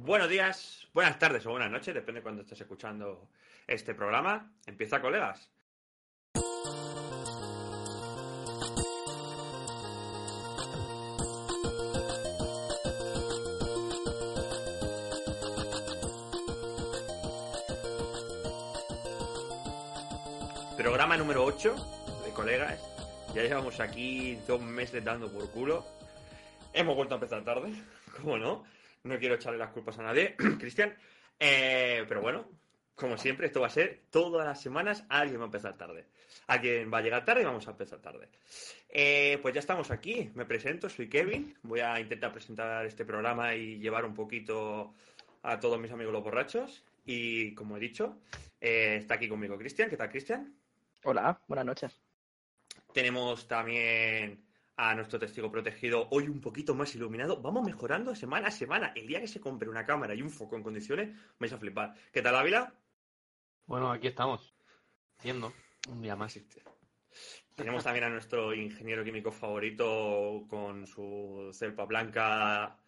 Buenos días, buenas tardes o buenas noches, depende de cuando estés escuchando este programa. Empieza, colegas. Programa número 8 de colegas. Ya llevamos aquí dos meses dando por culo. Hemos vuelto a empezar tarde, ¿cómo no? No quiero echarle las culpas a nadie, Cristian. Eh, pero bueno, como siempre, esto va a ser todas las semanas alguien va a empezar tarde. Alguien va a llegar tarde y vamos a empezar tarde. Eh, pues ya estamos aquí. Me presento, soy Kevin. Voy a intentar presentar este programa y llevar un poquito a todos mis amigos los borrachos. Y como he dicho, eh, está aquí conmigo Cristian. ¿Qué tal, Cristian? Hola, buenas noches. Tenemos también a nuestro testigo protegido hoy un poquito más iluminado. Vamos mejorando semana a semana. El día que se compre una cámara y un foco en condiciones, vais a flipar. ¿Qué tal, Ávila? Bueno, aquí estamos. Haciendo un día más. Tenemos también a nuestro ingeniero químico favorito con su celpa blanca.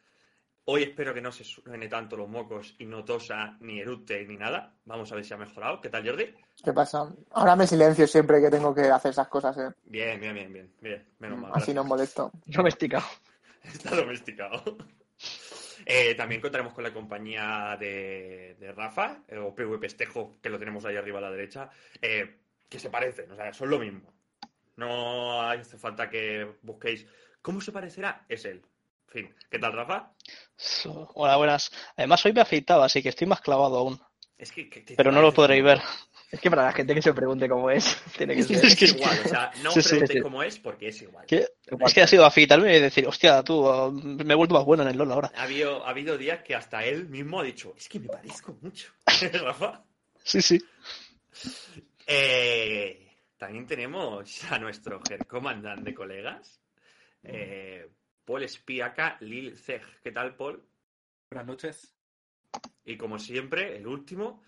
Hoy espero que no se suene tanto los mocos y no tosa, ni erute, ni nada. Vamos a ver si ha mejorado. ¿Qué tal, Jordi? ¿Qué pasa? Ahora me silencio siempre que tengo que hacer esas cosas, ¿eh? Bien, bien, bien, bien. bien. Menos mal. Así no molesto. Domesticado. Está domesticado. Eh, también contaremos con la compañía de, de Rafa, eh, o PV Pestejo, que lo tenemos ahí arriba a la derecha, eh, que se parecen, o sea, son lo mismo. No hace falta que busquéis cómo se parecerá, es él. En fin, ¿qué tal, Rafa? Hola, buenas. Además, hoy me he afeitado, así que estoy más clavado aún. Es que, que- que Pero no lo podréis ver. Es que para la gente que se pregunte cómo es, tiene que ser. Es que es igual, o sea, no Sí, sí, preguntéis sí. cómo es porque es igual. Es que ha sido afeitarme y decir, hostia, tú, me he vuelto más bueno en el LOL ahora. Ha habido, ha habido días que hasta él mismo ha dicho, es que me parezco mucho. Rafa. Sí, sí. Eh, también tenemos a nuestro head comandante de colegas, eh, Paul Espiaca Lil Zeg. ¿Qué tal, Paul? Buenas noches. Y como siempre, el último,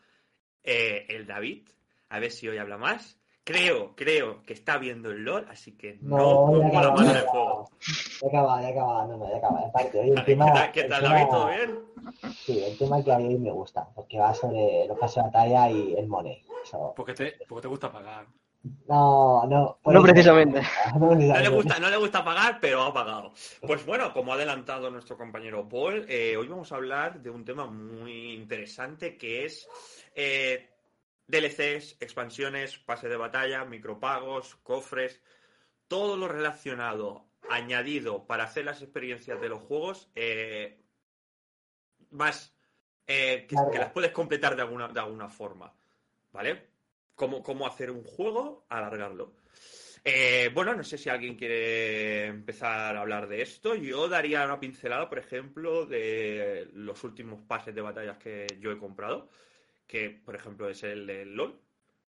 eh, el David. A ver si hoy habla más. Creo, creo que está viendo el LOL, así que no, No, pongo la mano en el fuego. Ya acaba, ya acaba, no, no, ya acaba. Aparte, hoy el ¿Qué tema, tal, qué el tal, tema- David? ¿Todo bien? Sí, el tema que hoy me gusta, porque va sobre los pases de batalla y el money. Porque te, porque te gusta pagar. No, no. No precisamente. No No le, precisamente. gusta, no le gusta pagar, pero ha pagado. Pues bueno, como ha adelantado nuestro compañero Paul, eh, hoy vamos a hablar de un tema muy interesante que es eh, DLCs, expansiones, pase de batalla, micropagos, cofres, todo lo relacionado, añadido para hacer las experiencias de los juegos eh, más eh, que, que las puedes completar de alguna, de alguna forma. ¿Vale? Cómo, cómo hacer un juego, alargarlo. Eh, bueno, no sé si alguien quiere empezar a hablar de esto. Yo daría una pincelada, por ejemplo, de los últimos pases de batallas que yo he comprado, que por ejemplo es el del LOL.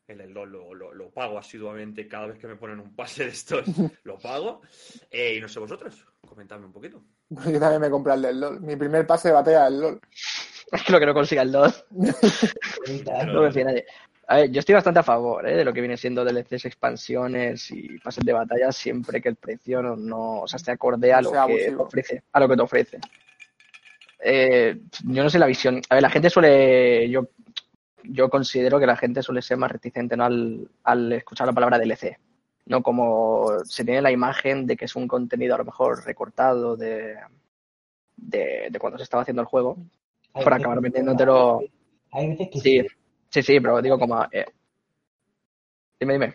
El del LOL lo, lo- lo pago asiduamente cada vez que me ponen un pase de estos, lo pago. Eh, y no sé vosotros, comentadme un poquito. Yo también me compré el del LOL. Mi primer pase de batalla del LOL. Es que lo que no consiga el LOL, Pero- no me fío nadie. A ver, yo estoy bastante a favor ¿eh? de lo que viene siendo DLCs, expansiones y pases de batalla siempre que el precio no, no o sea, esté acorde a lo sea que te ofrece, a lo que te ofrece. Eh, yo no sé la visión. A ver, la gente suele, yo, yo considero que la gente suele ser más reticente ¿no? al, al escuchar la palabra DLC. No como se tiene la imagen de que es un contenido a lo mejor recortado de, de, de cuando se estaba haciendo el juego. Hay para veces acabar que- metiéndotelo- Hay veces que Sí. Sí. Sí, pero digo como... eh, Dime, dime.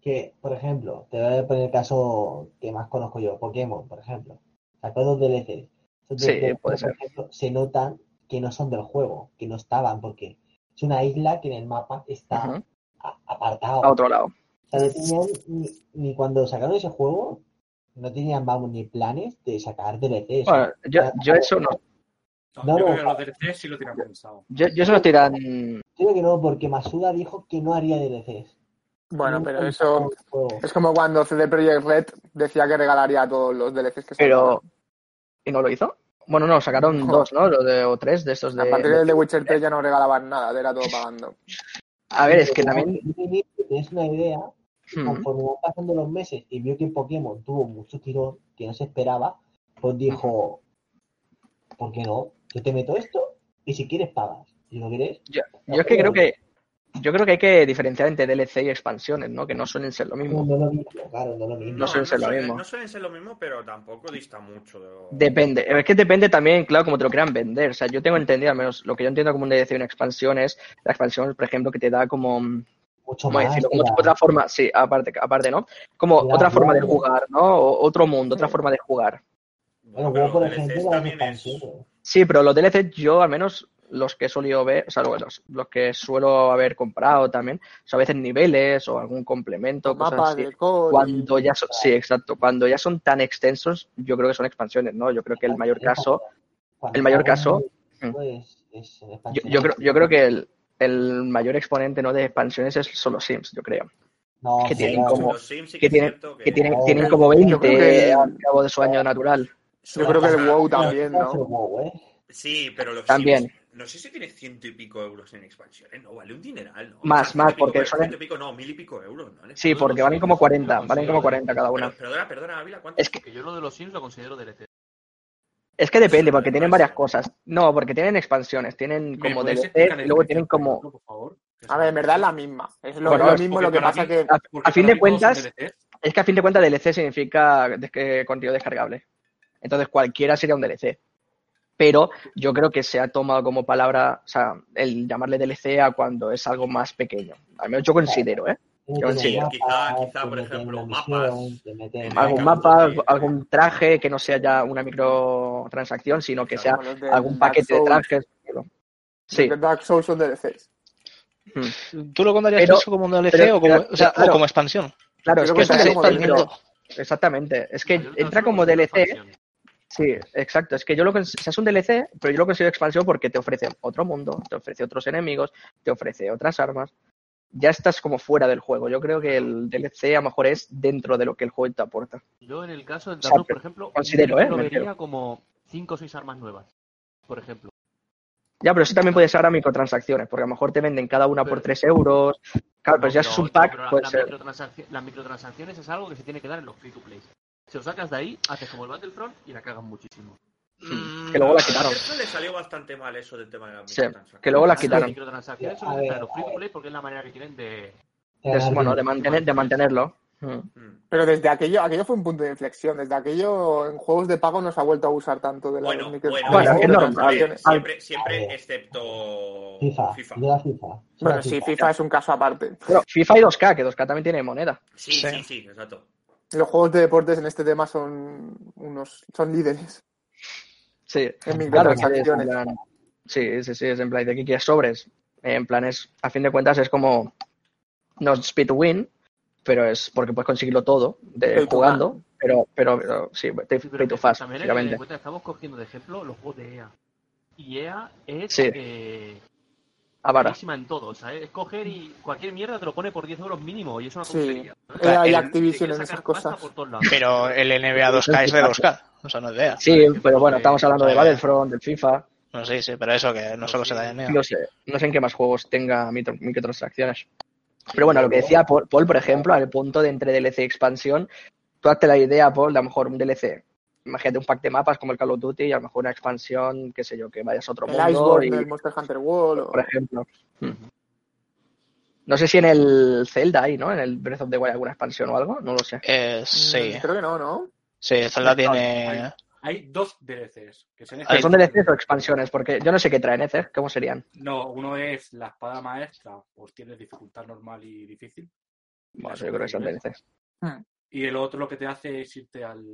Que, por ejemplo, te voy a poner el caso que más conozco yo, Pokémon, por ejemplo. Sacó dos DLCs. Sí, DLCs, puede por ser. ejemplo, se notan que no son del juego, que no estaban, porque es una isla que en el mapa está a- apartado. A otro lado. O sea, no tenían ni, ni cuando sacaron ese juego, no tenían, vamos, ni planes de sacar DLCs. Bueno, yo, yo eso no. No, yo creo que los DLC sí lo tienen pensado. Yo, yo no estoy tan... Creo que no, porque Masuda dijo que no haría DLCs. Bueno, No pero eso es como cuando CD Projekt Red decía que regalaría todos los DLCs que Pero... ¿Y no lo hizo? Bueno, no, sacaron No. dos, ¿no? Lo de, o tres de estos de... A partir del The Witcher 3 ya no regalaban nada, era todo pagando. A ver, es que también... Tienes una idea, Hmm. conforme van pasando los meses y vio que Pokémon tuvo mucho tirón que no se esperaba, pues dijo, ¿por qué no? Yo te meto esto Y si quieres, pagas. Si no quieres, Yo, yo es que creo que yo creo que hay que diferenciar entre DLC y expansiones, ¿no? Que no suelen ser lo mismo. no es lo mismo, claro, no es lo mismo. No suelen ser lo mismo. no suelen ser lo mismo, pero tampoco dista mucho. de- Depende. Es que depende también, claro, como te lo quieran vender. O sea, yo tengo entendido, al menos lo que yo entiendo como un DLC y una expansión es la expansión, por ejemplo, que te da como Mucho ¿cómo más. decirlo? Como otra forma, sí, aparte, aparte, ¿no? Como otra forma de jugar, ¿no? O otro mundo, otra forma de jugar. Bueno, pero por ejemplo, las también es- expansiones. Sí, pero los DLC yo al menos los que he solido ver, o sea, los, los que suelo haber comprado también, son a veces niveles o algún complemento, cosas así. Cuando ya son, sí, exacto, cuando ya son tan extensos, yo creo que son expansiones, ¿no? Yo creo que el mayor caso, el mayor caso, mucho, es- es en yo, expansiones. yo creo, yo creo que el, el mayor exponente ¿no? de expansiones es solo Sims, yo creo. No, que tienen como- los Sims sí que es tienen- cierto Que tienen, como creo 20 que- al cabo de su año natural. Yo creo que el WoW también, ¿no? ¿eh? Sí, pero los También. Sims, no sé si tiene ciento y pico euros en expansiones, no vale un dineral, ¿no? Más, más, porque suelen- ciento y pico, no, mil y pico euros, ¿no? Sí, porque valen como 40, valen como 40 cada una. Perdona, perdona, Ávila, ¿cuánto? Es que, yo lo de los Sims lo considero DLC. es que depende, porque tienen varias cosas. No, porque tienen expansiones, tienen ¿Me como DLC y luego tienen como... A ver, en verdad es la misma. Es lo, Bueno, mismo, lo que pasa mí- que. A, fin de cuentas, es que a fin de cuentas DLC significa contenido descargable. Entonces cualquiera sería un DLC. Pero yo creo que se ha tomado como palabra, o sea, el llamarle DLC a cuando es algo más pequeño. Al menos yo considero, ¿eh? Yo sí, quizá- quizá, por ejemplo, mapas. Algún mapa, algún traje que no sea ya una microtransacción, sino que sea algún paquete de trajes. Sí, Dark Souls son DLCs. ¿Tú lo contarías Pero- eso como un DLC pero- o, como, pero- o, sea, o claro. como expansión? claro, es que que un como Exactamente, es que Yo entra como DLC. Sí, exacto. Es que yo lo cons- o sea, es un DLC, pero yo lo considero expansión porque te ofrece otro mundo, te ofrece otros enemigos, te ofrece otras armas. Ya estás como fuera del juego. Yo creo que el DLC a lo mejor es dentro de lo que el juego te aporta. Yo en el caso del sea, Dark por ejemplo, considero, ¿eh? vería como 5 o 6 armas nuevas, por ejemplo. Ya, pero eso también puede ser a microtransacciones, porque a lo mejor te venden cada una por Pero- 3 euros. Claro, pues No, ya pero- es un pack, la- la las microtransacciones es algo que se tiene que dar en los free to play. Si lo sacas de ahí, haces como el Battlefront y la cagan muchísimo. Mm, Que luego la A quitaron. Battlefront le salió bastante mal eso del tema de la Sí, microtransacción. que luego la Las quitaron. microtransacciones A los free to play porque es la manera que tienen de... das bueno, de, mantener, de mantenerlo. Mm. Mm. Pero desde aquello, aquello fue un punto de inflexión. Desde aquello en juegos de pago no se ha vuelto a usar tanto de las Bueno, micro- bueno, Bueno, siempre, siempre, A siempre ver. excepto FIFA, FIFA. yo la FIFA. Bueno, sí, FIFA es un caso aparte. Bueno, FIFA y 2K, que 2K también tiene moneda. Sí, Sí. sí, sí, exacto. Los juegos de deportes en este tema son unos son líderes Sí, en Claro, es en plan- sí, sí, sí, es en plan de que quieres sobres. En plan es, a fin de cuentas es como, no es speed to win, pero es porque puedes conseguirlo todo de jugando, pero, pero, pero sí, te- pero pay to fast, también en cuenta, estamos cogiendo de ejemplo los juegos de EA. Y EA es Sí. eh, A vara. buenísima en todo. O sea, es coger y cualquier mierda te lo pone por 10 euros mínimo y es una Sí. tontería. EA y el- Activision en esas cosas. por todos lados. Pero el NBA 2K es de 2K, o sea, no es de EA. Sí, pero bueno, estamos hablando de Eh, Battlefront, del FIFA, No sé, sí, pero eso que no solo se da en EA. no sé, no sé en qué más juegos tenga micro- microtransacciones. Pero bueno, lo que decía Paul, Paul, por ejemplo, al punto de entre DLC y expansión, tú hazte la idea, Paul, de a lo mejor un DLC. Imagínate un pack de mapas como el Call of Duty y a lo mejor una expansión, qué sé yo, que vayas a otro El mundo. Iceborne y- del Monster Hunter World. o- por ejemplo. Hmm. No sé si en el Zelda hay, ¿no? En el Breath of the Wild alguna expansión o algo, no lo sé. Eh, sí, Mm, Creo que no, ¿no? sí, Zelda tiene... Hay dos DLCs. Que son ¿Pero son DLCs o expansiones? Porque yo no sé qué traen, ¿eh? ¿Cómo serían? No, uno es la espada maestra, pues tiene dificultad normal y difícil. Bueno, yo creo que son DLCs. Y el otro lo que te hace es irte al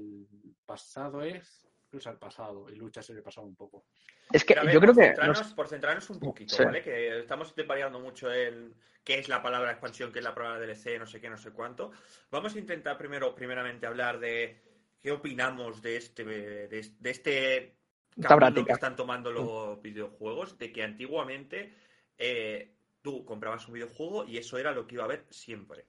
pasado es creo que es al pasado y luchas en el pasado un poco. Es que ver, yo creo que... centrarnos, no sé- por centrarnos un poquito, Sí. ¿vale? Que estamos variando mucho en qué es la palabra expansión, qué es la palabra DLC, no sé qué, no sé cuánto. Vamos a intentar primero, primeramente, hablar de qué opinamos de este, de, de este camino que están tomando los videojuegos, de que antiguamente eh, tú comprabas un videojuego y eso era lo que iba a haber siempre.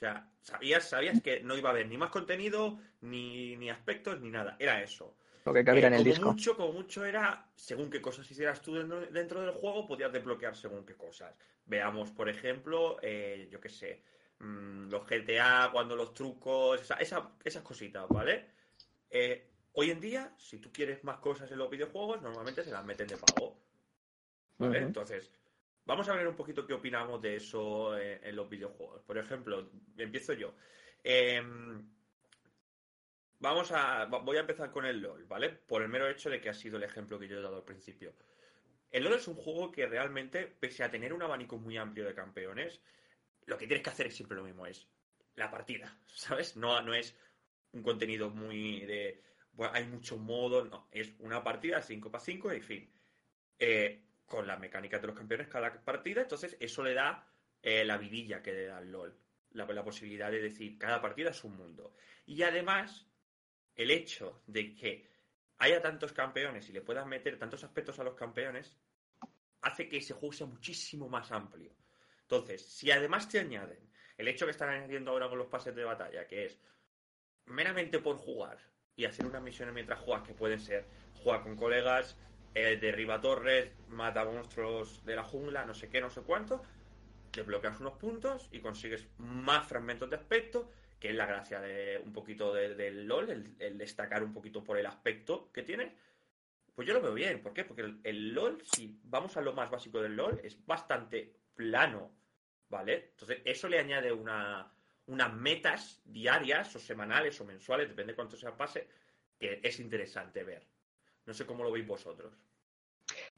O sea, sabías, sabías que no iba a haber ni más contenido, ni, ni aspectos, ni nada. Era eso. Lo que cabía Eh, en el como disco. mucho, como mucho era, según qué cosas hicieras tú dentro, dentro del juego, podías desbloquear según qué cosas. Veamos, por ejemplo, eh, yo qué sé, mm, los GTA, cuando los trucos, esa- esa- esas cositas, ¿vale? Eh, hoy en día, si tú quieres más cosas en los videojuegos, normalmente se las meten de pago. ¿vale? Entonces, vamos a ver un poquito qué opinamos de eso eh, en los videojuegos. Por ejemplo, empiezo yo. Em, vamos a, voy a empezar con el LOL, ¿vale? Por el mero hecho de que ha sido el ejemplo que yo he dado al principio. El LOL es un juego que realmente, pese a tener un abanico muy amplio de campeones, lo que tienes que hacer es siempre lo mismo, es la partida, ¿sabes? No, no es un contenido muy de... Bueno, hay mucho modo, no, es una partida 5 para 5 y fin. Eh, con las mecánicas de los campeones cada partida, entonces eso le da eh, la vidilla que le da el LOL, la, posibilidad de decir cada partida es un mundo. Y además, el hecho de que haya tantos campeones y le puedas meter tantos aspectos a los campeones, hace que ese juego sea muchísimo más amplio. Entonces, si además te añaden el hecho que están añadiendo ahora con los pases de batalla, que es meramente por jugar y hacer unas misiones mientras juegas, que pueden ser jugar con colegas, eh, derriba torres, mata monstruos de la jungla, no sé qué, no sé cuánto, desbloqueas unos puntos y consigues más fragmentos de aspecto, que es la gracia de un poquito de- del LOL, el, destacar un poquito por el aspecto que tiene. Pues yo lo veo bien, ¿por qué? Porque el, LOL, si vamos a lo más básico del LOL, es bastante plano, ¿vale? Entonces, eso le añade una, unas metas diarias o semanales o mensuales, depende de cuánto sea pase, que es interesante ver. No sé cómo lo veis vosotros.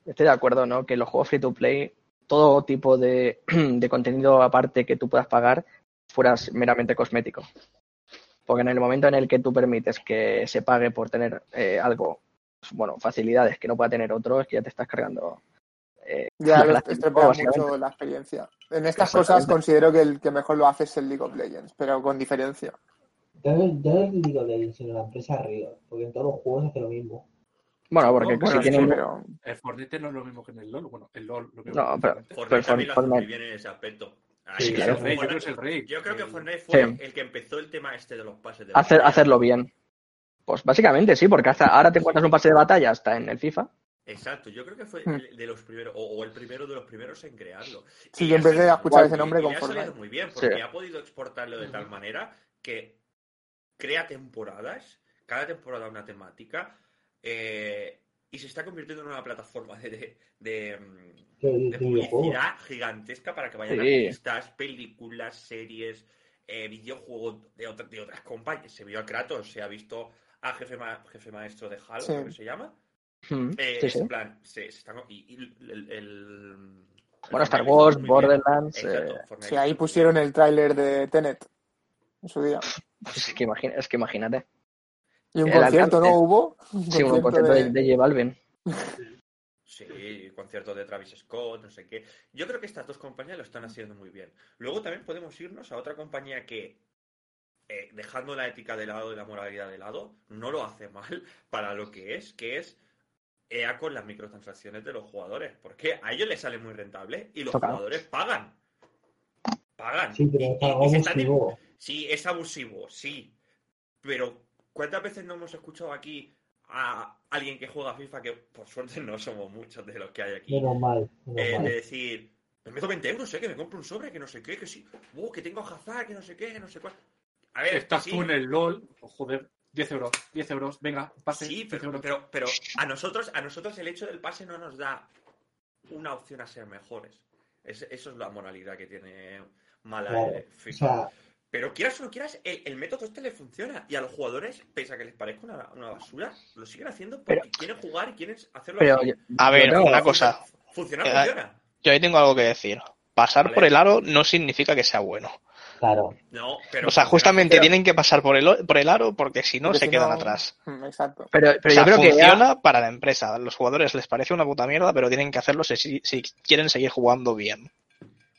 Estoy de acuerdo, ¿no? Que los juegos free to play, todo tipo de, de contenido aparte que tú puedas pagar, fuera meramente cosmético. Porque en el momento en el que tú permites que se pague por tener eh, algo, bueno, facilidades que no pueda tener otro, es que ya te estás cargando. eh, Ya la lo estropea mucho la experiencia. En estas cosas considero que el que mejor lo hace es el League of Legends, pero con diferencia. No, yo no digo Legends, sino la empresa Riot, porque en todos los juegos hace lo mismo. Bueno, porque No, casi Bueno, sí, tienen. pero El Fortnite no es lo mismo que en el LOL. Bueno, el LOL lo veo No, pero-. Fortnite Pero también lo hace Fortnite- muy bien en ese aspecto. Sí, claro. Yo Fortnite- creo que es el rey. Yo creo que Fortnite fue Sí. el que empezó el tema este de los pases de Hacer, batalla. hacerlo bien. Pues básicamente sí, porque hasta ahora te encuentras un pase de batalla hasta en el FIFA. Exacto, yo creo que fue Hmm. el de los primeros, o, o el primero de los primeros en crearlo. Sí, Y yo empecé a escuchar ese nombre y con le ha salido Fortnite. muy bien, porque Sí. ha podido exportarlo de tal manera que crea temporadas, cada temporada una temática, eh, y se está convirtiendo en una plataforma de, de, de, mm, De, publicidad gigantesca para que vayan Sí. artistas, películas, series, eh, videojuegos de, otra- de otras compañías. Se vio a Kratos, se ha visto a jefe, ma- jefe maestro de Halo, Sí. creo que se llama. Mm, Eh, sí, es sí. en plan, se, se están- y, y el, el- el- Bueno, Star Wars. Borderlands. Exacto, eh, sí, ahí pusieron el tráiler de Tenet en su día. pues es, que imagina- es que imagínate. Y un El concierto, alcance. ¿no hubo? Un Sí, un concierto de, de J Balvin. Sí, concierto de Travis Scott, no sé qué. Yo creo que estas dos compañías lo están haciendo muy bien. Luego también podemos irnos a otra compañía que, eh, dejando la ética de lado y la moralidad de lado, no lo hace mal para lo que es, que es EA con las microtransacciones de los jugadores. Porque a ellos les sale muy rentable y los jugadores pagan. Pagan. Sí, pero Y- es están abusivo. Sí, es abusivo, sí. Pero ¿cuántas veces no hemos escuchado aquí a alguien que juega FIFA, que por suerte no somos muchos de los que hay aquí, Menos mal. menos eh, mal. de decir, me meto 20 euros, ¿eh? que me compro un sobre, que no sé qué, que sí, uh, que tengo a Hazard, que no sé qué, que no sé cuál. A ver, Estás sí, tú en el LOL, oh, joder, 10 euros, 10 euros, venga, pase. sí, 10 pero, euros. pero, pero a nosotros, a nosotros el hecho del pase no nos da una opción a ser mejores. Es- eso es la moralidad que tiene mala Claro. el O FIFA. sea, Pero quieras o no quieras, el, el método este le funciona. Y a los jugadores, pese a que les parezca una, una basura, lo siguen haciendo porque Pero- quieren jugar y quieren hacerlo Pero así. yo- A ver, una cosa. Funciona, Eh, funciona. Yo ahí tengo algo que decir. Pasar Vale. por el aro no significa que sea bueno. claro. No, pero o sea, funciona, justamente funciona. tienen que pasar por el, por el aro porque si no se si quedan no- atrás. Mm, Exacto. Pero, O pero sea, yo creo que EA- funciona para la empresa. A los jugadores les parece una puta mierda, pero tienen que hacerlo si- si quieren seguir jugando bien.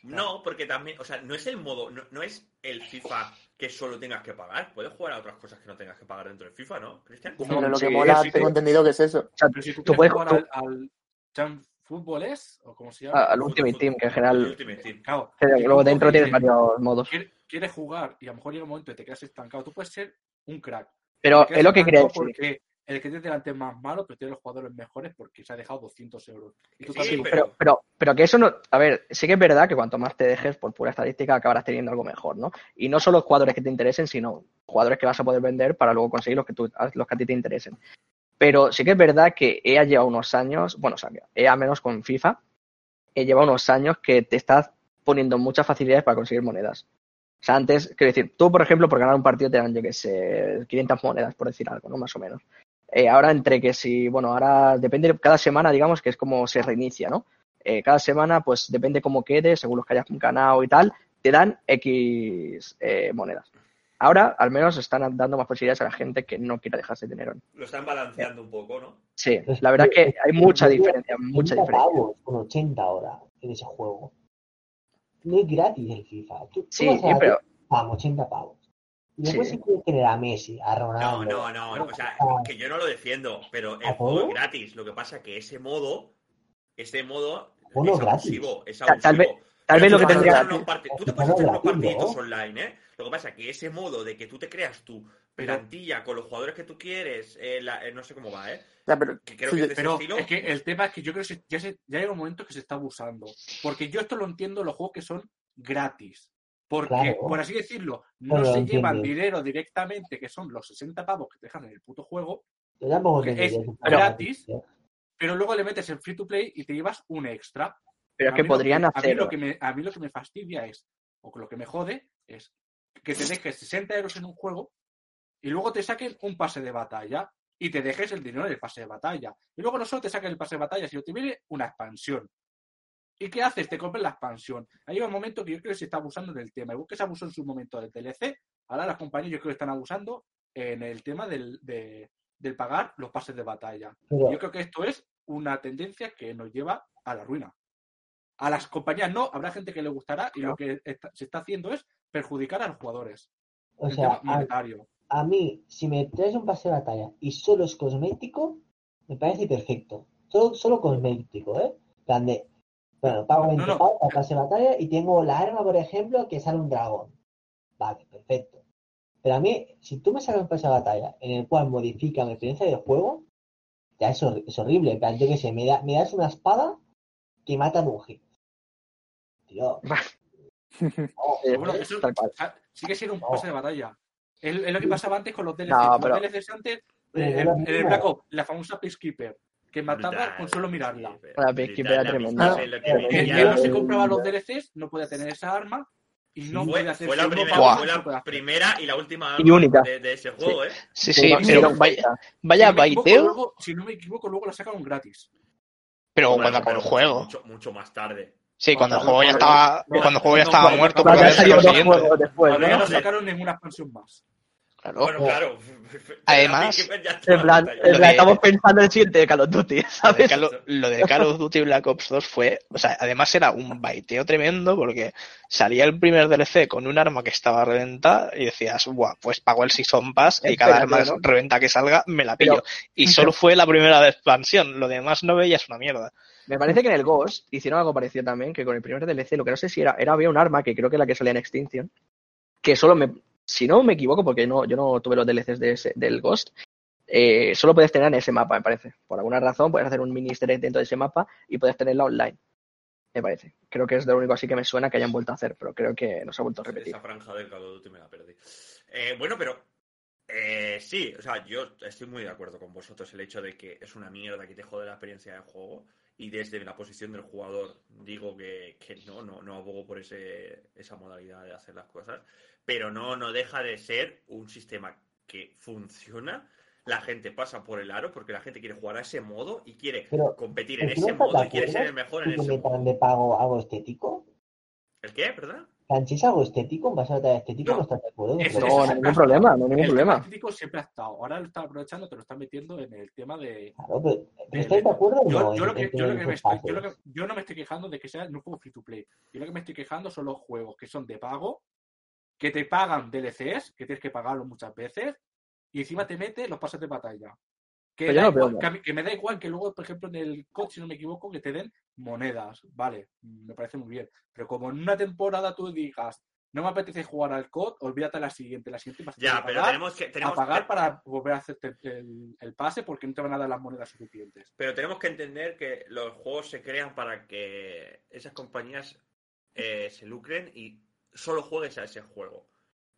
No, porque también, o sea, no es el modo, no, no es el FIFA que solo tengas que pagar. Puedes jugar a otras cosas que no tengas que pagar dentro del FIFA, ¿no, Cristian? Pero lo que sí, mola, sí, tengo sí. entendido que es eso. o sea, Pero si tú, puedes jugar tú- al, al Jam Fútbol es, o como se llama, a- al Ultimate Team, que en general Ultimate Team. claro, luego dentro tienes varios modos. "Quiere- Quieres jugar y a lo mejor llega un momento y te quedas estancado. Tú puedes ser un crack. Pero es lo que quería decir. Porque el que tienes delante es más malo, pero tiene los jugadores mejores porque se ha dejado 200 euros. Y tú Sí, también- Pero, pero, pero que eso no. A ver, sí que es verdad que cuanto más te dejes, por pura estadística, acabarás teniendo algo mejor, ¿no? Y no solo jugadores que te interesen, sino jugadores que vas a poder vender para luego conseguir los que, tú, los que a ti te interesen. Pero sí que es verdad que EA lleva unos años, bueno, o sea, EA menos con FIFA, eh, lleva unos años que te está poniendo muchas facilidades para conseguir monedas. O sea, antes, quiero decir, tú, por ejemplo, por ganar un partido te dan, yo qué sé, 500 monedas, por decir algo, ¿no? Más o menos. Eh, ahora, entre que si, bueno, ahora depende, cada semana, digamos, que es como se reinicia, ¿no? Eh, cada semana, pues depende cómo quede, según los que hayas ganado y tal, te dan X eh, monedas. Ahora, al menos, están dando más posibilidades a la gente que no quiera dejarse dinero. Lo están balanceando un poco, ¿no? Sí, la verdad es que hay mucha diferencia, mucha 80 diferencia. pavos con 80 ahora en ese juego. No es gratis el FIFA. Tú, tú Sí, vas a la pero pam, 80 pavos. Y después Sí. tener a Messi, a No, Ronaldo. no, no, o sea, a- que yo no lo defiendo, pero el ¿A juego es gratis. Lo que pasa es que ese modo, ese modo Bueno, es gratis. abusivo, es abusivo. tal vez- tal vez lo que tendría- hacer unos parti- Tú te puedes hacer unos partiditos ¿no? online, ¿eh? Lo que pasa es que ese modo de que tú te creas tu plantilla con los jugadores que tú quieres, eh, la- eh, no sé cómo va, ¿eh? Ya, pero, Que creo sí, que es de ese Pero estilo. es que el tema es que yo creo que ya, se- ya llega un momento que se está abusando. Porque yo esto lo entiendo en los juegos que son gratis. Porque, Claro. por así decirlo, no Pero se llevan dinero directamente, que son los 60 pavos que te dejan en el puto juego, que es gratis, ¿eh? pero luego le metes en free to play y te llevas un extra. pero A es que podrían a mí hacer. lo que me, a mí lo que me fastidia es, o lo que me jode, es que te dejes 60 euros en un juego y luego te saquen un pase de batalla y te dejes el dinero del pase de batalla. Y luego no solo te saquen el pase de batalla, sino te viene una expansión. ¿Y qué haces? Te compras la expansión. Ahí llega un momento que yo creo que se está abusando del tema. Igual que se abusó en su momento del DLC, ahora las compañías yo creo que están abusando en el tema del, de- del pagar los pases de batalla. Yo creo que esto es una tendencia que nos lleva a la ruina. A las compañías no, habrá gente que le gustará y lo que está- se está haciendo es perjudicar a los jugadores. o el sea, a, monetario. a mí, si me traes un pase de batalla y solo es cosmético, me parece perfecto. Solo, solo cosmético, ¿eh? Plan de, bueno, pago No, 20 no. pavos para el pase de batalla y tengo la arma, por ejemplo, que sale un dragón. Vale, perfecto. Pero a mí, si tú me sacas un pase de batalla en el cual modifica mi experiencia de juego, ya es, hor- es horrible. En plan, yo qué sé, me, da- me das una espada que mata a un hit. Tío. Eh, Pero bueno, eso sigue siendo un No. pase de batalla. Es, es lo que pasaba antes con los DLCs. No, Los pero- DLCs antes, Pero eh, no en, lo en el mismo. Black Ops, la famosa Peacekeeper, que mataba Brutal, con solo mirarla. Peacekeeper. La Peacekeeper era tremenda. Ah, quería- no se compraba los DLCs no podía tener esa arma y no Fue, hacer fue la primera, fue la primera y la última Y arma única. de, de ese juego, ¿eh? Sí, Sí, pero no, vaya, vaya si, no me equivoco, baiteo, luego, si no me equivoco, luego la sacaron gratis. pero Bueno, cuando acabó pero el juego. Mucho, mucho más tarde. Sí, cuando el juego ya estaba, no, cuando el juego ya no, estaba no, muerto, porque había salido dos juegos después, Todavía ¿no? sacaron ninguna expansión más. Claro. Bueno, claro. Además, En plan, en plan, estamos pensando en el siguiente de Call of Duty, Lo de, ¿sabes? Call of, lo de Call of Duty Black Ops 2 fue, o sea, además era un baiteo tremendo porque salía el primer DLC con un arma que estaba reventada y decías, guau, pues pago el Season Pass y cada Espérate, arma ¿no? reventa que salga me la pillo. Pero- y solo fue la primera de expansión, lo demás no veías una mierda. Me parece que en el Ghost hicieron algo parecido también, que con el primer DLC, lo que no sé si era, era había un arma que creo que es la que salía en Extinction, que solo me, si no me equivoco, porque no, yo no tuve los DLCs de ese- del Ghost, eh, solo puedes tener en ese mapa, me parece. Por alguna razón puedes hacer un mini dentro de ese mapa y puedes tenerla online. Me parece. Creo que es lo único así que me suena que hayan vuelto a hacer, pero creo que no se ha vuelto a repetir. Esa franja del Call Duty me la perdí. Eh, bueno, pero eh, sí, o sea, yo estoy muy de acuerdo con vosotros el hecho de que es una mierda que te jode la experiencia de juego y desde la posición del jugador digo que, que no, no, no abogo por ese, esa modalidad de hacer las cosas, pero no, no deja de ser un sistema que funciona. La gente pasa por el aro porque la gente quiere jugar a ese modo y quiere Pero, competir en ¿pero tú ese modo y quiere ser el mejor en ese modo. de pago algo estético? ¿El qué, perdón? Tan, si es algo estético, en base a batalla estético, No. no, estás de acuerdo. Eso- No, eso no ningún problema, no hay ningún El problema. estético siempre ha estado. Ahora lo está aprovechando, te lo está metiendo en el tema de. Claro, pero, ¿pero de- ¿estáis de acuerdo o yo, no? yo en- lo que, en yo, lo que tener me estoy- yo, lo pases? que- yo no me estoy quejando de que sea un juego free to play. Yo lo que me estoy quejando son los juegos que son de pago, que te pagan DLCs, que tienes que pagarlo muchas veces, y encima te mete los pases de batalla. Que, da no igual- mal. que, a mí- que me da igual que luego, por ejemplo, en el COD, si no me equivoco, que te den monedas. Vale, me parece muy bien. Pero como en una temporada tú digas, no me apetece jugar al COD, olvídate la siguiente. La siguiente vas a Ya, que pero pagar, tenemos que, a tenemos pagar que- para volver a hacerte el, el pase porque no te van a dar las monedas suficientes. Pero tenemos que entender que los juegos se crean para que esas compañías eh, se lucren y solo juegues a ese juego.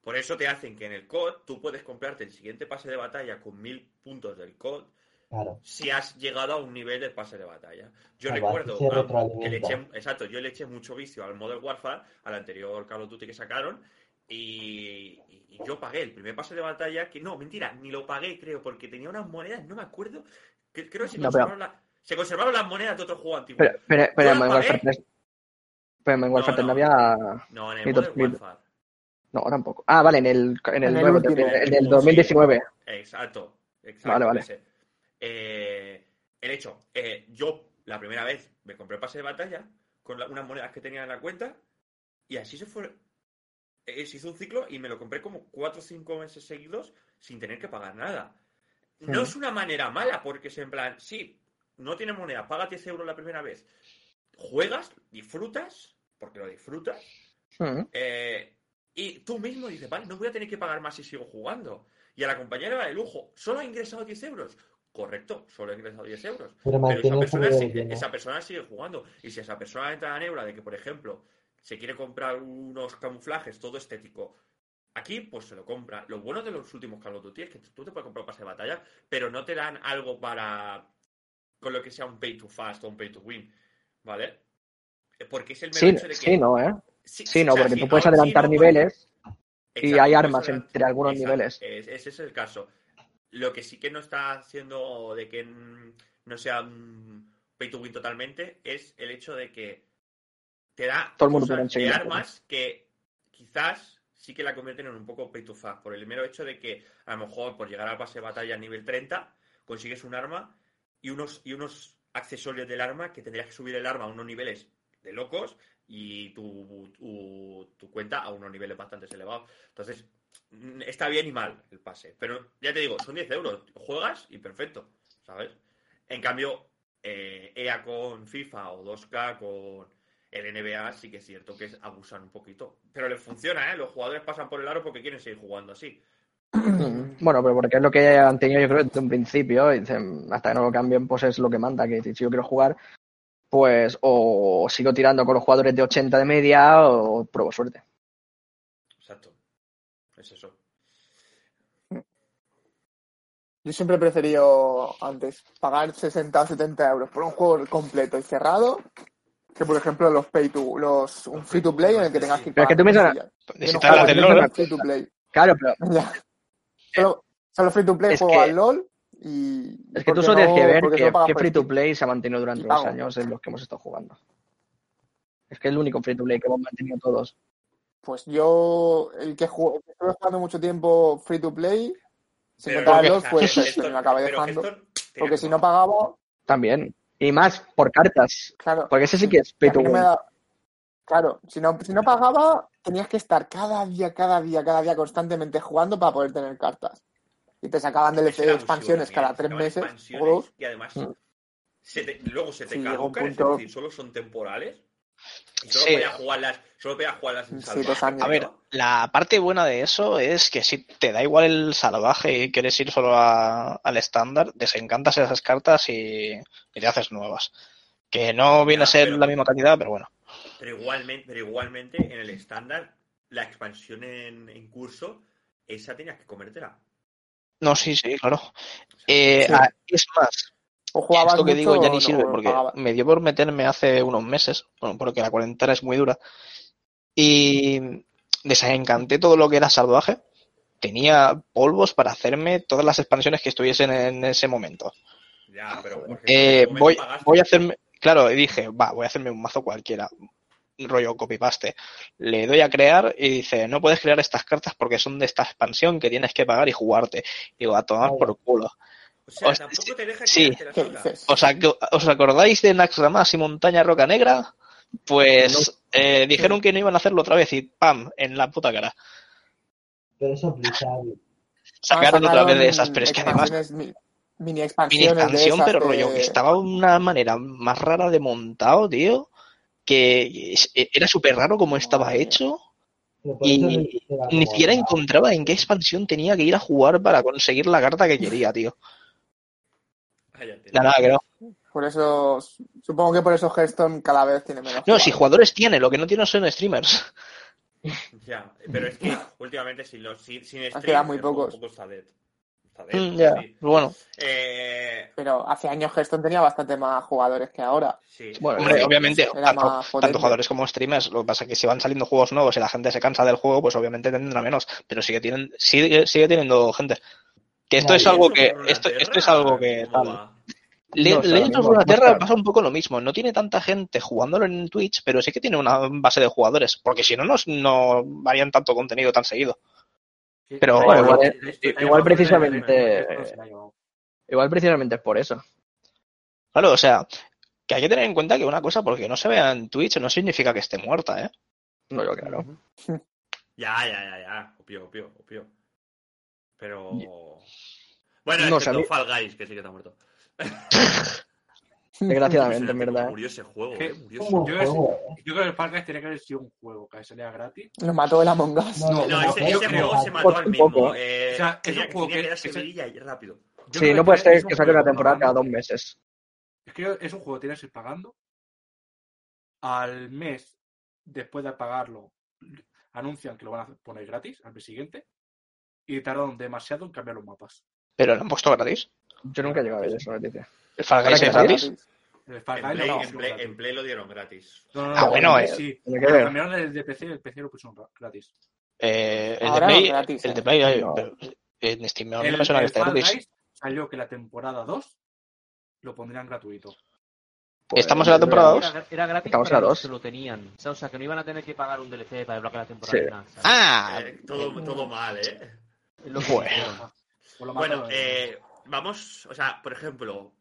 Por eso te hacen que en el COD tú puedes comprarte el siguiente pase de batalla con mil puntos del COD Claro. si has llegado a un nivel de pase de batalla. Yo Claro, recuerdo que le eché, exacto, yo le eché mucho vicio al Modern Warfare, al anterior Call of Duty que sacaron, y, y yo pagué el primer pase de batalla, que no, mentira, ni lo pagué, creo, porque tenía unas monedas, no me acuerdo, que, creo que se No, pero- conservaron, la- se conservaron las monedas de otro juego antiguo. Pero, pero, pero Yo en la Modern Warfare pagué. 3. Pero en Modern Warfare 3 no, no. había. no, en el Modern. Warfare. No, tampoco. Ah, vale, en el, en el, En el nuevo, último. en el, En el del último, 2019. Exacto, exacto. Vale, vale. Eh, el hecho, eh, yo la primera vez me compré el pase de batalla con la- unas monedas que tenía en la cuenta y así se fue. eh, se hizo un ciclo y me lo compré como 4 o 5 meses seguidos sin tener que pagar nada. No Mm. es una manera mala porque es en plan, sí, no tienes moneda, paga 10 euros la primera vez. Juegas, disfrutas, porque lo disfrutas, Mm. eh, y tú mismo dices, vale, no voy a tener que pagar más si sigo jugando. Y a la compañera va de lujo, ¿solo ha ingresado 10 euros? Correcto, solo ha ingresado 10 euros. Pero Pero esa persona, sigue, esa persona sigue jugando. Y si esa persona entra en la neura de que, por ejemplo, se quiere comprar unos camuflajes todo estético, aquí pues se lo compra. Lo bueno de los últimos Call of Duty es que tú te puedes comprar un pase de batalla, pero no te dan algo para con lo que sea un pay to fast o un pay to win, ¿vale? Porque es el mero Sí, hecho de que sí, no, ¿eh? Sí, Sí, no, o sea, porque tú puedes adelantar no, niveles y Exacto, hay armas entre algunos Exacto, niveles. es- ese es el caso. Lo que sí que no está haciendo de que no sea un pay to win totalmente es el hecho de que te da Todo el mundo cosas de armas que quizás sí que la convierten en un poco pay to fast, por el mero hecho de que a lo mejor por llegar al pase de batalla a nivel 30 consigues un arma y unos, y unos accesorios del arma que tendrías que subir el arma a unos niveles de locos y tu, tu, cuenta a unos niveles bastante elevados. Entonces, mm, está bien y mal el pase. Pero ya te digo, son 10 euros. Juegas y perfecto, ¿sabes? En cambio, eh, EA con FIFA o 2K con el NBA sí que es cierto que es abusan un poquito. Pero les funciona, ¿eh? Los jugadores pasan por el aro porque quieren seguir jugando así. Bueno, pero porque es lo que han tenido yo creo desde un principio, y dicen, hasta que no lo cambien, pues es lo que manda, que si yo quiero jugar, pues o sigo tirando con los jugadores de 80 de media o pruebo suerte. Exacto. Es eso. Yo siempre he preferido antes pagar 60 o 70 euros por un juego completo y cerrado que, por ejemplo, los pay to, los, un free to play en el que tengas que ir Pero es que tú piensas- Necesitas la del LOL. free to play. Claro, pero. Solo, solo free to play juego que- al LOL y. es que tú solo tienes que ver que, free to play se ha mantenido durante Y los años en los que hemos estado jugando. Es que es el único free to play que hemos mantenido todos. Pues yo, el que jugué, el que estuve jugando mucho tiempo free to play, sin contar Hearthstone, y me acabé pero dejando. Porque que si no pagaba, También. Y más por cartas. claro. Porque ese sí que es a to da- Claro, si no, si no pagaba, tenías que estar cada día, cada día, cada día constantemente jugando para poder tener cartas. Y te sacaban DLC de expansiones absurdo, cada tres meses o expansiones dos. Y además, Mm. se te- luego se te Sí, llega un caducan, es punto- decir, solo son temporales. Y solo Sí. podías jugarlas, solo podías jugarlas en Sí, salvaje. años. A ver, la parte buena de eso es que si te da igual el salvaje y quieres ir solo a- al estándar, desencantas esas cartas y, y te haces nuevas. Que no viene Ya, a ser pero- la misma cantidad, pero bueno. Pero igualmente, pero igualmente en el estándar, la expansión en, en curso, esa tenías que comértela. No, sí, sí, claro. Eh, Sí. ah, es más, O jugabas esto que mucho digo ya ni no, sirve porque pagabas. me dio por meterme hace unos meses, bueno, porque la cuarentena es muy dura, y desencanté todo lo que era salvaje. Tenía polvos para hacerme todas las expansiones que estuviesen en ese momento. Ya, pero Eh, voy, voy a hacerme, claro, dije, va, voy a hacerme un mazo cualquiera, rollo copy-paste. Le doy a crear y dice, no puedes crear estas cartas porque son de esta expansión que tienes que pagar y jugarte. Digo, a tomar por culo. O sea, Os- tampoco te deja sí. ¿Os, ac- os acordáis de Naxxramas y Montaña Roca Negra? Pues eh, dijeron que no iban a hacerlo otra vez y ¡pam! en la puta cara. Pero eso es Blizzard. Sacaron otra vez de esas, pero es que además mini mini expansión, esas pero de- rollo, que estaba de una manera más rara de montado, tío, que es- era súper raro como estaba hecho y ni siquiera encontraba en qué expansión tenía que ir a jugar para conseguir la carta que quería, tío. Nada, no. Por eso, supongo que por eso Hearthstone cada vez tiene menos. No, si jugadores. tiene, lo que no tiene son streamers. Ya, pero es que últimamente sin los sin, sin quedado stream, muy pocos. un poco está dead. Joder, Mm, sí. bueno, Eh, Pero hace años Hearthstone tenía bastante más jugadores que ahora. sí. Bueno, hombre, obviamente, tanto, jugadores como streamers, lo que pasa es que si van saliendo juegos nuevos y la gente se cansa del juego, pues obviamente tendrá menos, pero sigue, tienen, sigue, sigue teniendo gente. Que esto es ¿Y algo que, esto, esto es algo que ¿Cómo tal. va? Le- No sé, Legends of mismo, Runeterra muestra. pasa un poco lo mismo. No tiene tanta gente jugándolo en Twitch, pero sí que tiene una base de jugadores. Porque si no, no, no harían tanto contenido tan seguido. Pero, bueno, igual- precisamente- Igual precisamente es por eso. Claro, o sea, que hay que tener en cuenta que una cosa, porque no se vea en Twitch, no significa que esté muerta, ¿eh? No, yo claro. Ya, ya, ya, ya. Opio, opio, opio. Pero. Bueno, No excepto Fall Guys, que sí que está muerto. Desgraciadamente, en verdad. Murió ese juego, ¿Qué? eh. Murió ese Yo creo, juego, yo creo que el Fall Guys tenía que haber sido un juego que salía gratis. Lo mató el Among Us. No, No, no, ese, juego se mató al mismo. poco. Eh, O sea, es tenía, un juego que que- vidilla y rápido. Yo Sí, no que puede ser que saque una temporada cada dos meses. Es que es un juego que tienes que ir pagando. Al mes, después de pagarlo, anuncian que lo van a poner gratis al mes siguiente. Y tardan demasiado en cambiar los mapas. Pero lo han puesto gratis. Yo nunca he llegado a ver esa noticia. ¿El Fall Guys es gratis? El Fall En Guys Play, lo en, Play, en Play dieron gratis. No, no, Ah, no, bueno, en eh, Play sí. cambiaron el de PC, el PC lo pusieron ra- gratis. Eh, el, de Ahora no Play, gratis, el eh. de Play, eh, No. pero en Steam no el me suena que Fall gratis. Salió que la temporada 2 lo pondrían gratuito. Pues, Estamos en la creo- temporada Era, dos. era gratis Estamos para a los dos. que lo tenían. O sea, o sea, que no iban a tener que pagar un DLC para desbloquear la temporada. Ah, Eh, todo, todo mal, ¿eh? Lo Bueno. Bueno, eh, vamos, o sea, por ejemplo,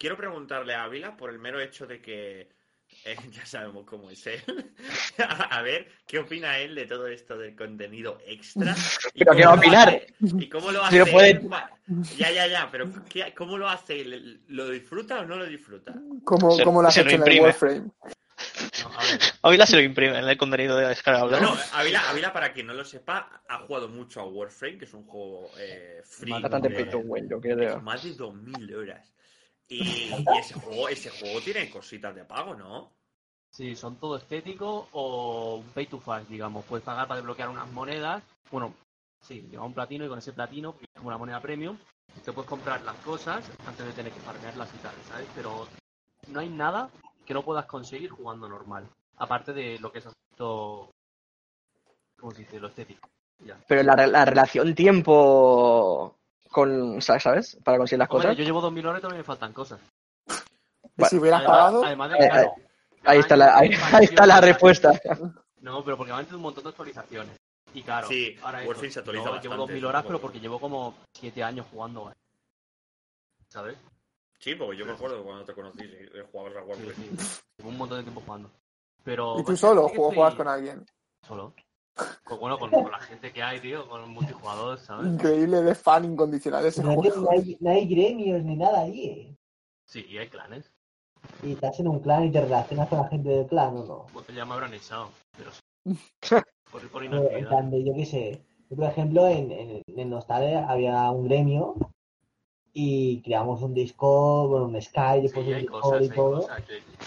quiero preguntarle a Ávila por el mero hecho de que eh, ya sabemos cómo es él. a ver, ¿qué opina él de todo esto del contenido extra? ¿Y Pero cómo ¿qué va a lo opinar? hace? ¿Y cómo lo Si hace? puede- Ya, ya, ya, pero ¿qué- ¿cómo lo hace? ¿Le- ¿Lo disfruta o no lo disfruta? Como, Se- como lo has se lo hecho en el. Warframe. No, Ávila se lo imprime en el contenido de descargable. No, no, Ávila, Ávila, para quien no lo sepa, ha jugado mucho a Warframe, que es un juego eh, free. Bastante yo es creo. más de 2.000 horas. Y, y ese juego ese juego tiene cositas de pago, ¿no? Sí, son todo estético o un pay to fast, digamos. Puedes pagar para desbloquear unas monedas. Bueno, sí, lleva un platino y con ese platino, que es como una moneda premium, te puedes comprar las cosas antes de tener que farmearlas y tal, ¿sabes? Pero no hay nada que no puedas conseguir jugando normal. Aparte de lo que es aspecto. ¿Cómo se dice? Lo estético. Ya. Pero la, re- la relación tiempo con, ¿sabes? Para conseguir las Hombre, cosas. yo llevo 2000 horas y todavía me faltan cosas. Y si hubieras Además, pagado, además de Eh, que, claro, Ahí está la, ahí, está la respuesta. No, pero porque a tener un montón de actualizaciones. Y claro, Sí, ahora Warframe eso, se actualiza yo bastante, Llevo 2000 es un horas, pero porque llevo como 7 años jugando. ¿eh? ¿Sabes? Sí, porque yo me acuerdo cuando te conocí, jugabas a Warframe. sí. Llevo un montón de tiempo jugando. Pero. y tú solo, o estoy juegas con alguien. Solo. Pues bueno, con, con la gente que hay, tío, con el multijugador, ¿sabes? Increíble de fan incondicional ese tío, juego. no, hay, no hay gremios ni nada allí. Sí, y hay clanes. Y estás en un clan y te relacionas con la gente del clan o no. Pues ya me habrán echado. Pero sí. Por, por inactividad. yo qué sé. Yo, por ejemplo, en, en, en Nostalgia había un gremio y creamos un Discord, bueno, un Skype, después Sí, un Discord cosas, y todo. cosas.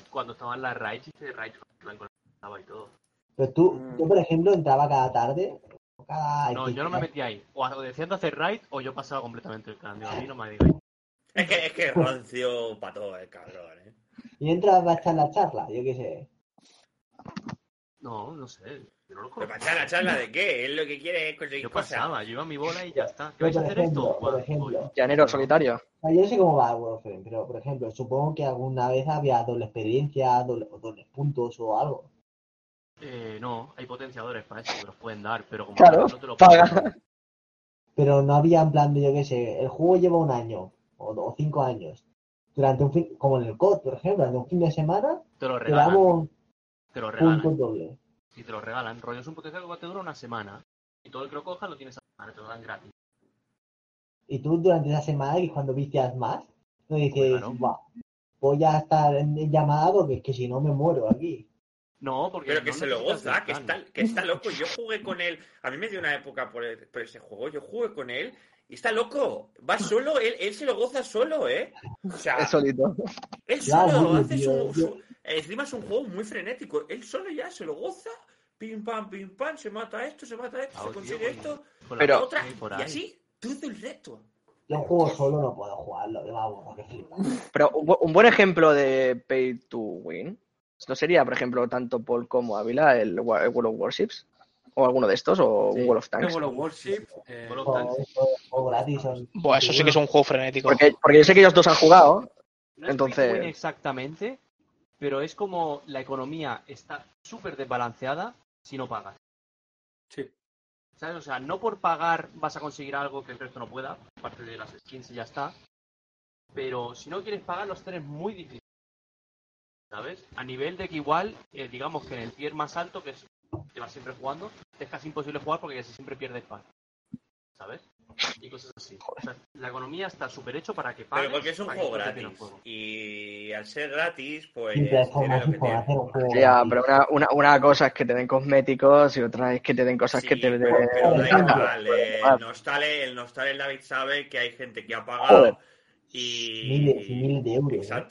Cuando estaban las raids, hice raids con la conectaba y todo. Pero tú, Mm. yo, por ejemplo, entraba cada tarde. o Cada No, yo no me días, metí ahí. O decían de hacer raid o yo pasaba completamente el clan. Digo, a mí no me digáis. Es que es que rancio para todo el cabrón, ¿eh? Y entras a echar la charla, yo qué sé. No, no sé. Yo no lo Pero para echar la charla de qué? Él lo que quiere es conseguir Yo cosas. pasaba, yo iba a mi bola y ya está. ¿Qué vais a hacer ejemplo, esto? por ejemplo. Llanero solitario. Yo no sé cómo va el Warframe, pero por ejemplo, supongo que alguna vez había doble experiencia, doble, o dobles puntos o algo. Eh, no, hay potenciadores para eso que los pueden dar, pero como Claro, no te lo paga. ponen, Pero no había en plan de, yo qué sé, el juego lleva un año o, o cinco años. Durante un fin, como en el COD, por ejemplo, durante un fin de semana, te lo te regalan. damos Te lo puntos regalan. dobles. Y te lo regalan. Rollo es un potencial que te dura una semana. Y todo el que lo coja lo tienes a semana, te lo dan gratis. Y tú durante esa semana, que es cuando vicias más, no dices, Claro. "Buah, voy a estar en llamada porque es que si no me muero aquí. No, porque. Pero que no se lo goza, el que está, que está loco. Yo jugué con él. A mí me dio una época por, el- por ese juego. Yo jugué con él y está loco. Va solo, él, él se lo goza solo, ¿eh? O sea, Es solito. él solo hace su, su- Encima es un juego muy frenético. Él solo ya se lo goza. Pim pam, pim pam, se mata esto, se mata esto, Ah, se tío, consigue con- esto, con Pero- otra, y así todo el resto. Yo juego solo no puedo jugarlo, me vamos, que flipa. Pero un, un buen ejemplo de pay to win, ¿no sería, por ejemplo, tanto Paul como Ávila el, World of Warships? ¿O alguno de estos? ¿O un World of Tanks? World of Warship, eh, World of Juego, Tanks. juego gratis. Buah, eso sí que es un juego frenético. Porque, porque yo sé que ellos dos han jugado. No es Entonces- exactamente, pero es como la economía está súper desbalanceada si no pagas. sí. ¿Sabes? O sea, no por pagar vas a conseguir algo que el resto no pueda, aparte de las skins y ya está. Pero si no quieres pagar, los tenés muy difíciles. ¿Sabes? A nivel de que igual, eh, digamos que en el tier más alto, que es que vas siempre jugando, es casi imposible jugar porque casi siempre pierdes paz. ¿Sabes? Y cosas así. O sea, la economía está súper hecho para que pagues. Pero porque es un juego gratis. juego. Y al ser gratis, pues. Ya, gratis. pero una, una, una cosa es que te den cosméticos y otra es que te den cosas Sí, que te pero, den. pero da Ejemplo. igual, eh, el Nostale, el Nostale David sabe que hay gente que ha pagado Joder. y. Miles y miles de euros. ¿eh?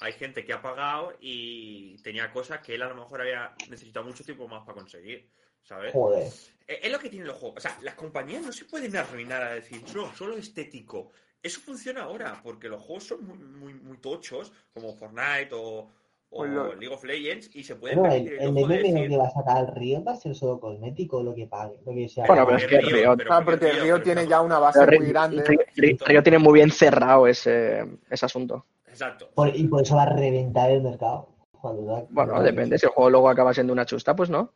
Hay gente que ha pagado y tenía cosas que él a lo mejor había necesitado mucho tiempo más para conseguir. ¿Sabes? Joder. Eh, Es lo que tienen los juegos. O sea, las compañías no se pueden arruinar a decir, no, solo estético. Eso funciona ahora, porque los juegos son muy, muy, muy tochos, como Fortnite o, LOL. League of Legends, y se pueden Bueno, el, el lujo de meme decir, que va a sacar el Riot va a ser solo cosmético, lo que pague, lo que sea. Bueno, pero es que Río, Riot- pero Ah, porque Río, Río pero tiene ya una base muy grande. Ri- Río tiene muy bien cerrado ese, ese asunto. Exacto. Por- y por eso va a reventar el mercado. Cuando da- Bueno, depende. Si el juego luego acaba siendo una chusta, pues no.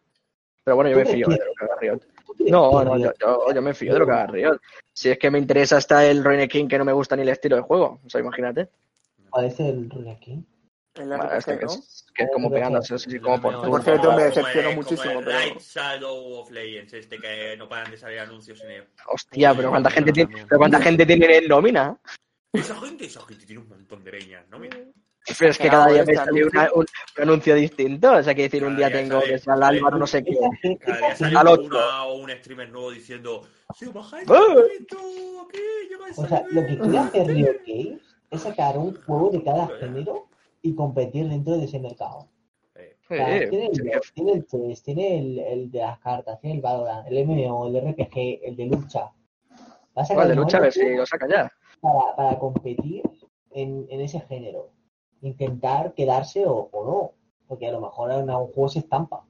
Pero bueno, yo me ¿Tú fío de lo que haga Riot. ¿Tú crees No, no, yo, Riot- yo, yo me fío de lo que haga Riot. Si es que me interesa hasta el Ruin King que no me gusta ni el estilo de juego. O sea, imagínate. ¿Cuál es el Rune King? El Bueno, RPG, este que ¿no? es, que es como pegándose, así como por Por cierto, me decepcionó muchísimo, como el pero- Raid Shadow of Legends, este que no paran de salir anuncios en él. Hostia, pero cuánta gente tiene, pero cuánta gente tiene en nómina. Esa gente, esa gente tiene un montón de leñas, ¿no? Mira. Pero es que cada día me este sale una- un, un anuncio distinto. O sea, que decir, un día día tengo sale- que ser al sale- Álvaro, no sé qué. Cada día sale Al una o un streamer nuevo diciendo, ¡Ah! un momento, aquí O sea, lo que nivel". quiere hacer Riot Games es sacar un juego de cada género y competir dentro de ese mercado. Eh, O sea, Sí, tiene, el, sí, LoL, tiene el chess, tiene el, el de las cartas, tiene el Valorant, el MMO, el RPG, el de lucha. Va a sacar Igual de lucha, a ver si lo saca ya. Para, para competir en, en ese género. Intentar quedarse o, o no. Porque a lo mejor en un juego se estampa.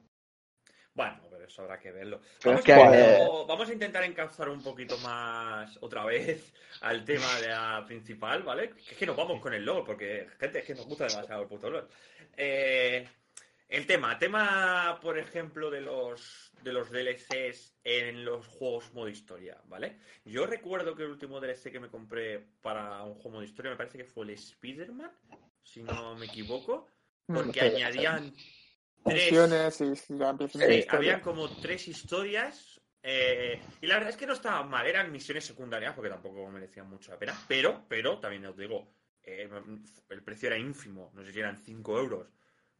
Bueno, pero eso habrá que verlo. Vamos, es que, a, eh, vamos a intentar encauzar un poquito más otra vez al tema de la principal, ¿vale? Que es que nos vamos con el LOL, porque, gente, es que nos gusta demasiado el puto LOL. Eh, el tema, tema, por ejemplo, de los de los DLCs en los juegos modo historia, ¿vale? Yo recuerdo que el último DLC que me compré para un juego modo historia me parece que fue el Spider-Man, si no me equivoco, porque Sí, añadían tres y la Sí, habían como tres historias. eh, y la verdad es que no estaban mal, eran misiones secundarias porque tampoco merecían mucho la pena. Pero, pero, también os digo, eh, el precio era ínfimo, no sé si eran 5 euros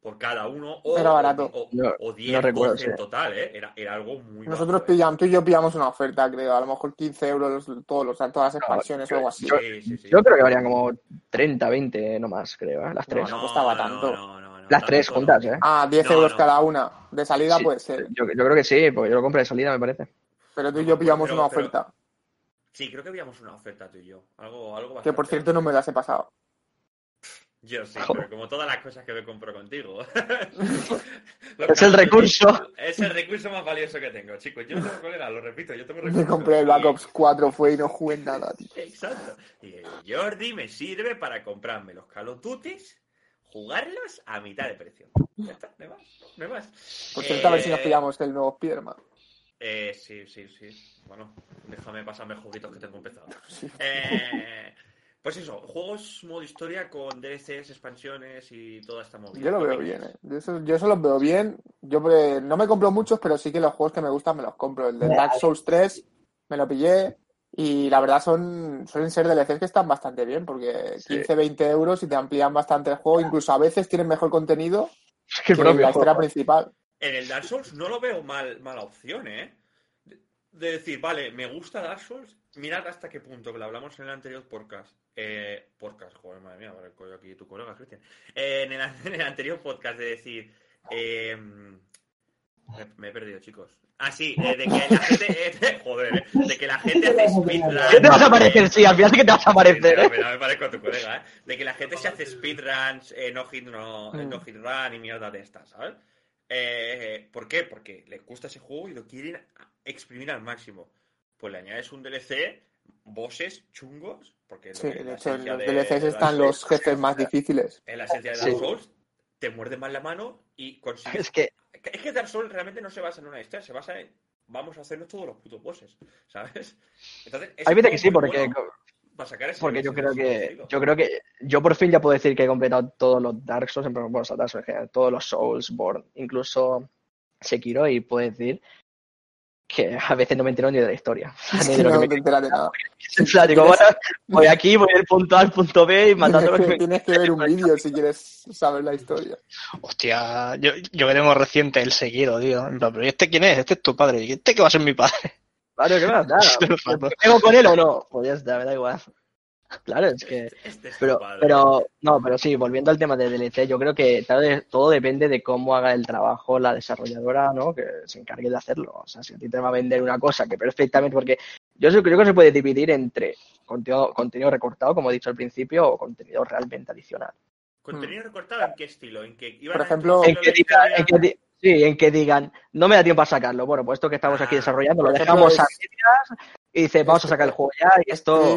por cada uno o, Era barato. o, No- o no 10, recuerdo, 12 en total, ¿eh? Era, era algo muy Nosotros bajo, ¿eh? pillamos, tú y yo pillamos una oferta, creo. A lo mejor 15 euros todos los, todas las expansiones o algo así. yo- Sí, sí, sí. Yo creo que valían como 30, 20, no más, creo, ¿eh? las No, tres. no costaba tanto. no, no, no, Las tres tanto no. juntas, ¿eh? Ah, 10 No, euros no. cada una. De salida Sí, puede ser. Yo, yo creo que sí, porque yo lo compré de salida, me parece. Pero tú y yo pillamos Pero- una pero- oferta. Sí, creo que habíamos una oferta tú y yo. Algo, algo Que por bastante- cierto no me las he pasado. Yo sí, pero como todas las cosas que me compro contigo. Es el recurso. Es el recurso más valioso que tengo, chicos. Yo no tengo colega, lo repito, yo tengo Me recursos. compré el Black Ops 4, fue y no jugué nada, tío. Exacto. Y el Jordi me sirve para comprarme los Call of Duties, jugarlos a mitad de precio. Ya está, no más. No más. Por cierto, a ver si nos Eh, pillamos el nuevo Spiderman. Eh, sí, sí, sí. Bueno, déjame pasarme jueguitos que tengo empezados. Sí. Eh, pues eso, juegos modo historia con DLCs, expansiones y toda esta movida. Yo lo ¿Qué veo bien, ¿eh? Yo eso, yo eso los veo bien. Yo eh, no me compro muchos, pero sí que los juegos que me gustan me los compro. El de Dark Souls 3 me lo pillé y la verdad son suelen ser DLCs que están bastante bien porque Sí. 15, 20 euros y te amplían bastante el juego. Incluso a veces tienen mejor contenido Es que que propio la historia juego. principal. En el Dark Souls no lo veo mal, mala opción, ¿eh? De decir, vale, me gusta Dark Souls, mirad hasta qué punto, que lo hablamos en el anterior podcast. Eh, podcast, joder, madre mía, ahora el coño aquí tu colega, Cristian. Eh, en, el, en el anterior podcast de decir, eh, Me, me he perdido, chicos. Ah, sí, eh, de que la gente. eh, joder, eh, de que la gente hace speedrun. ¿Qué te vas a parecer? Sí, al final sí que te vas a parecer, Mira, ¿eh? me parezco a tu colega, ¿eh? De que la gente se hace speedruns, eh, no, hit, no, Mm. no hit run y mierda de estas, ¿sabes? Eh, ¿Por qué? Porque les gusta ese juego y lo quieren exprimir al máximo. Pues le añades un DLC, bosses chungos, porque Sí, de la hecho en esencia los de- DLCs de están Souls- los jefes más difíciles. En la esencia de Dark Sí. Souls, te muerde más la mano y consigues Es que, es que Dark Souls realmente no se basa en una historia, se basa en vamos a hacernos todos los putos bosses, ¿sabes? Entonces, es hay veces que sí, porque, bueno para sacar ese- porque yo creo que, yo creo que, yo por fin ya puedo decir que he completado todos los Dark Souls, bueno, Dark Souls en general, todos los Soulsborne, incluso Sekiro, y puedo decir que a veces no me entero ni de la historia. Es Ni que de lo que no me de nada. En plan, digo, bueno, voy aquí, voy del punto A al punto B y matando a los Tienes que que, tienes que ver un vídeo si quieres saber la historia. Hostia, yo, yo tengo reciente el seguido, tío. En plan, pero ¿y este quién es? Este es tu padre. ¿Y este que va a ser mi padre? Claro, ¿qué más da? Estoy rato. ¿Me pego con él o no? Pues ya está, me da igual. Claro, es que... Este- este es Pero, pero, no, pero sí, volviendo al tema de DLC, yo creo que todo depende de cómo haga el trabajo la desarrolladora, ¿no? Que se encargue de hacerlo. O sea, si a ti te va a vender una cosa que perfectamente, porque yo creo que se puede dividir entre contenido, contenido recortado, como he dicho al principio, o contenido realmente adicional. ¿Contenido recortado en qué estilo? ¿En iban Por a ejemplo- En que en sí, en que digan, no me da tiempo a sacarlo. Bueno, pues esto que estamos aquí Ah, desarrollando lo dejamos a es- medias y dice, vamos a sacar el juego ya y esto...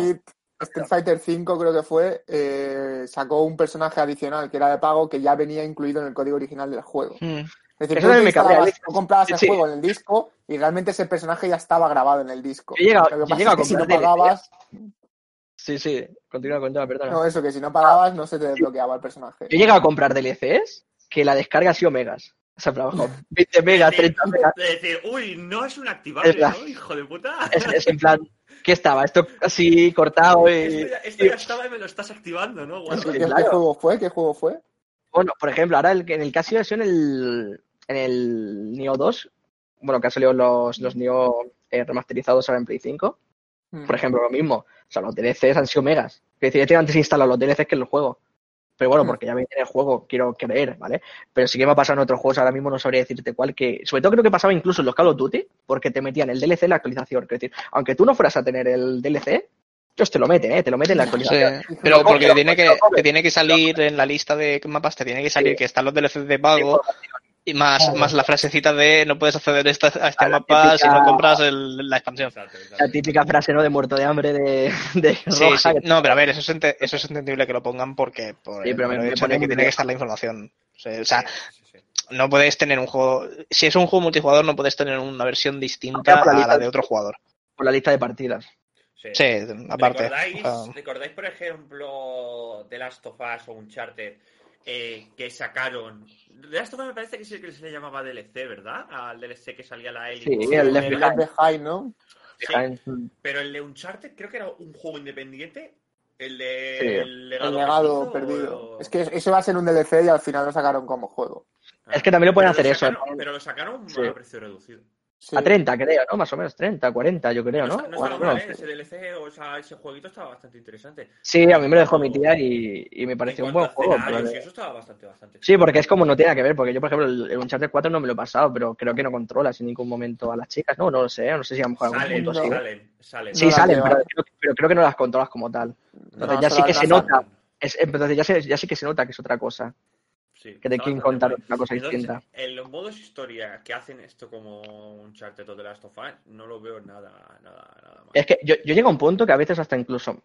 Street, Fighter V creo que fue, eh, sacó un personaje adicional que era de pago que ya venía incluido en el código original del juego. Hmm. Es decir, Eso tú, me cabrea, instalabas- tú comprabas el Sí. juego en el disco y realmente ese personaje ya estaba grabado en el disco. Yo he llegado- Lo que yo pasa llego a es que si no comprar DLC. pagabas, Sí, sí, continúa, continúa, perdona. no, eso, que si no pagabas no se te desbloqueaba el personaje. Yo he llegado a comprar DLCs que la descarga ha sido megas. O sea, ojo, 20 megas, De- 30 megas. de decir, uy, no es un activable, ¿no? Hijo de puta. Es, es en plan, ¿qué estaba? Esto así cortado y... Esto ya, esto ya estaba y me lo estás activando, ¿no? ¿Qué, juego fue? ¿Qué juego fue? Bueno, por ejemplo, ahora el, en el que ha sido eso en el, en el Neo 2, bueno, que han salido los, los Neo eh, remasterizados ahora en Play 5, Mm. por ejemplo, lo mismo. O sea, los DLCs han sido megas. Es decir, yo tengo antes instalado los DLCs que en el juego. Pero bueno, Mm. porque ya viene en el juego, quiero creer, ¿vale? Pero sí que me ha pasado en otros juegos, ahora mismo no sabría decirte cuál, que sobre todo creo que pasaba incluso en los Call of Duty, porque te metían el DLC en la actualización. Es decir, aunque tú no fueras a tener el DLC, ellos te lo meten, ¿eh? Te lo meten en la Sí, actualización. pero porque tiene que, te tiene que salir en la lista de mapas, te tiene que salir Sí. que están los DLCs de pago y más, Claro. más la frasecita de no puedes acceder a esta- a este A mapa si no compras el- la expansión. Exacto, exacto. La típica frase, ¿no? De muerto de hambre de, de Sí, roja. sí. No, pero a ver, eso es, ente- eso es entendible que lo pongan porque por Sí, el pero me- me hecho de que tiene que estar la información. O sea, o sea, Sí, sí, sí. no puedes tener un juego. Si es un juego multijugador, no puedes tener una versión distinta la a la de- otro jugador. por la lista de partidas. Sí. Sí, aparte. ¿Recordáis, ¿Recordáis, por ejemplo, The Last of Us o Uncharted eh, que sacaron? Of Us me parece que el que se le llamaba DLC, ¿verdad? Al DLC que salía la Ellie. Sí, el El Left Left Behind, ¿no? Sí, pero el de Uncharted creo que era un juego independiente. El de Sí. el legado, El legado perdido, perdido. o- Es que eso va a ser un DLC y al final lo sacaron como juego. Ah, Es que también lo pueden hacer eso, sacaron- ¿no? Pero lo sacaron Sí. a precio reducido. Sí. A 30, creo, ¿no? Más o menos, 30, 40, yo creo, ¿no? no ¿eh? Ese DLC o esa- ese jueguito estaba bastante interesante. Sí, a mí me lo dejó mi tía y, y me pareció un buen juego. pero- y eso estaba bastante, bastante. Sí, porque es como no tiene que ver, porque yo, por ejemplo, el, el Uncharted 4 no me lo he pasado, pero creo que no controlas en ningún momento a las chicas, ¿no? No lo sé, no sé si a lo mejor en algún Salen, punto sí. salen, salen. Sí, No salen, pero creo, pero creo que no las controlas como tal. Entonces No, ya sí que se nota, es, entonces ya, se- ya sí que se nota que es otra cosa, Sí, que te quieren contar una cosa Entonces, distinta. En los modos historia que hacen esto como un Charter The Last of Us, no lo veo nada, nada, nada más. Es que yo, yo llego a un punto que a veces hasta incluso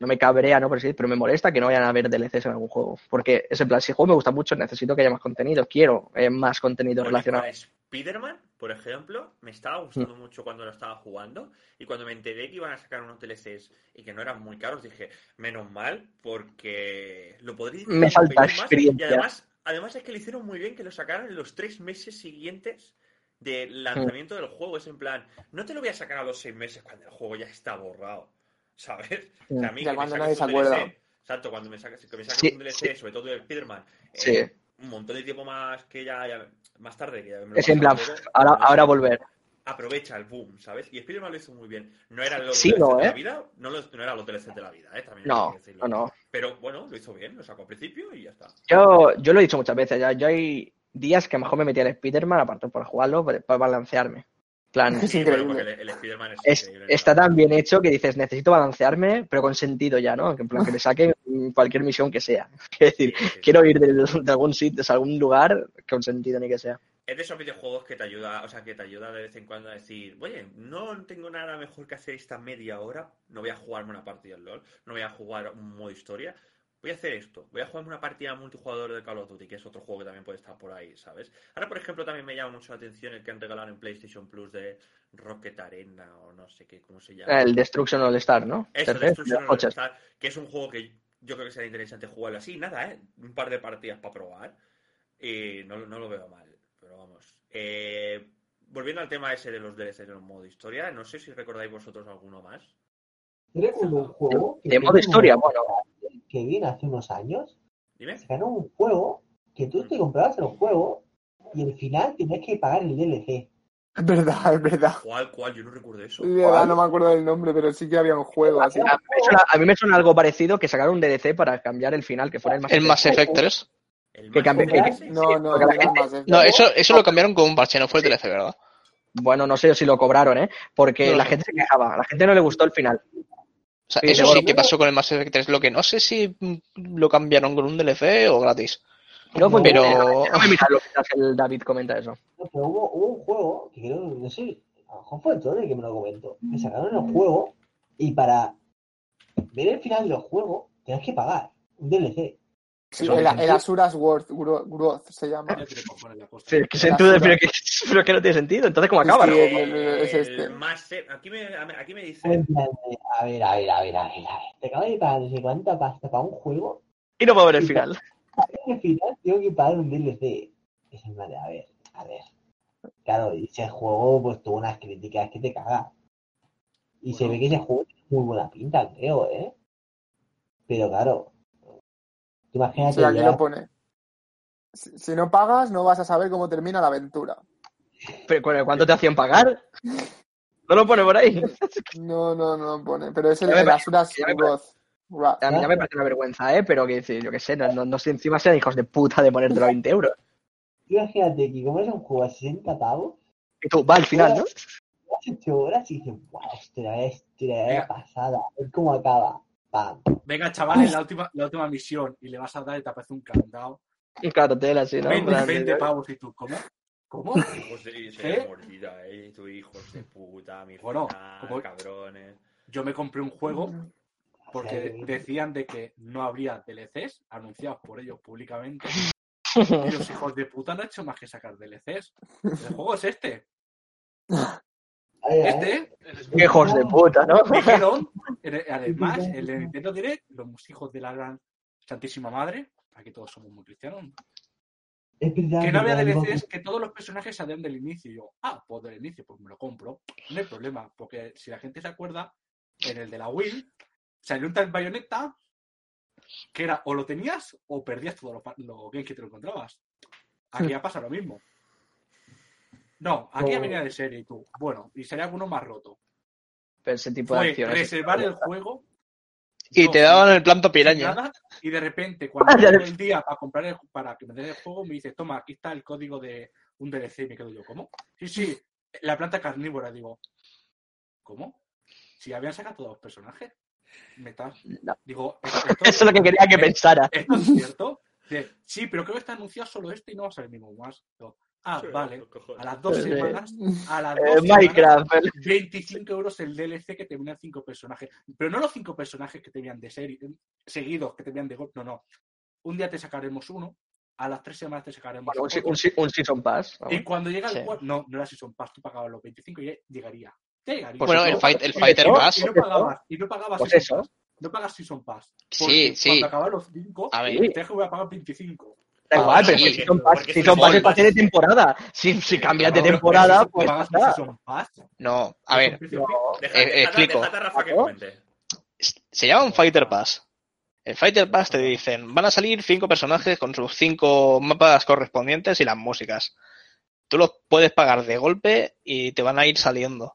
no me cabrea, ¿no? Pero, sí, pero me molesta que no vayan a haber DLCs en algún juego. Porque es en plan, si el juego me gusta mucho, necesito que haya más contenido, quiero eh, más contenido Oye, relacionado. para Spider-Man, por ejemplo, me estaba gustando mucho cuando lo estaba jugando y cuando me enteré que iban a sacar unos DLCs y que no eran muy caros, dije, menos mal, porque lo podría Me falta pelín más. experiencia. Y además, además es que lo hicieron muy bien que lo sacaran en los tres meses siguientes del lanzamiento del juego. Es en plan, no te lo voy a sacar a los seis meses cuando el juego ya está borrado, ¿sabes? O sea, a mí Ya que me cuando nadie se un acuerda. DLC, Exacto, cuando me saques, que me Sí, un DLC, sobre todo de Spider-Man, eh, Sí. un montón de tiempo más que ya, ya- más tarde, que ya me lo Es en plan, ahora, ahora volver. Aprovecha el boom, ¿sabes? Y Spider-Man lo hizo muy bien. No eran los Sí, no, de la ¿eh? vida, no, los- no eran los DLCs de la vida, ¿eh? También No, no, no. Pero bueno, lo hizo bien, lo sacó al principio y ya está. Yo, yo lo he dicho muchas veces, ya, yo hay, días que a lo mejor me metía el Spider-Man, aparte por jugarlo, para, para balancearme. Plan, Sí, bueno, el, el Spider-Man es, es- increíble, está tan bien hecho que dices, necesito balancearme, pero con sentido ya, ¿no? Que en plan, que le saque cualquier misión que sea. Es decir, Sí, sí, sí. quiero ir de, de algún sitio, de algún lugar con sentido ni que sea. Es de esos videojuegos que te ayuda, o sea, que te ayuda de vez en cuando a decir, oye, no tengo nada mejor que hacer esta media hora, no voy a jugarme una partida de LOL, no voy a jugar un modo historia, voy a hacer esto, voy a jugarme una partida multijugador de Call of Duty, que es otro juego que también puede estar por ahí, ¿sabes? Ahora, por ejemplo, también me llama mucho la atención el que han regalado en PlayStation Plus de Rocket Arena o no sé qué, cómo se llama. El Destruction All Star, ¿no? Eso, Tercer, Destruction de All. Star, que es un juego que yo creo que sería interesante jugarlo así. Nada, ¿eh? Un par de partidas para probar. Y no, no lo veo mal, vamos. Eh, volviendo al tema ese de los DLCs en el modo historia, no sé si recordáis vosotros alguno más. Yo recuerdo un juego De modo historia, un- bueno, que vino hace unos años, Dime. sacaron un juego que tú te comprabas el juego y al final tenías que pagar el DLC. Es verdad, es verdad. ¿Cuál, cuál? Yo no recuerdo eso. Es verdad, no me acuerdo del nombre, pero sí que había un juego así. a, mí me suena, a mí me suena algo parecido que sacaron un DLC para cambiar el final, que fuera el más El Mass Effect 3. ¿El Mass Effect que- ese? No, no, no, No, verdad. eso, eso lo cambiaron con un parche, no fue el DLC, ¿verdad? Bueno, no sé si lo cobraron, ¿eh? Porque No, la no. gente se quejaba, a la gente no le gustó el final. O sea, Sí, eso sí que pasó con el Mass Effect 3. Lo que no sé si lo cambiaron con un DLC o gratis. No, pues, Pero- no me lo que el David comenta eso. No, pero hubo, hubo un juego que creo, no sé, a lo mejor fue el Tony el que me lo comentó. Que sacaron el juego y para ver el final del juego tenías que pagar un DLC. Sí, el, el Asuras World, Gro- Growth se llama. Sí, que basura. pero, que, pero que no tiene sentido. Entonces, ¿cómo acaba? sí, no? el- el- es este. El Mass Effect- Aquí me, aquí me dice... A ver, a ver, a ver, a ver. Te acabo de pagar no sé cuánta pasta para un juego Y no puedo ver el final. al final tengo que pagar un DLC. Es en plan de, a ver, a ver. Claro, y ese juego pues tuvo unas críticas que te cagas. Y se ve que ese juego tiene muy buena pinta, creo, ¿eh? Pero claro, imagínate Sí, aquí llegar- lo pone. Si, si no pagas, no vas a saber cómo termina la aventura. Pero, ¿cu- ¿cuánto te hacían pagar? No lo pone por ahí. No, no, no lo pone. Pero es el, me Growth. Wrath. A mí ya me parece una vergüenza, ¿eh? Pero que decir, yo qué sé, no, no, no sé encima sean hijos de puta de ponértelo a 20 euros. imagínate que como es un juego a 60 pavos, Y tú, va al final, ¿no? has 8 horas y dices, wow, era Venga. pasada, a ver cómo acaba. Pam. Venga, chavales, la última, la última misión y le vas a dar y te aparece un candado. Un cartel así, ¿no? En 20, plan, 20 pavos y tú, ¿cómo? ¿Cómo? Hijos de, ¿Eh? mordida, eh, tu hijos de puta, mi Bueno, final, como- cabrones. Yo me compré un juego porque decían de que no habría DLCs anunciados por ellos públicamente. Y los hijos de puta no han hecho más que sacar DLCs. El juego es este. Este, hijos de puta, ¿no? dijeron, además, el de Nintendo Direct, los hijos de la gran Santísima Madre, aquí todos somos muy cristianos, Es verdad, que no había DLCs, que todos los personajes salían del inicio. Y yo, ah, pues del inicio, pues me lo compro. No hay problema, porque si la gente se acuerda, en el de la Wii salió un tal Bayonetta que era o lo tenías o perdías todos los, games que te lo encontrabas. Aquí ya pasa lo mismo. No, aquí ya venía de serie y tú. Bueno, y sería alguno más roto. Pero ese tipo de acciones. reservar el juego. Y te daban el planto piraña. nada, y de repente, cuando llegó el día para comprar el, para que me des el juego, me dice, toma, aquí está el código de un DLC y me quedo yo, ¿cómo? Sí, sí, la planta carnívora, digo, ¿cómo? Si habían sacado todos los personajes. Me estás. No. Digo, ¿esto, esto- Eso es lo que quería que pensara. ¿Esto es cierto? Sí, pero creo que está anunciado solo este y no va a salir ninguno más. Digo, ah, vale. A las dos semanas, a las Eh, dos semanas, Minecraft. el- 25 euros el DLC que te venían cinco personajes. Pero no los cinco personajes que te venían de serie, seguidos, que te venían de golpe. No, no. Un día te sacaremos uno, a las tres semanas te sacaremos Bueno, un, otro. un un Season Pass. vamos. Y cuando llega el Sí. cuarto. No, no era Season Pass, tú pagabas los 25 y ya llegaría. Ya llegaría. Pues bueno, Y el, fight, el Fighter no- Pass. Y no pagabas, y no pagabas Pues Season eso. Pass. No pagas Season Pass. Sí, Porque sí. Cuando acaban los 5, A ver. te que voy a pagar 25. Da Ah, igual, pero sí, si Season Pass, porque Season es Pass un es pase de temporada. Si, si cambias de temporada, pues está. No, a ver, Eh, explico. se llama un Fighter Pass. El Fighter Pass te dicen, van a salir cinco personajes con sus cinco mapas correspondientes y las músicas. Tú los puedes pagar de golpe y te van a ir saliendo.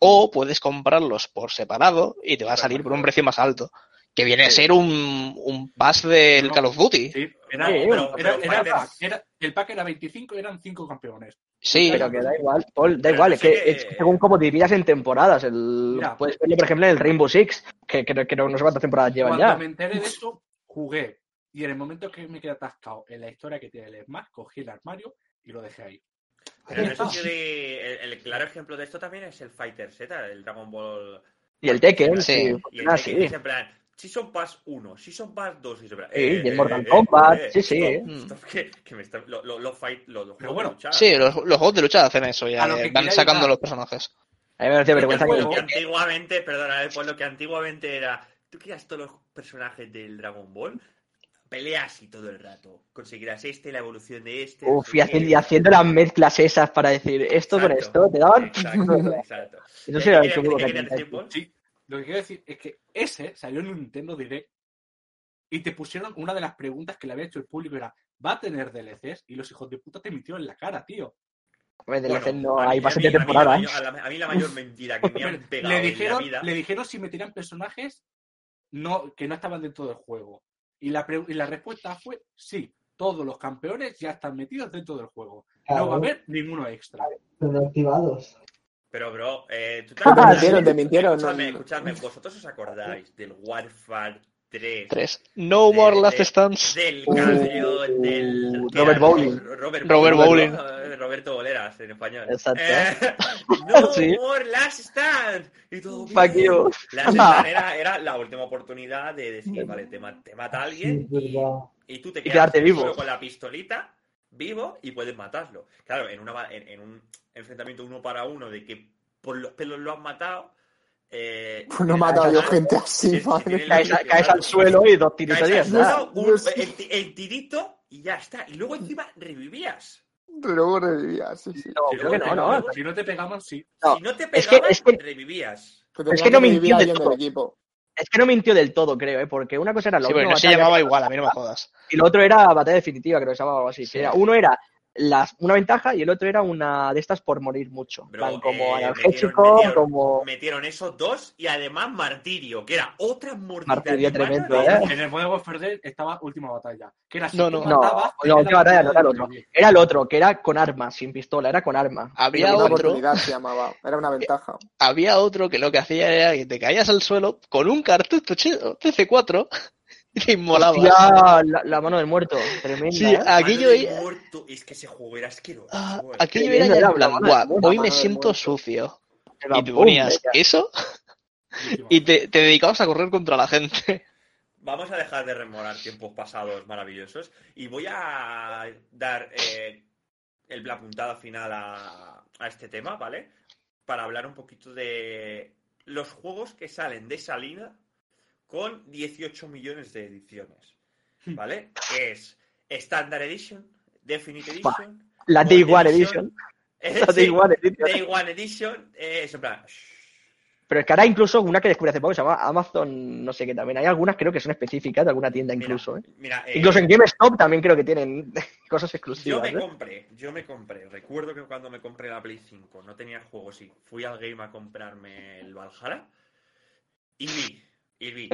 O puedes comprarlos por separado y te va a salir por un precio más alto. Que viene a ser un, un pass del No. Call of Duty. Sí, era, era- pero- era- pero era el Fighters- pack, era- el pack era 25 eran 5 campeones. Sí, Pero que da igual, Paul, da Pero igual, no es que qué- es según cómo dividas en temporadas. El, Mira. puedes verlo, por ejemplo, en el Rainbow Six, que, que, que no, no sé cuántas temporadas llevan Cuando ya. me enteré de esto, jugué. Y en el momento que me quedé atascado en la historia que tiene el Smash, cogí el armario y lo dejé ahí. Pero en el de. El, el claro ejemplo de esto también es el Fighter Z, el Dragon Ball. Y el Tekken, Sí. sí, Y el Tekken así. es en plan. Season Pass 1, Season Pass 2, y se Sí, y el Mortal Kombat, sí, sí. Stop, stop, que, que me está, lo, lo, lo fight, lo, los juegos bueno, de lucha. sí, los, los juegos de lucha hacen eso, ya que eh, van sacando los personajes. A mí me hace vergüenza Lo que que antiguamente, perdona, por lo que antiguamente era. ¿Tú querías todos los personajes del Dragon Ball? Peleas y todo el rato. Conseguirás este, la evolución de este. Uf, y, haci- qué. y haciendo las mezclas esas para decir esto con Exacto, esto, te daban. Exacto, exacto. Eso ¿Qué será el seguro que querías decir, Paul? Sí, lo que quiero decir es que ese salió en un Nintendo Direct y te pusieron una de las preguntas que le había hecho el público era ¿va a tener DLCs? Y los hijos de puta te metieron en la cara, tío. Hombre, Bueno, DLC no, hay bastante mí- a mí la temporadas. mayor- a la- A mí la mayor mentira que me han pegado le en la dijeron, vida. le dijeron si meterían personajes no, que no estaban dentro del juego. Y la, pre- y la respuesta fue sí, todos los campeones ya están metidos dentro del juego. No va a haber ninguno extra. pero activados. Pero, bro, eh, ¿tú te Ah, acuerdas? mintieron, te mintieron, Escuchadme, no- escuchadme, ¿vosotros os acordáis del Warfare 3? 3. No De- more last de- stands. Del Uh, campeón del... uh, que Robert era Bowling. Robert, Robert Bowling. Roberto Boleras, en español. Exacto. Eh, no Sí. more last stand. Y todo Fuck you. Last stand era, era la última oportunidad de decir, vale, te, te mata alguien Sí, es verdad. y tú te Y quedas quedarte tú vivo. con la pistolita, vivo, y puedes matarlo. Claro, en, una, en, en un enfrentamiento uno para uno de que por los pelos lo han matado. Eh, Pues no he el matado yo gente así, que madre. Caes, la- a- caes al suelo y dos tiritos y suelo, un- el, ti- el tirito y ya está. Y luego encima revivías. Luego revivía, sí, sí. No, Si creo que no, no, te- no. Si no te pegamos, sí. No, si no te es que- pegaban, es que- revivías. Pero Es que no a del alguien todo. del equipo. Es que no mintió del todo, creo, ¿eh? porque una cosa era la Sí, no se llamaba igual, a mí no me jodas. y lo otro era batalla definitiva, creo que se llamaba algo así. Sí. que era- uno era las, una ventaja y el otro era una de estas por morir mucho. Bro, plan, como eh, analgésico, metieron- metieron- como... Metieron esos dos y además martirio, que era otra mordida. Martirio tremendo, de- ¿eh? En el Warfare 3 estaba última batalla. Que era No, no. No, matabas, no, tenías última batalla no era el otro. de Era el otro, que era con arma, sin pistola, era con arma. Había Una otro, oportunidad se llamaba. Era una ventaja. había otro que lo que hacía era que te caías al suelo con un cartucho chido, TC4 y te inmolabas. Hostia, la, la mano del muerto, tremenda, Sí, ¿eh? aquello Mano del era- muerto. Es que ese juego era asqueroso. Ah, eh. aquello era ya era en plan, la mano "Guau, del muerto, hoy me siento muerto". sucio. Y te ponías ya. eso y te, te dedicabas a correr contra la gente. Vamos a dejar de rememorar tiempos pasados maravillosos y voy a dar eh, el- la puntada final a, a este tema, ¿vale? Para hablar un poquito de los juegos que salen de esa línea con 18 millones de ediciones, ¿vale? Que es Standard Edition, Definite Edition, La Day One Edition, Edition. La Day One Edition. Day One Edition, eh, es en plan, Pero es que ahora incluso una que descubrí hace poco se llama Amazon, no sé qué también. Hay algunas creo que son específicas de alguna tienda mira, incluso, ¿eh? mira, eh, Incluso en GameStop también creo que tienen cosas Yo exclusivas, me ¿eh? compré, yo me compré. Recuerdo que cuando me compré la Play 5 no tenía juegos y fui al game a comprarme el Valhalla y vi, y vi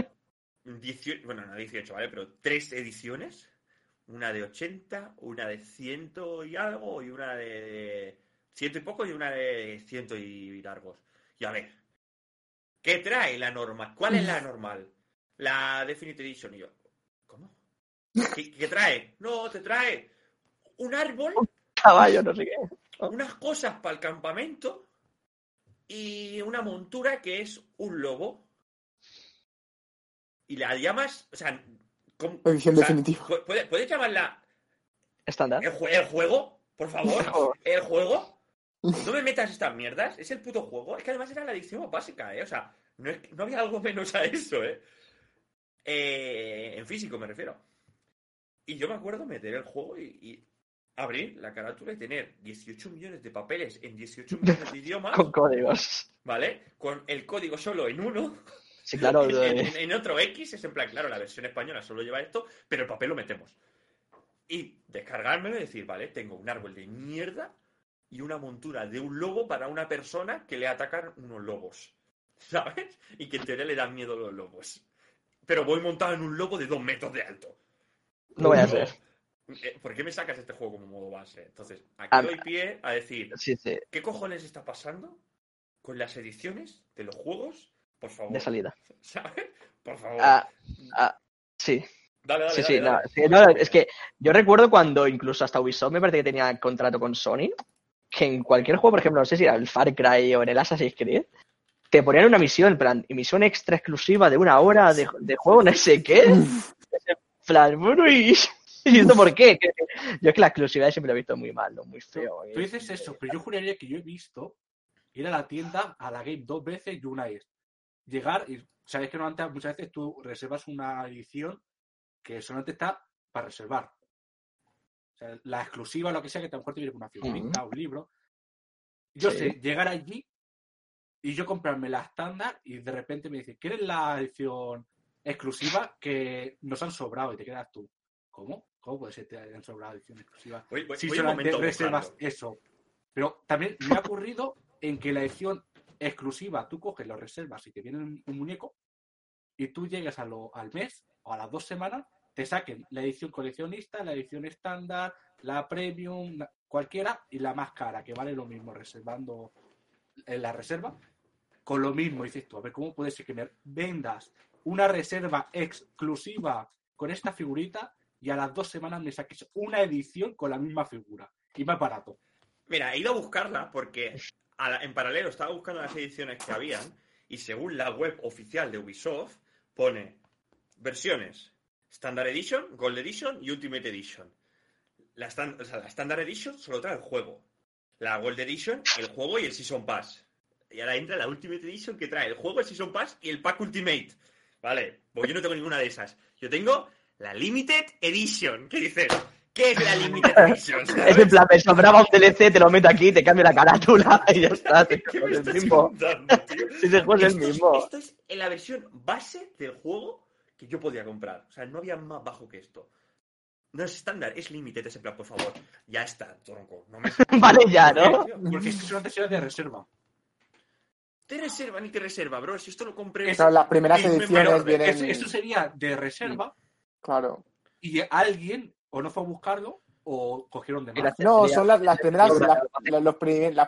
18, bueno, no 18, ¿vale? Pero tres ediciones, una de 80, una de 100 y algo y una de ciento y poco y una de ciento y largos. Y a ver, ¿qué trae la normal? ¿Cuál es la normal? La Definitive Edition. Y yo, ¿cómo? ¿Qué, qué trae? No, te trae un árbol, Caballo, no sé qué. unas cosas para el campamento y una montura que es un lobo. Y la llamas, o sea, ¿cómo- Edición o sea, definitiva. pu- ¿puede- ¿Puedes llamarla Estándar. el, jue- el juego? Por favor, el juego. No me metas estas mierdas, es el puto juego. Es que además era la edición más básica, ¿eh? O sea, no, es- no había algo menos a eso, ¿eh? Eh, En físico me refiero. Y yo me acuerdo meter el juego y, y abrir la carátula y tener 18 millones de papeles en 18 millones de idiomas, Con códigos. ¿vale? Con el código solo en uno, Sí, claro. en, de- en- en otro X, es en plan, claro, la versión española solo lleva esto, pero el papel lo metemos. Y descargármelo y decir, vale, tengo un árbol de mierda y una montura de un lobo para una persona que le atacan unos lobos. ¿Sabes? Y que en teoría le dan miedo los lobos. pero voy montado en un lobo de dos metros de alto. No voy a ser. Eh, ¿Por qué me sacas este juego como modo base? Entonces, aquí Ah, doy pie a decir, Sí, sí, ¿qué cojones está pasando con las ediciones de los juegos? Por favor. de salida. ¿Sabes? Por favor. Ah, ah, sí, dale, dale, sí, dale, sí, no, dale. sí, no, es que yo recuerdo cuando incluso hasta Ubisoft me parece que tenía contrato con Sony, que en cualquier juego, por ejemplo, no sé si era el Far Cry o en el Assassin's Creed, te ponían una misión, en plan, misión extra exclusiva de una hora de, de juego, no sé qué. En plan, bueno, y, ¿y esto por qué? Yo es que la exclusividad siempre lo he visto muy mal, ¿no? muy feo. Tú dices eso, pero yo juraría que yo he visto ir a la tienda, a la game dos veces y una es llegar y sabes que normalmente muchas veces tú reservas una edición que solamente está para reservar. O sea, la exclusiva, lo que sea, que a lo mejor te viene con una figurita, un libro. Yo Sí. sé, llegar allí y yo comprarme la estándar y de repente me dicen, ¿quieres la edición exclusiva que nos han sobrado? Y te quedas tú. ¿Cómo? ¿Cómo puede ser que te hayan sobrado edición exclusiva? Voy, voy- si voy solamente reservas buscando. eso. Pero también me ha ocurrido en que la edición exclusiva, tú coges, lo reservas y te viene un, muñeco y tú llegas a lo- al mes o a las dos semanas, te saquen la edición coleccionista, la edición estándar, la premium, cualquiera y la más cara, que vale lo mismo reservando en la reserva, con lo mismo. Dices tú, a ver, ¿cómo puede ser que me vendas una reserva exclusiva con esta figurita y a las dos semanas me saques una edición con la misma figura y más barato? Mira, he ido a buscarla porque en paralelo estaba buscando las ediciones que habían y según la web oficial de Ubisoft pone versiones Standard Edition, Gold Edition y Ultimate Edition. La, o sea, la Standard Edition solo trae el juego. La Gold Edition, el juego y el Season Pass. Y ahora entra la Ultimate Edition que trae el juego, el Season Pass y el Pack Ultimate. Vale, pues yo no tengo ninguna de esas. Yo tengo la Limited Edition. ¿Qué dices? ¿Qué es la Limited Edition? Es en ¿Sabes? plan, me sobraba un DLC, te lo meto aquí, te cambio la carátula y ya está. ¿Qué me Es estás el mismo. Si ese juego es el Esto mismo. Esto es en la versión base del juego que yo podía comprar. O sea, no había más bajo que esto. No es estándar, es limited ese plan, por favor. Ya está, tronco. No me... Vale ya, ¿no? Tío, Porque es que solamente será de reserva. Te reserva ni te reserva, bro. Si esto lo compré. Claro, las primeras ediciones vienen. Es- Esto sería de reserva Claro. y alguien o no fue a buscarlo o cogieron de más. No, son las, las primeras. las- los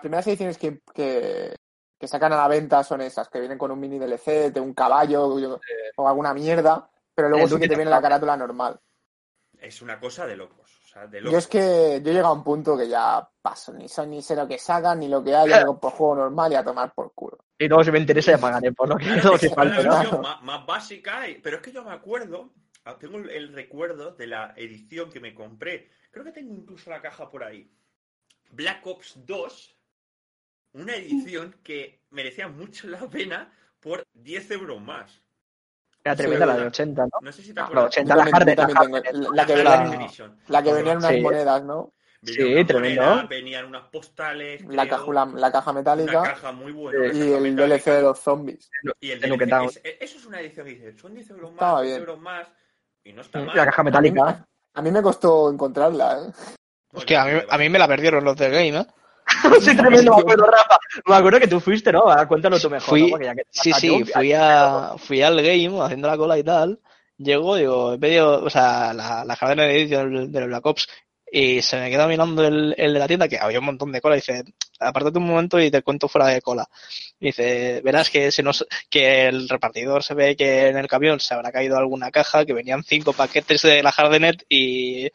primeras ediciones que, que, que sacan a la venta son esas, que vienen con un mini DLC de un caballo yo- o alguna mierda, pero luego sí que te viene la carátula normal. Es una cosa de locos. O sea, de Yo es que yo he llegado a un punto que ya paso, ni, son, ni sé lo que sacan, ni lo que hay, yo compro juego normal y a tomar por culo. Y luego si me interesa ya pagaré por lo que, ¿no? más, más básica, y- pero es que yo me acuerdo, tengo el, el recuerdo de la edición que me compré. Creo que tengo incluso la caja por ahí. Black Ops 2, una edición que merecía mucho la pena por 10 euros más. Era tremenda la de Sí, 80, ¿no? No sé si te Ah, acuerdas. no, 80 Yo la también la la que La la que venía en unas Sí. monedas, ¿no? Venía Sí, tremendo. monedas, venían unas postales, La, creo, caja, la, la caja una metálica caja muy buena. Y caja el metálica. DLC de los zombies. Y el de DLC, es- eso es una edición que dices, son 10 euros más, Estaba 10 bien. euros más, y no está Y mal. La caja metálica. A mí me costó encontrarla, ¿eh? Hostia, a mí, a mí me la perdieron los de Game, ¿eh? sí, tremendo, me acuerdo, Rafa. Me acuerdo que tú fuiste, ¿no? Ah, Cuéntalo tú mejor, Fui- ¿no? Porque ya que Sí, sí, yo- fui, a, fui al game haciendo la cola y tal. Llego, digo, he pedido, o sea, la, la Harden Edition del, del Black Ops y se me queda mirando el, el de la tienda que había un montón de cola y dice, apártate un momento y te cuento fuera de cola. Y dice, verás que se nos, que el repartidor se ve que en el camión se habrá caído alguna caja, que venían cinco paquetes de la Hardenet y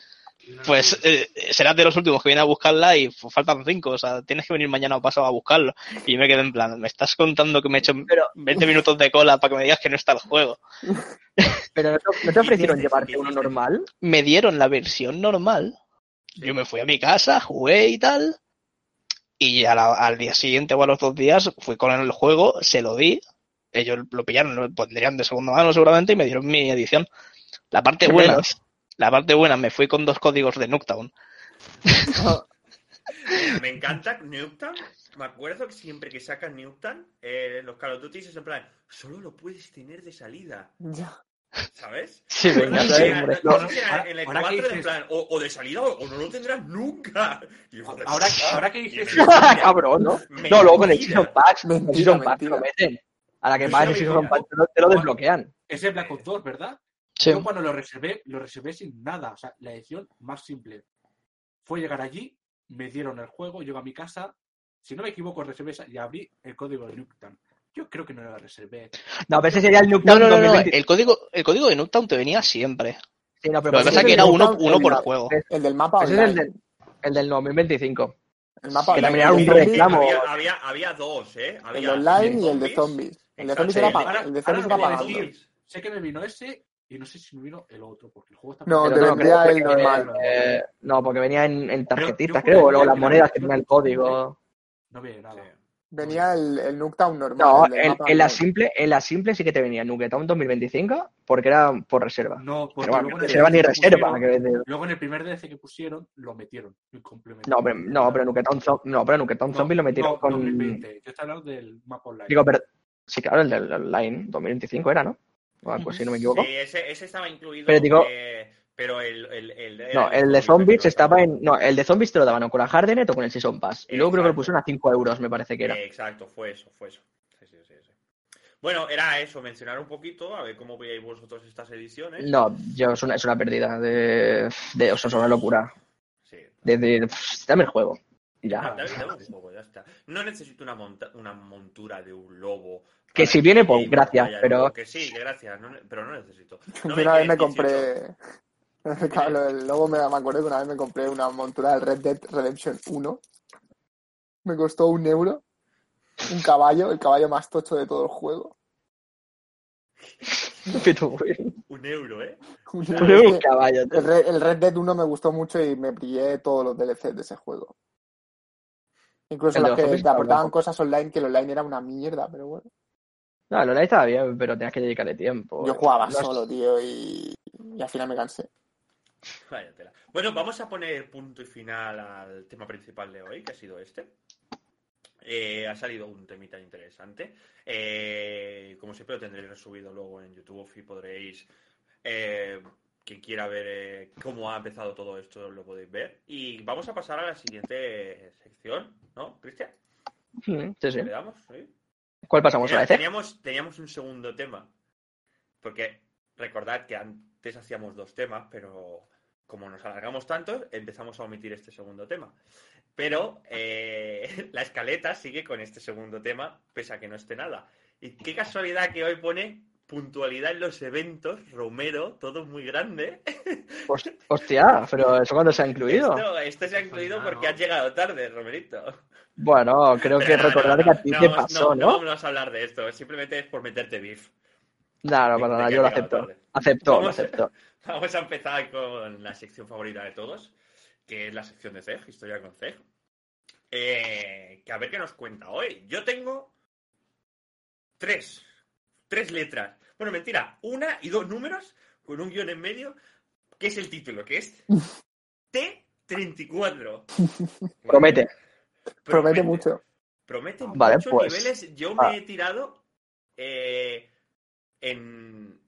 pues eh, serás de los últimos que viene a buscarla y pues, faltan cinco, o sea, tienes que venir mañana o pasado a buscarlo. Y yo me quedé en plan, me estás contando que me he hecho Pero- 20 minutos de cola para que me digas que no está el juego. Pero ¿no te, ofrecieron llevarte ¿Qué uno normal? Me dieron la versión normal, yo me fui a mi casa, jugué y tal, y a la- al día siguiente o a los dos días fui con el juego, se lo di, ellos lo pillaron, lo pondrían de segunda mano seguramente y me dieron mi edición. La parte buena, menos. la parte buena, me fui con dos códigos de Nuketown. Me encanta Newton. Me acuerdo que siempre que sacan Newton, eh, los Call of Duty es en plan, solo lo puedes tener de salida, Ya. ¿Sabes? Sí, venga, No sí, si era- hombre. no sé si Ahora- era en el ahora que 4 de en dices- plan, o, o de salida o, o no lo tendrás nunca. Y yo, joder, Ahora, ah, ahora que dices me- Cabrón, ¿no? No, luego con el. Season el Mentira, Season te lo meten. A la que pagas el Season Pass, te lo, desbloquean. Ese Black Ops 2, ¿verdad? Sí. Yo cuando lo reservé, lo reservé sin nada. O sea, la edición más simple. Fue llegar allí, me dieron el juego, llego a mi casa. Si no me equivoco, reservé esa y abrí el código de Nuketown. Yo creo que no lo reservé. No, pero ese sería el No, Nuketown no, no, no, 2020. El código, el código de Nuketown te venía siempre. Sí, no, Lo que pues pasa es que era uno, uno por la- juego. El del mapa Ese es el online. del, el del 2025. El mapa que online. también era un reclamo. Había, había, había dos, ¿eh? El online y el de zombies. El de zombies era Sí, pa- Ahora, el de zombies era sé que me vino ese y no sé si me vino el otro, porque el juego está No, te no, vendría el normal. Eh, no, porque venía en, en tarjetitas, creo, o las monedas que tenían el código. No viene nada. Venía el, el Nuketown normal. No, el en, la simple, en la simple sí que te venía Nuketown 2025 porque era por reserva. No, porque Pero bueno, luego en el reserva ni reserva. pusieron- que decir. Luego en el primer DLC que pusieron, lo metieron. No, pero, no, pero Nuketown, no, pero Nuketown No, Zombie lo metieron no, con. 2020. Yo hablando del mapa online. Digo, pero. Sí, claro, el del online 2025 era, ¿no? Ah, pues si no me equivoco. Sí, ese, ese estaba incluido. Pero digo- eh, pero el, el, el, era No, el de Zombies estaba en. No, el de Zombies te lo daban o con la Hardenet o con el Season Pass. Y luego creo que lo pusieron a 5 euros, me parece que era. Eh, exacto, fue eso, fue eso. Sí, sí, sí, sí. Bueno, era eso, mencionar un poquito, a ver cómo veíais vosotros estas ediciones. No, yo es una, es una pérdida de. de o sea, es una locura. Sí. De, de- pff, dame el juego. Y ya. Dame- dame un poco, ya está. No necesito una, monta- una montura de un lobo. Que si viene, pues, gracias, pero-. Que sí, que gracias, no pero no necesito. No una vez me 18. compré. Claro, luego me, me acuerdo que una vez me compré una montura del Red Dead Redemption 1. Me costó un euro. Un caballo, el caballo más tocho de todo el juego. Pero, Un euro, ¿eh? Un euro. un caballo. El Red, el Red Dead 1 me gustó mucho y me pillé todos los DLCs de ese juego. Incluso El los los que te aportaban cosas online, que el online era una mierda, pero bueno. No, el online estaba bien, pero tenías que dedicarle tiempo. Yo jugaba solo, tío, y, y al final me cansé. Vaya tela. Bueno, vamos a poner punto y final al tema principal de hoy, que ha sido este. Eh, ha salido un temita interesante. Eh, como siempre, lo tendréis resubido luego en YouTube y podréis. eh, quien quiera ver eh, cómo ha empezado todo esto, lo podéis ver. Y vamos a pasar a la siguiente sección, ¿no, Cristian? Sí, sí. ¿Le damos? ¿Sí? ¿Cuál pasamos a la teníamos, teníamos un segundo tema. Porque recordad que antes hacíamos dos temas, pero como nos alargamos tanto, empezamos a omitir este segundo tema. Pero eh, la escaleta sigue con este segundo tema, pese a que no esté nada. Y qué casualidad que hoy pone puntualidad en los eventos, Romero, todo muy grande. Host- Hostia, pero eso cuando se ha incluido. Esto, esto se ha incluido porque has llegado tarde, Romerito. Bueno, creo que no, recordar no, que a ti no, te no, pasó, no, ¿no? vamos a hablar de esto, simplemente es por meterte beef. No, no, para nada, yo lo acepto. tarde. Acepto, lo acepto. Vamos a empezar con la sección favorita de todos, que es la sección de CEG, Historia con CEG. Eh, que a ver qué nos cuenta hoy. Yo tengo tres, tres letras. Bueno, mentira, una y dos números con un guion en medio, que es el título, que es T34. Promete. Promete mucho. Promete Vale, muchos pues, niveles. Yo ah. me he tirado eh, en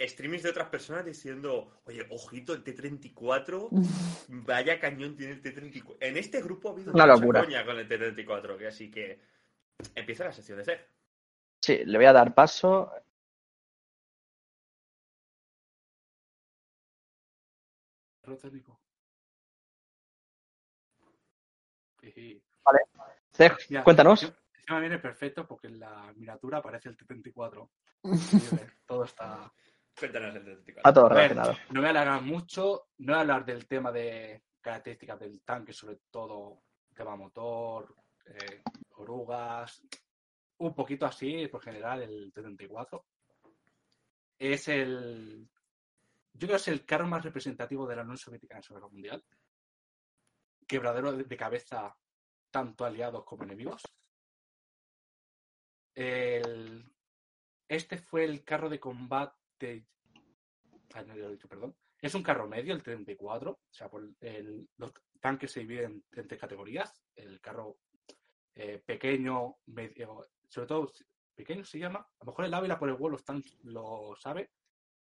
streamings de otras personas diciendo, oye, ojito, el T34, vaya cañón tiene el T34. En este grupo ha habido Una mucha locura. coña con el T34, que así que empieza la sección de ser. Sí, le voy a dar paso. Jiji. Ceg, Ya, cuéntanos. encima- viene perfecto porque en la miniatura aparece el T34. Increíble, Todo está. Cuéntanos el T34. A todo relacionado. no voy a alargar mucho, no voy a hablar del tema de características del tanque, sobre todo tema motor, eh, orugas, un poquito así, por general, el T-34. Es el. Yo creo que es el carro más representativo de la Unión Soviética en Segunda Guerra Mundial. Quebradero de de cabeza tanto aliados como enemigos. El- Este fue el carro de combate. No, ya lo he dicho, perdón. Es un carro medio, el 34. O sea, por el- los tanques se dividen en tres categorías. El carro eh, pequeño, medio, sobre todo pequeño se llama. A lo mejor el Ávila por el vuelo están, lo sabe.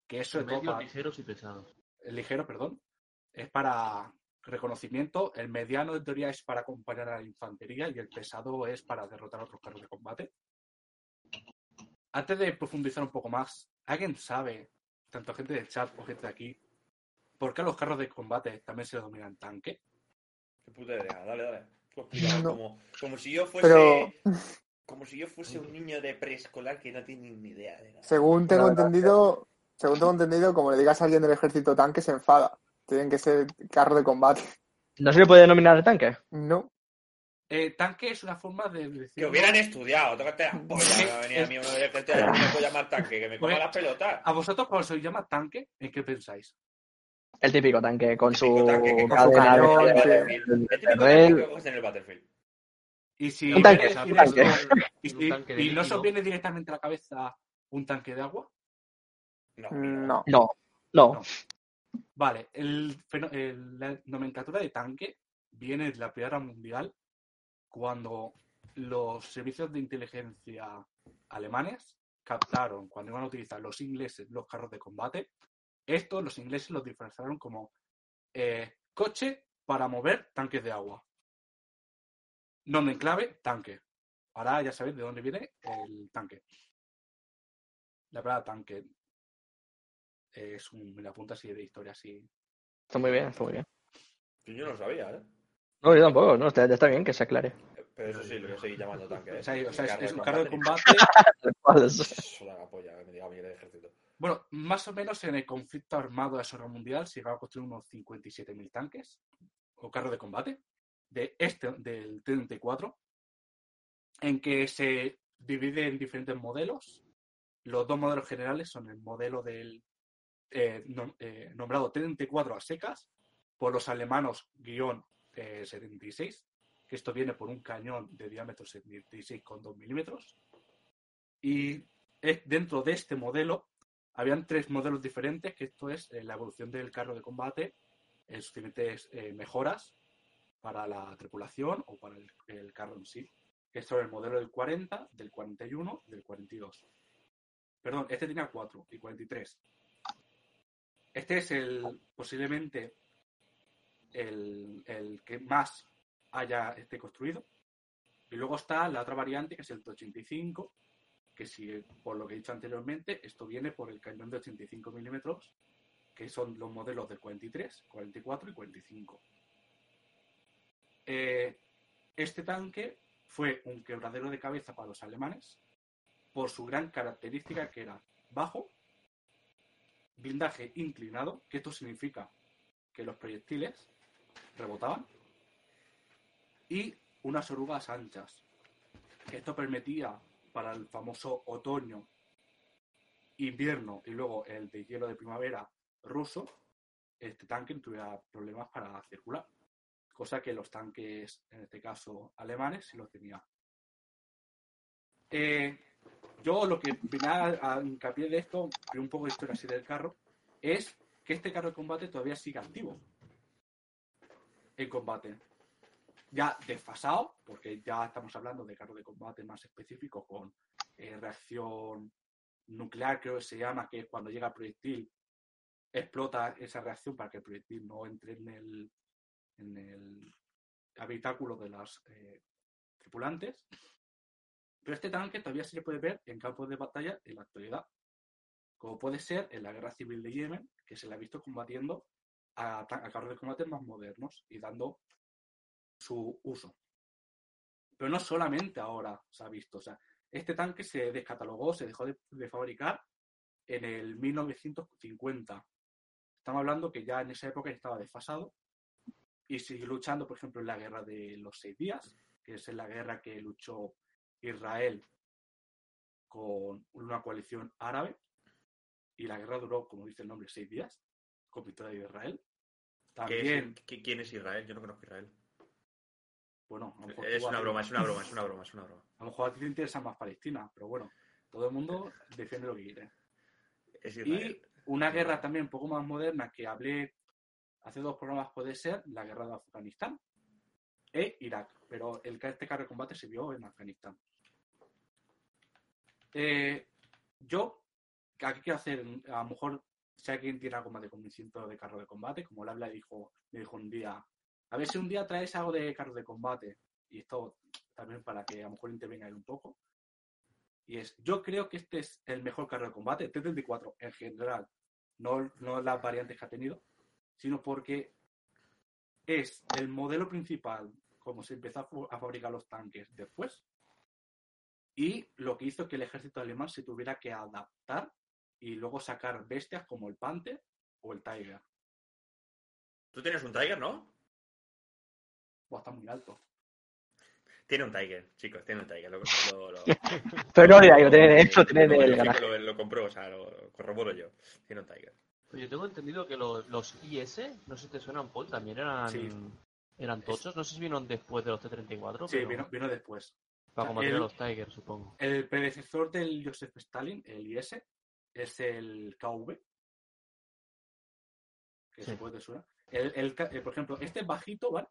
Que es Medios para- ligeros y pesados. el ligero, perdón, es para reconocimiento. El mediano, en teoría, es para acompañar a la infantería y el pesado es para derrotar a otros carros de combate. Antes de profundizar un poco más, ¿alguien sabe, tanto gente del chat o gente de aquí, por qué a los carros de combate también se dominan tanque? Qué puta idea, dale, dale. No. como, como si yo fuese. Pero- Como si yo fuese un niño de preescolar que no tiene ni idea de nada. Según tengo entendido, según tengo entendido, como le digas a alguien del ejército tanque, se enfada. Tienen que ser carro de combate. ¿No se le puede denominar tanque? No. Eh, tanque es una forma de Que decir. hubieran estudiado, tócate la polla, que va a venir a mí ejército y me puedo llamar tanque, que me coma Pues- las pelotas. A vosotros, cuando se os llama tanque, ¿en qué pensáis? El típico tanque con su que cadena que en el Battlefield. Y si Un tanque, un tanque. y, Un y- tanque de y no se os viene directamente a la cabeza un tanque de agua, No, No. No, no. No. Vale, el, el- la nomenclatura de tanque viene de la Primera Guerra Mundial cuando los servicios de inteligencia alemanes captaron cuando iban a utilizar los ingleses los carros de combate. Estos los ingleses los disfrazaron como eh, coche para mover tanques de agua. Nombre en clave, tanque. Ahora ya sabéis de dónde viene el tanque. La palabra tanque es un, me la apunta así de historia así. Está muy bien, está muy bien. Yo no lo sabía, ¿eh? No, yo tampoco, no, está, está bien que se aclare. Pero eso sí, lo voy a seguir llamando tanque. ¿eh? O sea, o sea, es, es de un carro de combate. da la polla, que me diga bien el ejército. Bueno, más o menos en el conflicto armado de la Segunda Mundial se llegaba a construir unos 57.000 tanques o carros de combate de este, del T-34, en que se divide en diferentes modelos. Los dos modelos generales son el modelo del eh, nom- eh, nombrado T-34 a secas por los alemanos guion eh, 76, que esto viene por un cañón de diámetro 76,2 milímetros. Y eh, dentro de este modelo habían tres modelos diferentes, que esto es eh, la evolución del carro de combate, en sus diferentes eh, mejoras para la tripulación o para el, el carro en sí. Esto es el modelo del 40, del 41 y del 42. Perdón, este tenía 4 y 43. Este es el posiblemente el, el que más haya este construido. Y luego está la otra variante, que es el T85, que si, por lo que he dicho anteriormente, esto viene por el cañón de 85 milímetros, que son los modelos del 43, 44 y 45. Eh, este tanque fue un quebradero de cabeza para los alemanes por su gran característica que era bajo, blindaje inclinado, que esto significa que los proyectiles rebotaban, y unas orugas anchas. Esto permitía para el famoso otoño, invierno y luego el de hielo de primavera ruso, este tanque no tuviera problemas para circular. Cosa que los tanques, en este caso alemanes, sí lo tenían. Eh, yo lo que vine a, a hincapié de esto, un poco de historia así del carro, es que este carro de combate todavía sigue activo en combate. Ya desfasado, porque ya estamos hablando de carro de combate más específico con eh, reacción nuclear, creo que se llama, que es cuando llega el proyectil, explota esa reacción para que el proyectil no entre en el, en el habitáculo de los eh, tripulantes. Pero este tanque todavía se le puede ver en campos de batalla en la actualidad, como puede ser en la guerra civil de Yemen, que se le ha visto combatiendo a, a carros de combate más modernos y dando su uso. Pero no solamente ahora se ha visto, o sea, este tanque se descatalogó, se dejó de, de fabricar en el 1950. Estamos hablando que ya en esa época estaba desfasado y sigue luchando, por ejemplo, en la guerra de los seis días, que es en la guerra que luchó Israel con una coalición árabe. Y la guerra duró, como dice el nombre, seis días, con victoria de Israel. ¿Qué También, es- ¿Quién es Israel? Yo no conozco Israel. bueno, a lo mejor Es una broma, es una broma, es una broma, es una broma. A lo mejor a ti te interesa más Palestina, pero bueno, todo el mundo defiende lo que quiere. Es Israel. Y una guerra también un poco más moderna que hablé hace dos programas puede ser la guerra de Afganistán e Irak, pero el, este carro de combate se vio en Afganistán. Eh, yo, aquí quiero hacer, a lo mejor, si alguien tiene algo más de conocimiento de carro de combate, como Labla dijo, me dijo un día, a ver si un día traes algo de carro de combate, y esto también para que a lo mejor intervenga un poco. Y es, yo creo que este es el mejor carro de combate, el T-34 en general, no, no las variantes que ha tenido, sino porque es el modelo principal, como se empezó a fabricar los tanques después, y lo que hizo que el ejército alemán se tuviera que adaptar y luego sacar bestias como el Panther o el Tiger. Tú tienes un Tiger, ¿no? Buah, está muy alto. Tiene un Tiger, chicos, tiene un Tiger. Lo, lo, lo- Pero no tiene de hecho, tiene lo- del lo- garaje. lo- lo compró, o sea, lo corroboro yo. Tiene un Tiger. Yo tengo entendido que los, los IS, no sé si te suenan, Paul, también eran, Sí. eran tochos. No sé si vinieron después de los T-34. Sí, pero vino, vino después. Para combatir el- a los Tigers, supongo. El predecesor del Joseph Stalin, el IS, es el KV. Que Sí. se puede suena. El, el eh, por ejemplo, este es bajito, ¿vale?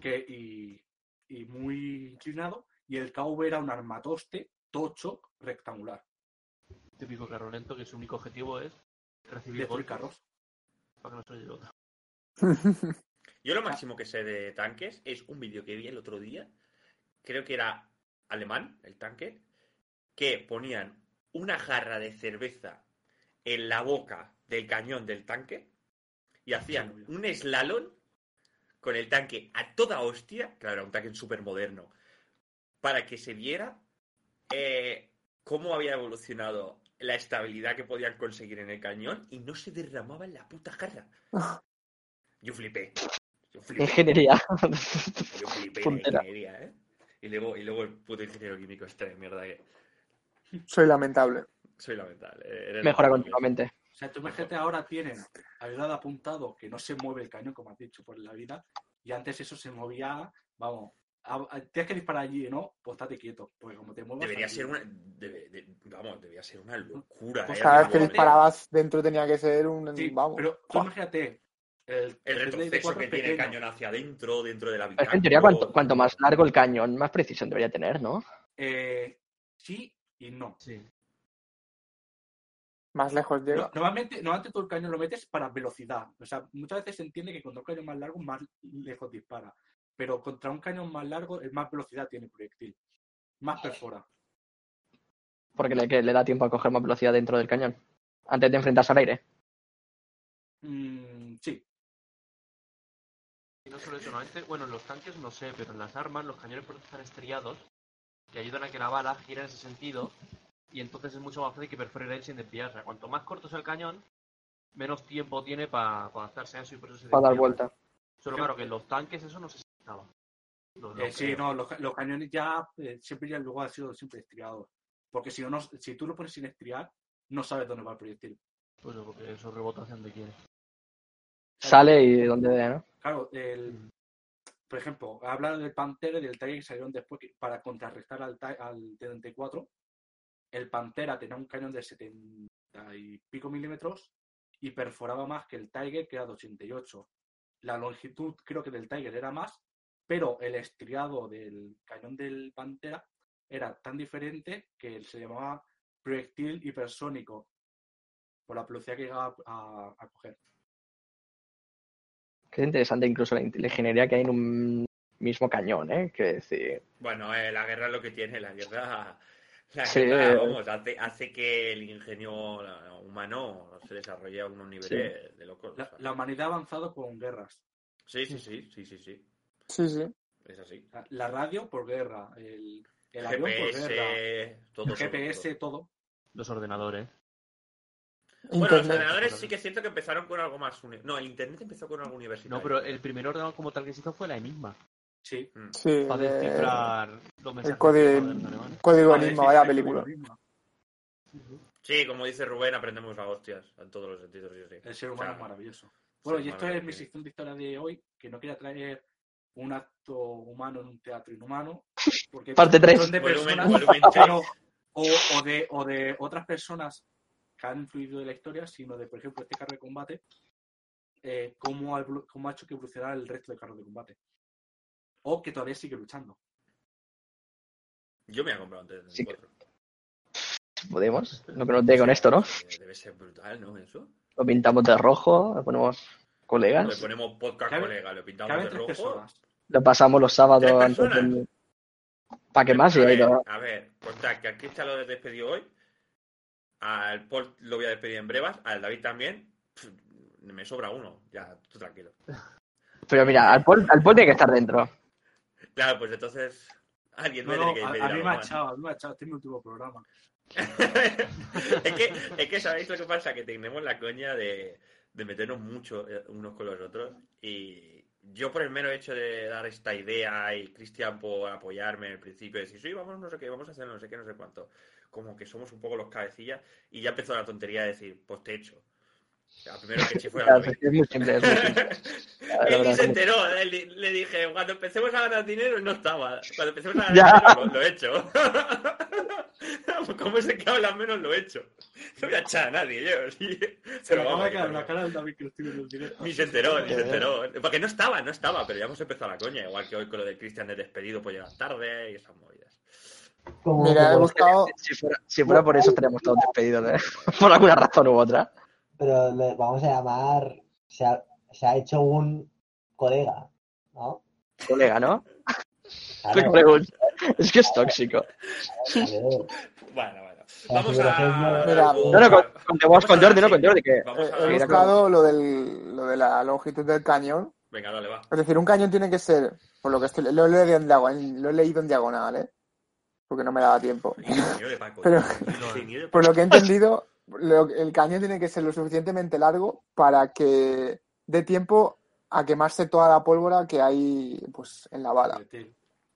Que, y, y muy inclinado. Y el KV era un armatoste tocho rectangular. Típico carro lento que su único objetivo es recibir golpes carros. para que no se lleve otro. Yo lo máximo que sé de tanques es un vídeo que vi el otro día. Creo que era alemán, el tanque, que ponían una jarra de cerveza en la boca del cañón del tanque y hacían un slalom con el tanque a toda hostia, claro, era un tanque súper moderno, para que se viera eh, cómo había evolucionado la estabilidad que podían conseguir en el cañón y no se derramaba en la puta jarra. Yo flipé. Yo flipé. Ingeniería. Yo flipé la ingeniería, ¿eh? Y luego, y luego el puto ingeniero químico este de mierda que Soy lamentable. soy lamentable. eh, eres Mejora lamentable. continuamente. O sea, tú imagínate ahora tienen al lado apuntado que no se mueve el cañón, como has dicho, por la vida. Y antes eso se movía, vamos, a- a- tienes que disparar allí, ¿no? Pues estate quieto, porque como te muevas... Debería ser una. debe- de- vamos, debía ser una locura. Pues ¿eh? Cada vez que Como- disparabas dentro tenía que ser un... Sí, vamos. pero tú imagínate... El, El retroceso T-34 que tiene el cañón hacia adentro, dentro de la es que en teoría, cuanto, cuanto más largo el cañón, más precisión debería tener, ¿no? Eh, sí y no. Sí. Más lejos No- llega. Normalmente, normalmente tú el cañón lo metes para velocidad. O sea, muchas veces se entiende que contra un cañón más largo, más lejos dispara. Pero contra un cañón más largo, es más velocidad tiene el proyectil. Más perfora. Porque le, que le da tiempo a coger más velocidad dentro del cañón. Antes de enfrentarse al aire. Mm, sí. Y no solo eso, normalmente, bueno, en los tanques no sé, pero en las armas los cañones por están estriados que ayudan a que la bala gire en ese sentido y entonces es mucho más fácil que perfore el aire sin desviarse. Cuanto más corto sea el cañón, menos tiempo tiene para adaptarse a eso y por eso se Para dar vuelta. Solo claro que en los tanques eso no se estaba. Eh, sí, no, los, ca- los cañones ya eh, siempre ya luego han sido siempre estriados. Porque si, no, no- si tú lo pones sin estriar, no sabes dónde va el proyectil. Pues porque eso rebota hacia donde quiere. Sale y donde dé, ¿no? Claro, el, por ejemplo, hablan del Pantera y del Tiger que salieron después para contrarrestar al, al T-34. El Pantera tenía un cañón de 70 y pico milímetros y perforaba más que el Tiger, que era de 88. La longitud creo que del Tiger era más, pero el estriado del cañón del Pantera era tan diferente que se llamaba proyectil hipersónico por la velocidad que llegaba a coger. Que es interesante incluso la, in- la ingeniería que hay en un mismo cañón, ¿eh? Que decir, Bueno, eh, la guerra es lo que tiene, la guerra. La Sí, guerra, eh. vamos, hace, hace que el ingenio humano se desarrolle a unos niveles Sí. de locos. o La, sea. la humanidad ha avanzado con guerras. Sí, sí, sí, sí, sí, sí. Sí, sí. Es así. La radio por guerra, el, el avión por guerra, GPS, todo, todo, GPS, todo. todo. Los ordenadores. Bueno, los ordenadores sí que siento que empezaron con algo más. uni- No, el internet empezó con algo universitario. No, pero el primer ordenador como tal que se hizo fue la Enigma. Sí. Mm. Sí, Para de- descifrar los mensajes código- de. Código Enigma, vaya película. el. Sí, como dice Rubén, aprendemos a hostias en todos los sentidos. Sí, sí. El ser O humano sea, es maravilloso. Bueno, y esto es mi sección de historia de hoy, que no quería traer un acto humano en un teatro inhumano. Porque Parte tres. son de Volumen, personas, volumen sino- tres. o, o de, o de otras personas que han influido en la historia, sino de, por ejemplo, este carro de combate, eh, cómo, ha, cómo ha hecho que evolucionara el resto de carros de combate. O que todavía sigue luchando. Yo me he comprado antes Sí del que- 4. podemos. Lo que nos dé con esto, ¿no? Debe ser brutal, ¿no? Eso. Lo pintamos de rojo, lo ponemos Le colegas, ponemos podcast Cabe- colega, lo pintamos de tres rojo. personas. lo pasamos los sábados ¿Tres antes del... ¿Para qué más? A, hay ver, a ver, contar que a Cristian lo he despedido hoy, al Paul lo voy a despedir en brevas, al David también. Pff, Me sobra uno, ya, tú tranquilo. Pero mira, al Paul, al Paul tiene que estar dentro. Claro, pues entonces alguien No, me no, tiene que a, despedir a mí algo me ha echado, a mí me ha echado. Este es mi último programa. es, que, es que sabéis lo que pasa, que tenemos la coña de, de meternos mucho eh, unos con los otros y yo por el mero hecho de dar esta idea y Cristian por apoyarme en el principio, decir, sí, vamos no sé qué, vamos a hacer no sé qué, no sé cuánto, como que somos un poco los cabecillas y ya empezó la tontería de decir, pues te echo. O sea, primero que es muy simple, es muy simple. La Él ni se enteró, le dije, cuando empecemos a ganar dinero, no estaba. Cuando empecemos a Ya. ganar dinero, lo, lo he hecho. Como sé que hablan menos, lo he hecho. No voy a echar a nadie, yo. sí. Se Pero vamos, de quedar que- la cara del David viendo en directo. Ni se enteró, ni se enteró. Porque no estaba, no estaba, pero ya hemos empezado la coña. Igual que hoy con lo de Cristian de despedido, pues llegar tarde y esas movidas. Como, Mira, he como- buscado. Si fuera, si fuera por eso estaríamos todos despedidos, ¿eh? Por alguna razón u otra. pero le vamos a llamar. Se ha, se ha hecho un colega, ¿no? Colega, ¿no? Claro, Te pregunto. Es que es tóxico. claro. Bueno, bueno. Vamos a. Mira, No, no, con, con, Jordi, ¿no? Con Jordi, que He, buscado lo, del, lo de la longitud del cañón. Venga, dale, va. Es decir, un cañón tiene que ser, por lo que estoy, lo, he leído en diagonal, lo he leído en diagonal, ¿eh? Porque no me daba tiempo. Paco. Pero- Por lo que he entendido, lo- el cañón tiene que ser lo suficientemente largo para que dé tiempo a quemarse toda la pólvora que hay pues, en la bala.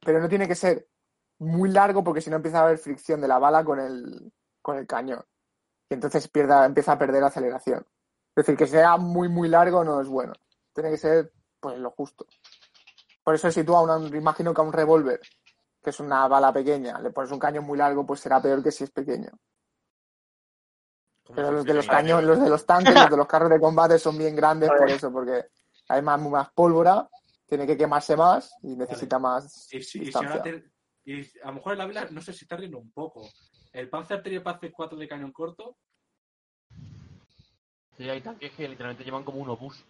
Pero no tiene que ser muy largo porque si no empieza a haber fricción de la bala con el, con el cañón. Y entonces pierda, empieza a perder aceleración. Es decir, que sea muy, muy largo no es bueno. Tiene que ser pues lo justo. Por eso si tú a una, imagino que a un revólver, que es una bala pequeña, le pones un cañón muy largo, pues será peor que si es pequeño. ¿Cómo Pero los de los cañones, los de los tanques, los de los carros de combate son bien grandes por eso, porque hay más, más pólvora, tiene que quemarse más y necesita más Y si, y si distancia. ahora te- y a lo mejor el Ávila, no sé si está riendo un poco. El Panzer III Panzer 4 de cañón corto, Sí, hay tanques que literalmente llevan como un obús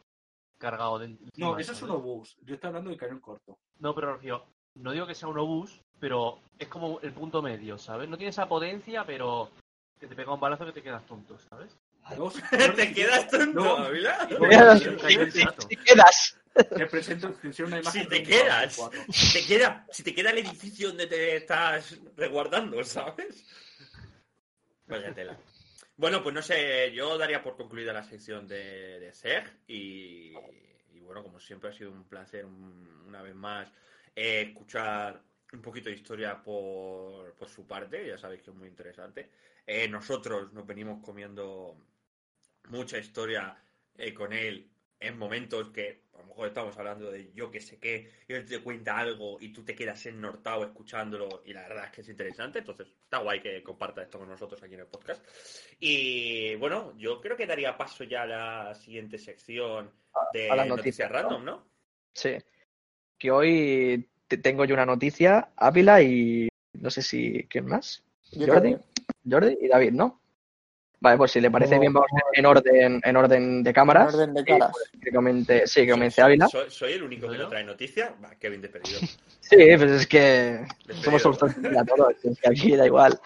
cargado dentro. no, eso es un obús. Yo estoy hablando de cañón corto. No, pero Rocío, no digo que sea un obús, pero es como el punto medio, ¿sabes? No tiene esa potencia, pero que te pega un balazo que te quedas tonto, ¿sabes? ¿Te quedas tonto, No. Ávila? No, quedas-. Si quedas. Te presento te una imagen. Si te quedas. 4. Si te queda, si te queda el edificio donde te estás resguardando, ¿sabes? Vaya tela. Bueno, pues no sé, yo daría por concluida la sección de, de SEG y, y bueno, como siempre ha sido un placer un- una vez más eh, escuchar un poquito de historia por, por su parte, ya sabéis que es muy interesante. Eh, nosotros nos venimos comiendo mucha historia eh, con él en momentos que a lo mejor estamos hablando de yo que sé qué, y él te cuenta algo y tú te quedas ennortado escuchándolo y la verdad es que es interesante, entonces está guay que comparta esto con nosotros aquí en el podcast. Y bueno, yo creo que daría paso ya a la siguiente sección de a las noticias noticias, ¿no? random, ¿no? Sí. Que hoy te- tengo yo una noticia, Ávila y no sé si. ¿Quién más? Yo Jordi. también. Jordi y David, ¿no? Vale, pues si le parece No. bien, vamos en orden, en orden de cámaras. En orden de caras. pues, que comente, sí, que Ávila. Soy, soy el único que no trae noticias. Va, Kevin despedido. Sí, pues es que Despedido. somos a todos, es que aquí da igual.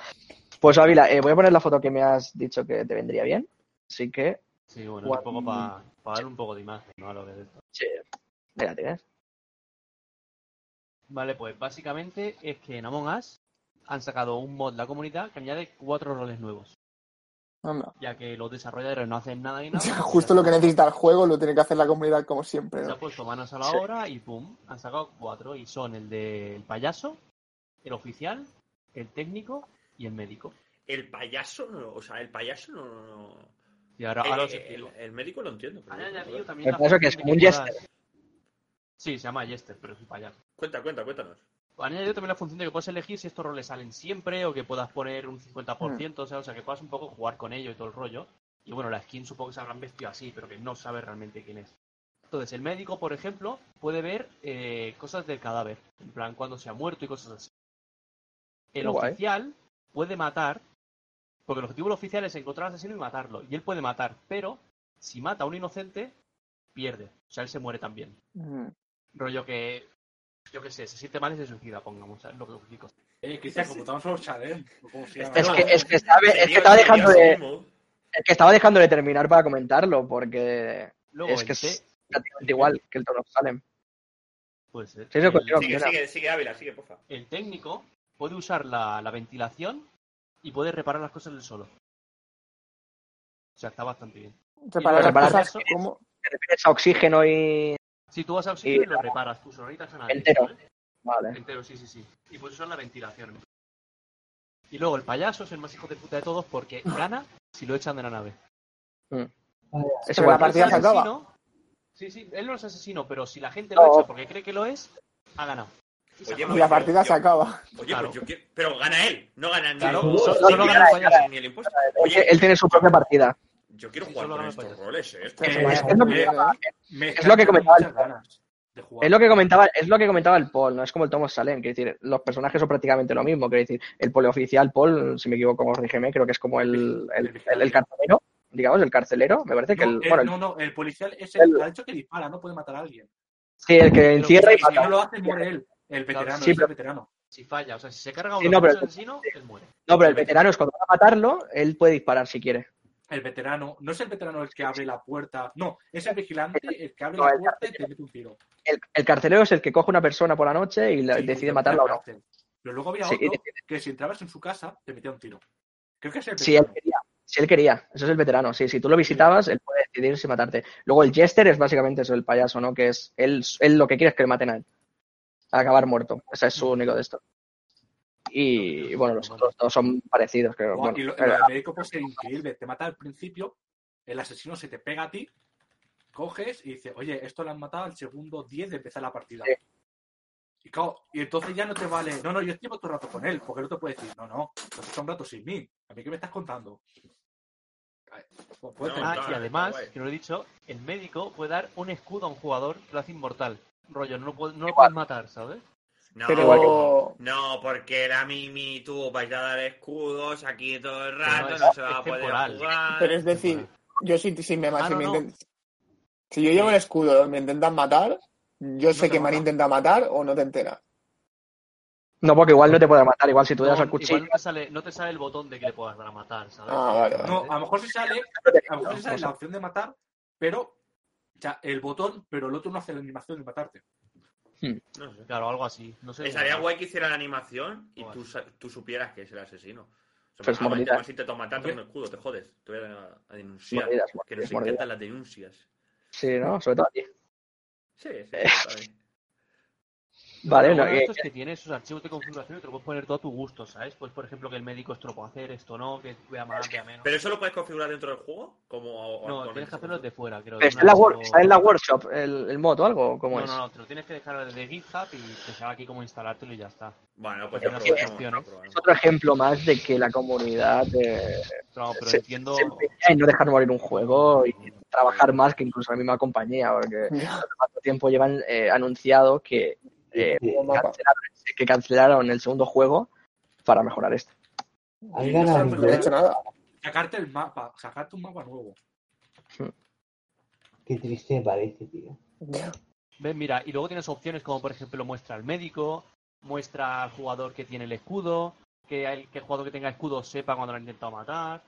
Pues Ávila, eh, voy a poner la foto que me has dicho que te vendría bien. Así que, Sí, bueno, Guau. un poco para darle un poco de imagen, ¿no? A lo que es esto. sí, mira, tienes. Vale, pues básicamente es que en Among Us han sacado un mod la comunidad que añade cuatro roles nuevos. Anda. Ya que los desarrolladores no hacen nada y nada. pues Justo lo que necesita el juego lo tiene que hacer la comunidad como siempre. Se ha puesto manos a la Sí. obra y pum, han sacado cuatro. Y son el del payaso, el oficial, el técnico y el médico. El payaso, no, o sea, el payaso no. no- no- Y ahora, El, ahora el- médico lo entiendo. pero- también El la payaso que es como un de jester. Sí, se llama Jester, pero es un payaso. Cuenta, cuenta, cuéntanos. Han añadido también la función de que puedes elegir si estos roles salen siempre o que puedas poner un 50%, o sea, o sea, que puedas un poco jugar con ello y todo el rollo. Y bueno, la skin supongo que se habrán vestido así, pero que no sabe realmente quién es. Entonces, el médico, por ejemplo, puede ver eh, cosas del cadáver, en plan cuando se ha muerto y cosas así. El guay. oficial puede matar, porque el objetivo del oficial es encontrar al asesino y matarlo. Y él puede matar, pero si mata a un inocente, pierde. O sea, él se muere también Mm. rollo que yo qué sé, se siente mal y se suicida, pongamos, ¿sabes? Lo que os digo. Eh, Cristian, como estamos a Chadem, ¿cómo? Es que, es que estaba, es que estaba dejando de, es que estaba dejando de terminar para comentarlo, porque Luego, es que es prácticamente igual que el Tono Salem. puede ser. Sí, El-. Sigue, sigue, sigue, Ávila, sigue, porfa. el técnico puede usar la, la ventilación y puede reparar las cosas él solo. O sea, está bastante bien. Reparar las cosas como... ¿Te refieres a oxígeno y...? Si tú vas a oxígeno Y- y lo reparas no necesitas a nadie, Entero. ¿sabes? Vale. Entero, sí, sí, sí. Y puedes usar la ventilación. Y luego el payaso es el más hijo de puta de todos porque gana si lo echan de la nave. Es igual. la partida se es acaba. Sí, sí, él no es asesino, pero si la gente No. lo echa porque cree que lo es, ha ganado. Oye. Y la partida se acaba. Oye, Claro. pues yo quiero... Pero gana él, no gana ni, Claro, ni- solo- ni solo el gana el payaso, ni el impuesto. Oye, él tiene su propia partida. Yo quiero Sí, jugar con estos roles, eh. Esto Eh, es- es lo que- eh, Me es lo que están comentaba el-. Es lo que comentaba, es lo que comentaba el Paul, no es como el Thomas Salem, quiero decir, los personajes son prácticamente lo mismo, quiero decir, el pole oficial, Paul, si me equivoco, corrígeme, creo que es como el, el, el, el carcelero, digamos, el carcelero, me parece que No, el, el- bueno, el- no, no, el policial es el, el- ha dicho que dispara, no puede matar a alguien. sí, el que encierra y Y si no mata. lo hace, muere él. El veterano, Sí, es pero- el veterano. Si falla, o sea, si se carga Sí, uno no, pero- asesino, él muere. No, pero el veterano es cuando van a matarlo, él puede disparar si quiere. El veterano, no es el veterano el que abre la puerta, no, es el vigilante el que abre No, la puerta y te mete un tiro. El, el carcelero es el que coge una persona por la noche y la- Sí, decide matarla o no. Pero luego había Sí, otro que si entrabas en su casa te metía un tiro. Creo que es el Si él quería, si él quería, eso es el veterano, sí, si tú lo visitabas, él puede decidir si matarte. Luego el Jester es básicamente eso, el payaso, ¿no? Que es, él, él lo que quiere es que le maten a él. A acabar muerto. Ese es su único de esto. Y bueno, los otros dos son parecidos, creo. Bueno, y lo, pero- lo del médico puede ser increíble. Te mata al principio, el asesino se te pega a ti, coges y dices, oye, esto lo han matado al segundo 10 de empezar la partida. Sí. Y, claro, y entonces ya no te vale, no, no, yo llevo todo el rato con él, porque el otro puede decir, no, no, pues son rato sin mí. ¿A mí qué me estás contando? Pues No, Ah, y además, que no lo he dicho, el médico puede dar un escudo a un jugador que lo hace inmortal. Rollo, no lo, puede- no lo puedes matar, ¿sabes? No, Pero... no, porque la Mimi, tú vais a dar escudos aquí todo el rato, no, se va a poder temporal. jugar. Pero es decir, yo si, si me, Ah, si no, me no. intent- si yo llevo el escudo y me intentan matar, yo sé que me han intentado matar o no te enteras. No, porque igual no te puede matar, igual si tú das al cuchillo. igual no te, sale, no te sale el botón de que le puedas dar a matar, ¿sabes? Ah, vale, vale. No, a lo mejor se sale, a lo mejor se sale la opción de matar, pero o sea, el botón, pero el otro no hace la animación de matarte. No sé. Claro, algo así. No sé. Estaría guay que hiciera la animación y tú, tú supieras que es el asesino. O sea, Pues ah, si te toman matarte un escudo, te jodes. Te voy a, a denunciar. Mordidas, que nos mordidas, encantan las denuncias. Sí, ¿no? Sobre todo a ti. Sí, sí, está bien. Vale, Lo no, bueno esto es que tienes esos archivos de configuración y te lo puedes poner todo a tu gusto, ¿sabes? Pues, por ejemplo, que el médico esto lo puede hacer, esto no, que vea más, vea menos. ¿Pero eso lo puedes configurar dentro del juego? Como No, tienes que hacerlo desde fuera, creo. Está en la, archivo- wor- está en la workshop el, el mod o algo, ¿cómo No, es? no, no, te lo tienes que dejar desde GitHub y te sale aquí cómo instalártelo y ya está. Bueno, pues ya no probamos. Es otro ejemplo más de que la comunidad eh, Pero, pero se, entiendo. se en no dejar morir un juego y trabajar más que incluso la misma compañía, porque tanto tiempo llevan eh, anunciado que, eh, cancelaron, que cancelaron el segundo juego para mejorar esto. Han ganado no No he hecho nada. Sacarte el mapa, sacarte un mapa nuevo. Qué triste me parece, tío. Ven, mira, y luego tienes opciones como, por ejemplo, muestra al médico, muestra al jugador que tiene el escudo, que el, que el jugador que tenga escudo sepa cuando lo ha intentado matar,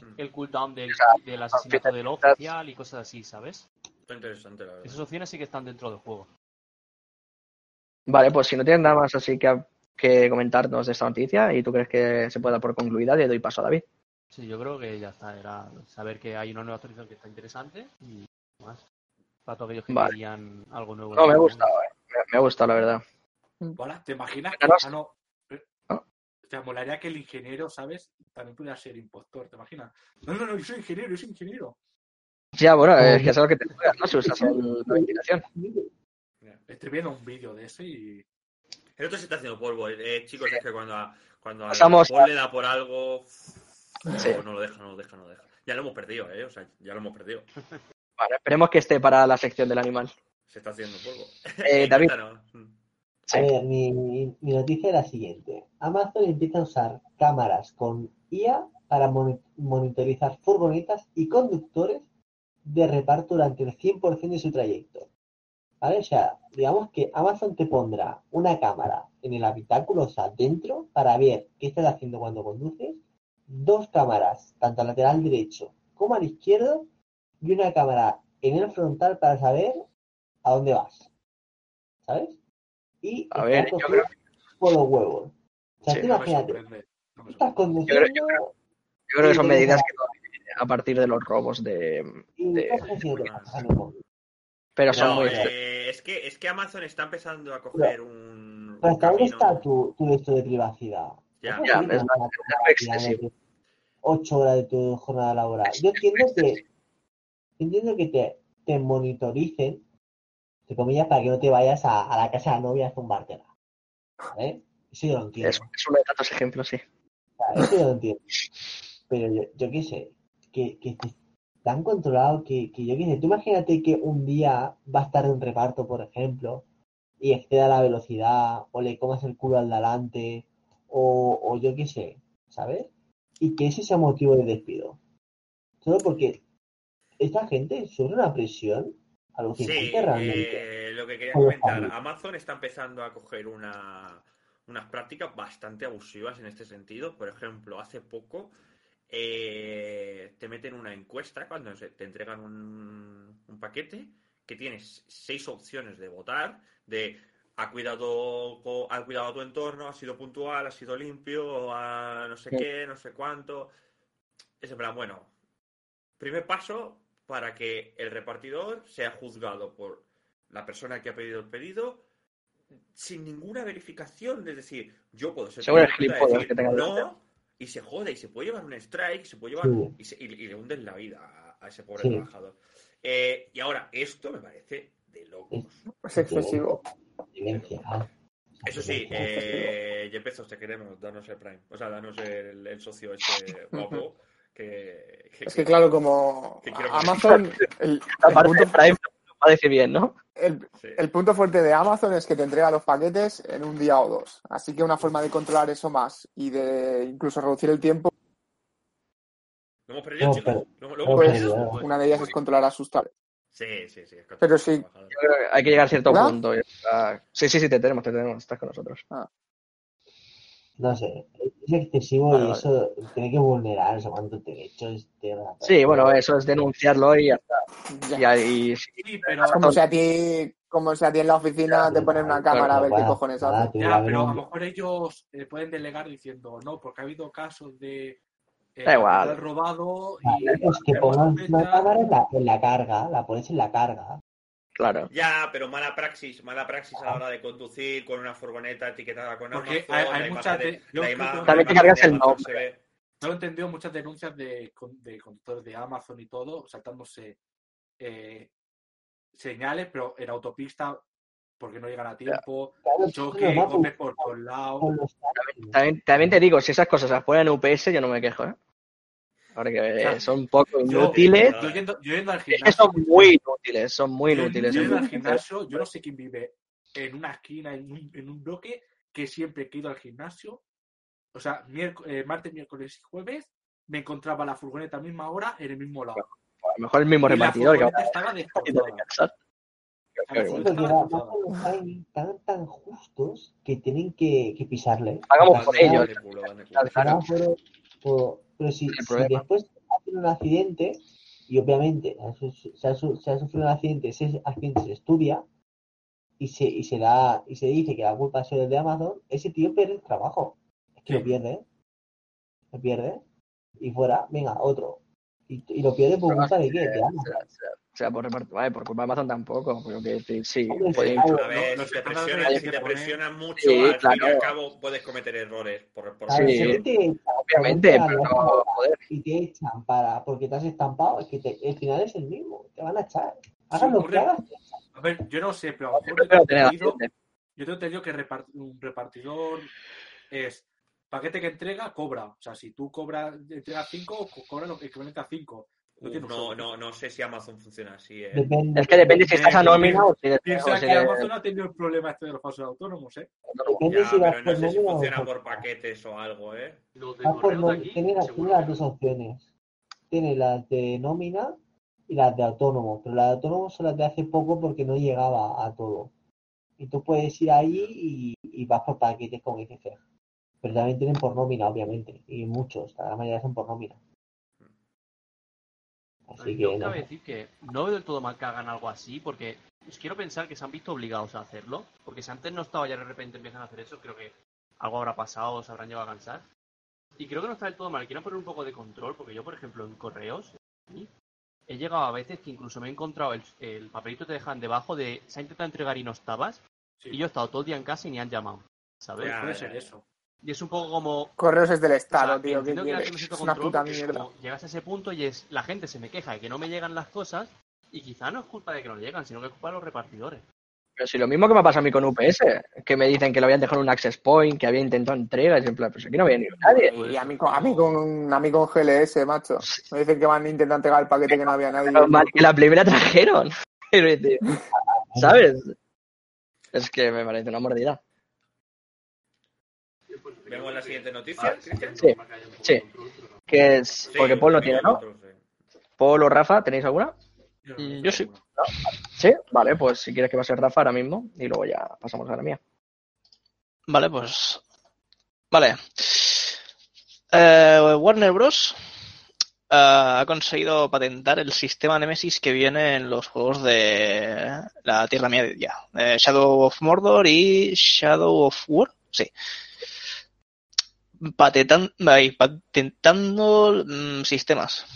Mm. el cooldown del, del asesinato del oficial y cosas así, ¿sabes? Está interesante, la verdad. Esas opciones sí que están dentro del juego. Vale, pues si no tienes nada más así que, que comentarnos de esta noticia y tú crees que se puede dar por concluida, le doy paso a David. Sí, yo creo que ya está. Era saber que hay una nueva actualización que está interesante y más. Para todos aquellos que Vale. querían algo nuevo. No, me gustado, eh. me, ha gustado, la verdad. Hola, ¿te imaginas que ah, no, eh, Ah. te molaría que el ingeniero, ¿sabes? También pudiera ser impostor, ¿te imaginas? No, no, no, yo soy ingeniero, yo soy ingeniero. Ya, bueno, es que es algo que te juegas, ¿no? Si usas la ventilación. Mira, Estoy viendo un vídeo de ese y El otro se está haciendo polvo. Eh, chicos, es que cuando, a- cuando Pasamos Paul a- le da por algo, Sí. no, no lo deja, no lo deja, no lo deja. Ya lo hemos perdido, ¿eh? O sea, ya lo hemos perdido. Vale, esperemos que esté para la sección del animal. Se está haciendo polvo. Eh, David. Mm. Sí. A ver, mi, mi noticia es la siguiente. Amazon empieza a usar cámaras con IA para moni- monitorizar furgonetas y conductores de reparto durante el 100% de su trayecto. ¿Vale? O sea, digamos que Amazon te pondrá una cámara en el habitáculo, o sea, dentro, para ver qué estás haciendo cuando conduces, dos cámaras, tanto al lateral derecho como al izquierdo, y una cámara en el frontal para saber a dónde vas. ¿Sabes? Y A está ver, yo cogido por los huevos. O sea, Sí, No imagínate, no estás conduciendo Yo creo- Yo creo que son medidas que a partir de los robos de... y de- Pero son No, muy... eh, es, que, es que Amazon está empezando a coger un, Pero un ¿hasta dónde camino. está tu, tu esto de privacidad? Ya. ¿No Ya, es excesivo. Ocho horas de tu jornada laboral. Yo entiendo que, entiendo que te, te monitoricen, entre comillas, para que no te vayas a, a la casa de la novia a zumbártela. ¿Vale? Eso yo lo entiendo. Es, es uno de tantos ejemplos, sí. O sea, eso yo lo entiendo. Pero yo, yo qué sé, que, tan controlado que, que yo qué sé, tú imagínate que un día va a estar en un reparto, por ejemplo, y exceda la velocidad, o le comas el culo al de adelante, o, o yo qué sé, ¿sabes? Y que ese sea motivo de despido. Solo porque esta gente sufre una presión alucinante Sí, realmente. eh, lo que quería comentar. Amazon está empezando a coger una, unas prácticas bastante abusivas en este sentido. Por ejemplo, hace poco eh, te meten una encuesta cuando te entregan un, un paquete que tienes seis opciones de votar, de ha cuidado, ha cuidado tu entorno, ha sido puntual, ha sido limpio, ha no sé Sí. qué, no sé cuánto. Es en plan, bueno, primer paso para que el repartidor sea juzgado por la persona que ha pedido el pedido sin ninguna verificación. Es decir, yo puedo ser Seguro decir que no y se jode y se puede llevar un strike, se puede llevar Sí. y, se- y- y le hunden la vida a, a ese pobre Sí. trabajador. Eh, y ahora, esto me parece de locos. Es excesivo. Eso sí, eh, Jeff Bezos, te queremos, danos el Prime. O sea, danos el, el socio este guapo. Que, que- Es que claro, como que Amazon, el, el punto, a decir bien, ¿no? el- sí. el punto fuerte de Amazon es que te entrega los paquetes en un día o dos. Así que una forma de controlar eso más y de incluso reducir el tiempo, ¿Lo hemos perdido, No, chicos? pero- ¿Lo, lo no, hemos pues perdido? una de ellas es controlar a sus tablets. Sí, sí, sí. Pero sí. trabajador. Yo creo que hay que llegar a cierto ¿Hola? punto. Sí, sí, sí, te tenemos, te tenemos, estás con nosotros. No sé, es excesivo Vale, y vale. eso tiene que vulnerar cuántos derechos de la Sí, bueno, eso es denunciarlo y ya está. Ya. Y ahí sí, Sí, pero, Es como si a ti, como si a ti en la oficina te ponen una cámara a ver qué cojones nada, hace. tú, a ya, pero a lo mejor ellos eh, pueden delegar diciendo no, porque ha habido casos de eh, Da igual. robado y Vale, pues que pongas una cámara en la, en la carga, la pones en la carga. Claro. Ya, pero mala praxis, mala praxis a la hora de conducir con una furgoneta etiquetada con Porque Amazon. hay- hay la muchas imagen de- yo imagen- También te cargas el nombre. se ve- Yo he entendido muchas denuncias de, con- de conductores de Amazon y todo, saltándose eh, señales, pero en autopista porque no llegan a tiempo, Claro, choque, golpes por todos lados. también te digo, si esas cosas las ponen en UPS, yo no me quejo, ¿eh? Porque eh, Ya. son un poco Yo- inútiles. Yo yendo, yo yendo al Es que gimnasio, son muy inútiles, son muy yo- inútiles. yo yendo al gimnasio, yo no sé quién vive en una esquina, en un, en un bloque, que siempre que he ido al gimnasio, o sea, miérc- eh, martes, miércoles y jueves, me encontraba la furgoneta a la misma hora en el mismo lado. A lo mejor el mismo Y repartidor que. Estaba timings tan, tan justos que tienen que, que pisarle. Hagamos por ellos. Por- pero si, si después hacen un accidente, y obviamente se ha, se sufrido un accidente, ese accidente se estudia y se, y se da, y se dice que la culpa ha sido de Amazon, ese tío pierde el trabajo. Es que Sí. lo pierde, lo pierde, y fuera, venga, otro. Y, y lo pierde por culpa de qué? De Amazon. O sea, por, repart- vale, por culpa de Amazon tampoco. Pero que decir, sí, puede claro. influir. A ver, Los si te que si te presionan mucho, Sí, al fin y al cabo puedes cometer errores. Por, por Sí, te- Obviamente, te pero no, joder. y te echan para porque te has estampado, es que te- el final es el mismo, te van a echar. Sí, Hagan lo que hagas. A ver, yo no sé, pero a lo Yo mejor yo tengo tengo entendido que repart- un repartidor es paquete que entrega, cobra. O sea, si tú cobras, entregas 5, cobra lo equivalente a 5. No, No, no, no sé si Amazon funciona así. ¿eh? Depende. Es que depende si estás a nómina o si eres- Piensa o si que eres Amazon ha tenido el problema este de los falsos autónomos, ¿eh? Depende Ya, si vas pero no por sé si nómina o funciona por- paquetes o algo, ¿eh? Los de vas por correo de nó- aquí, tiene, las dos opciones. Tiene las de nómina y las de autónomo, pero las de autónomo son las de hace poco porque no llegaba a todo. Y tú puedes ir ahí y, y vas por paquetes como dice. Pero también tienen por nómina, obviamente, y muchos, la gran mayoría son por nómina. Así que no. cabe decir que no veo del todo mal que hagan algo así, porque os quiero pensar que se han visto obligados a hacerlo, porque si antes no estaba ya de repente empiezan a hacer eso, creo que algo habrá pasado, o se habrán llegado a cansar. Y creo que no está del todo mal, quiero poner un poco de control, porque yo, por ejemplo, en correos, ¿sí? he llegado a veces que incluso me he encontrado el, el papelito que te dejan debajo de se ha intentado entregar y no estabas, Sí. y yo he estado todo el día en casa y ni han llamado, ¿sabes? Ya, Puede ser eso. Y es un poco como, Correos es del o Estado, sea, tío. ¿Qué entiendo que cierto Es una control puta porque es mierda. como llegas a ese punto y es la gente se me queja de que no me llegan las cosas y quizá no es culpa de que no llegan, sino que es culpa de los repartidores. Pero si lo mismo que me pasa a mí con UPS, que me dicen que lo habían dejado en un access point, que había intentado entregas, y en plan, pues aquí no había ni nadie. Y a mí, con, a, mí con, a mí con GLS, macho. Me dicen que van a intentar entregar el paquete que no había nadie. Mal que la primera trajeron. ¿Sabes? Es que me parece una mordida. Vemos la siguiente noticia, Cristian. Sí, sí. Que es, Sí, porque Paul no tiene, ¿no? Paul o Rafa, ¿tenéis alguna? Yo, yo sí. Sí, vale, pues si quieres que va a ser Rafa ahora mismo y luego ya pasamos a la mía. Vale, pues. Vale. Eh, Warner Bros. eh, ha conseguido patentar el sistema Nemesis que viene en los juegos de la Tierra Media. eh, Shadow of Mordor y Shadow of War. Sí. Ahí, patentando mm, sistemas.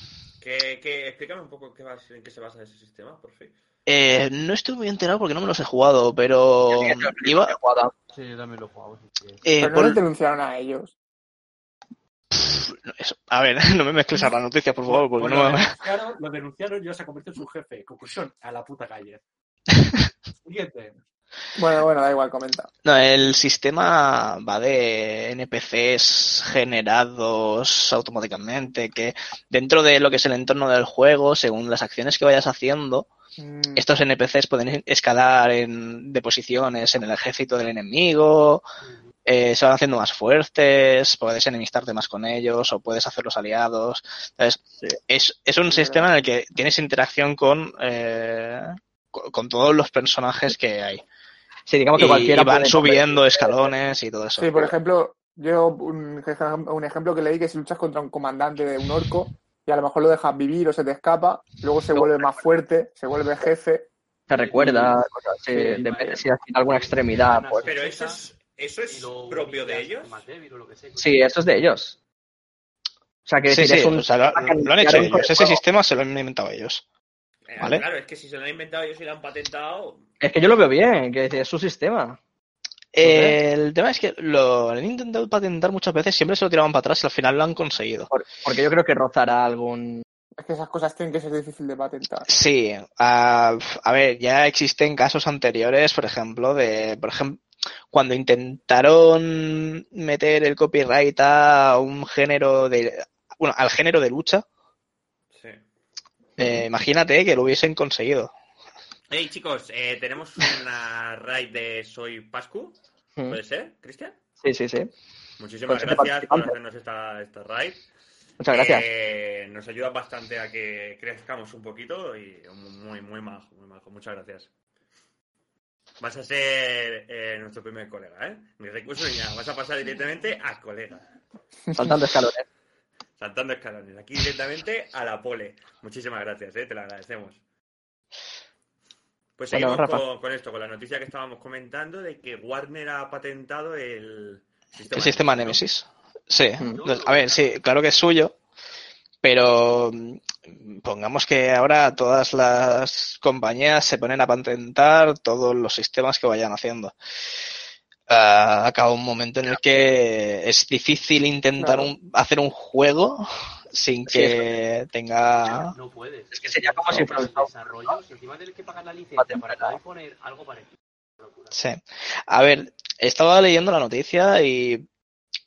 Que, que, explícame un poco qué va, en qué se basa ese sistema, por fin. Eh, no estoy muy enterado porque no me los he jugado, pero iba. Sí, yo también lo he jugado. sí, sí. eh, Pero no por- les denunciaron a ellos. eso- a ver, no me mezcles a la noticia, por favor, porque no lo, me... denunciaron, lo denunciaron y ahora se convirtió en su jefe. Conclusión, a la puta calle. Siguiente. Bueno, bueno, da igual, comenta. No, el sistema va de NPCs generados automáticamente, que dentro de lo que es el entorno del juego, según las acciones que vayas haciendo, Mm, estos NPCs pueden escalar en, de posiciones en el ejército del enemigo, eh, se van haciendo más fuertes, puedes enemistarte más con ellos o puedes hacerlos aliados. Entonces, es, es un Sí, sistema en el que tienes interacción con, eh, con, con todos los personajes que hay. Sí, digamos que Y, cualquiera y van puede subiendo escalones y todo eso. Sí, por ejemplo, yo un, ejem- un ejemplo que leí que si luchas contra un comandante de un orco y a lo mejor lo dejas vivir o se te escapa, luego se vuelve más fuerte, se vuelve jefe. Te recuerda, cosas así, Sí, depende vaya. si tiene alguna extremidad. Pues, Pero eso es, eso Y es lo propio de ellos. más débil o lo que sea. sí, eso es de ellos. O sea, que Sí, decir, sí, es un o sea, lo, lo han hecho ellos. Ese juego. sistema se lo han inventado ellos. Vale. Claro, es que si se lo han inventado ellos y lo han patentado. Es que yo lo veo bien, que es su sistema. Eh, el tema es que lo han intentado patentar muchas veces, siempre se lo tiraban para atrás y al final lo han conseguido. Por- porque yo creo que rozará algún. Es que esas cosas tienen que ser difíciles de patentar. Sí, a, a ver, ya existen casos anteriores, por ejemplo, de, por ejemplo, cuando intentaron meter el copyright a un género de, bueno, al género de lucha. Eh, imagínate que lo hubiesen conseguido. Hey chicos, eh, tenemos una raid de Soy Pascu. Mm. ¿Puede ser, Cristian? Sí, sí, sí. Muchísimas gracias por hacernos esta, esta raid. Muchas gracias. Eh, nos ayuda bastante a que crezcamos un poquito y muy, muy majo, muy majo. Muchas gracias. Vas a ser eh, nuestro primer colega, ¿eh? Ni recursos nada. Vas a pasar directamente a colega. Saltando escalones. Saltando escalones. Aquí directamente a la pole. Muchísimas gracias, ¿eh? Te lo agradecemos. Pues seguimos con, con esto, con la noticia que estábamos comentando de que Warner ha patentado el sistema, El sistema ¿no? Nemesis. Sí, Mm. a ver, sí, claro que es suyo, pero mm, pongamos que ahora todas las compañías se ponen a patentar todos los sistemas que vayan haciendo. Ah, acaba un momento en el que es difícil intentar Claro. un- hacer un juego sin Sí, que tenga... No puedes. Es que sería como si fuera un el desarrollo, si encima tienes que pagar la licencia para Patentar. poder poner algo parecido. Sí. A ver, estaba leyendo la noticia y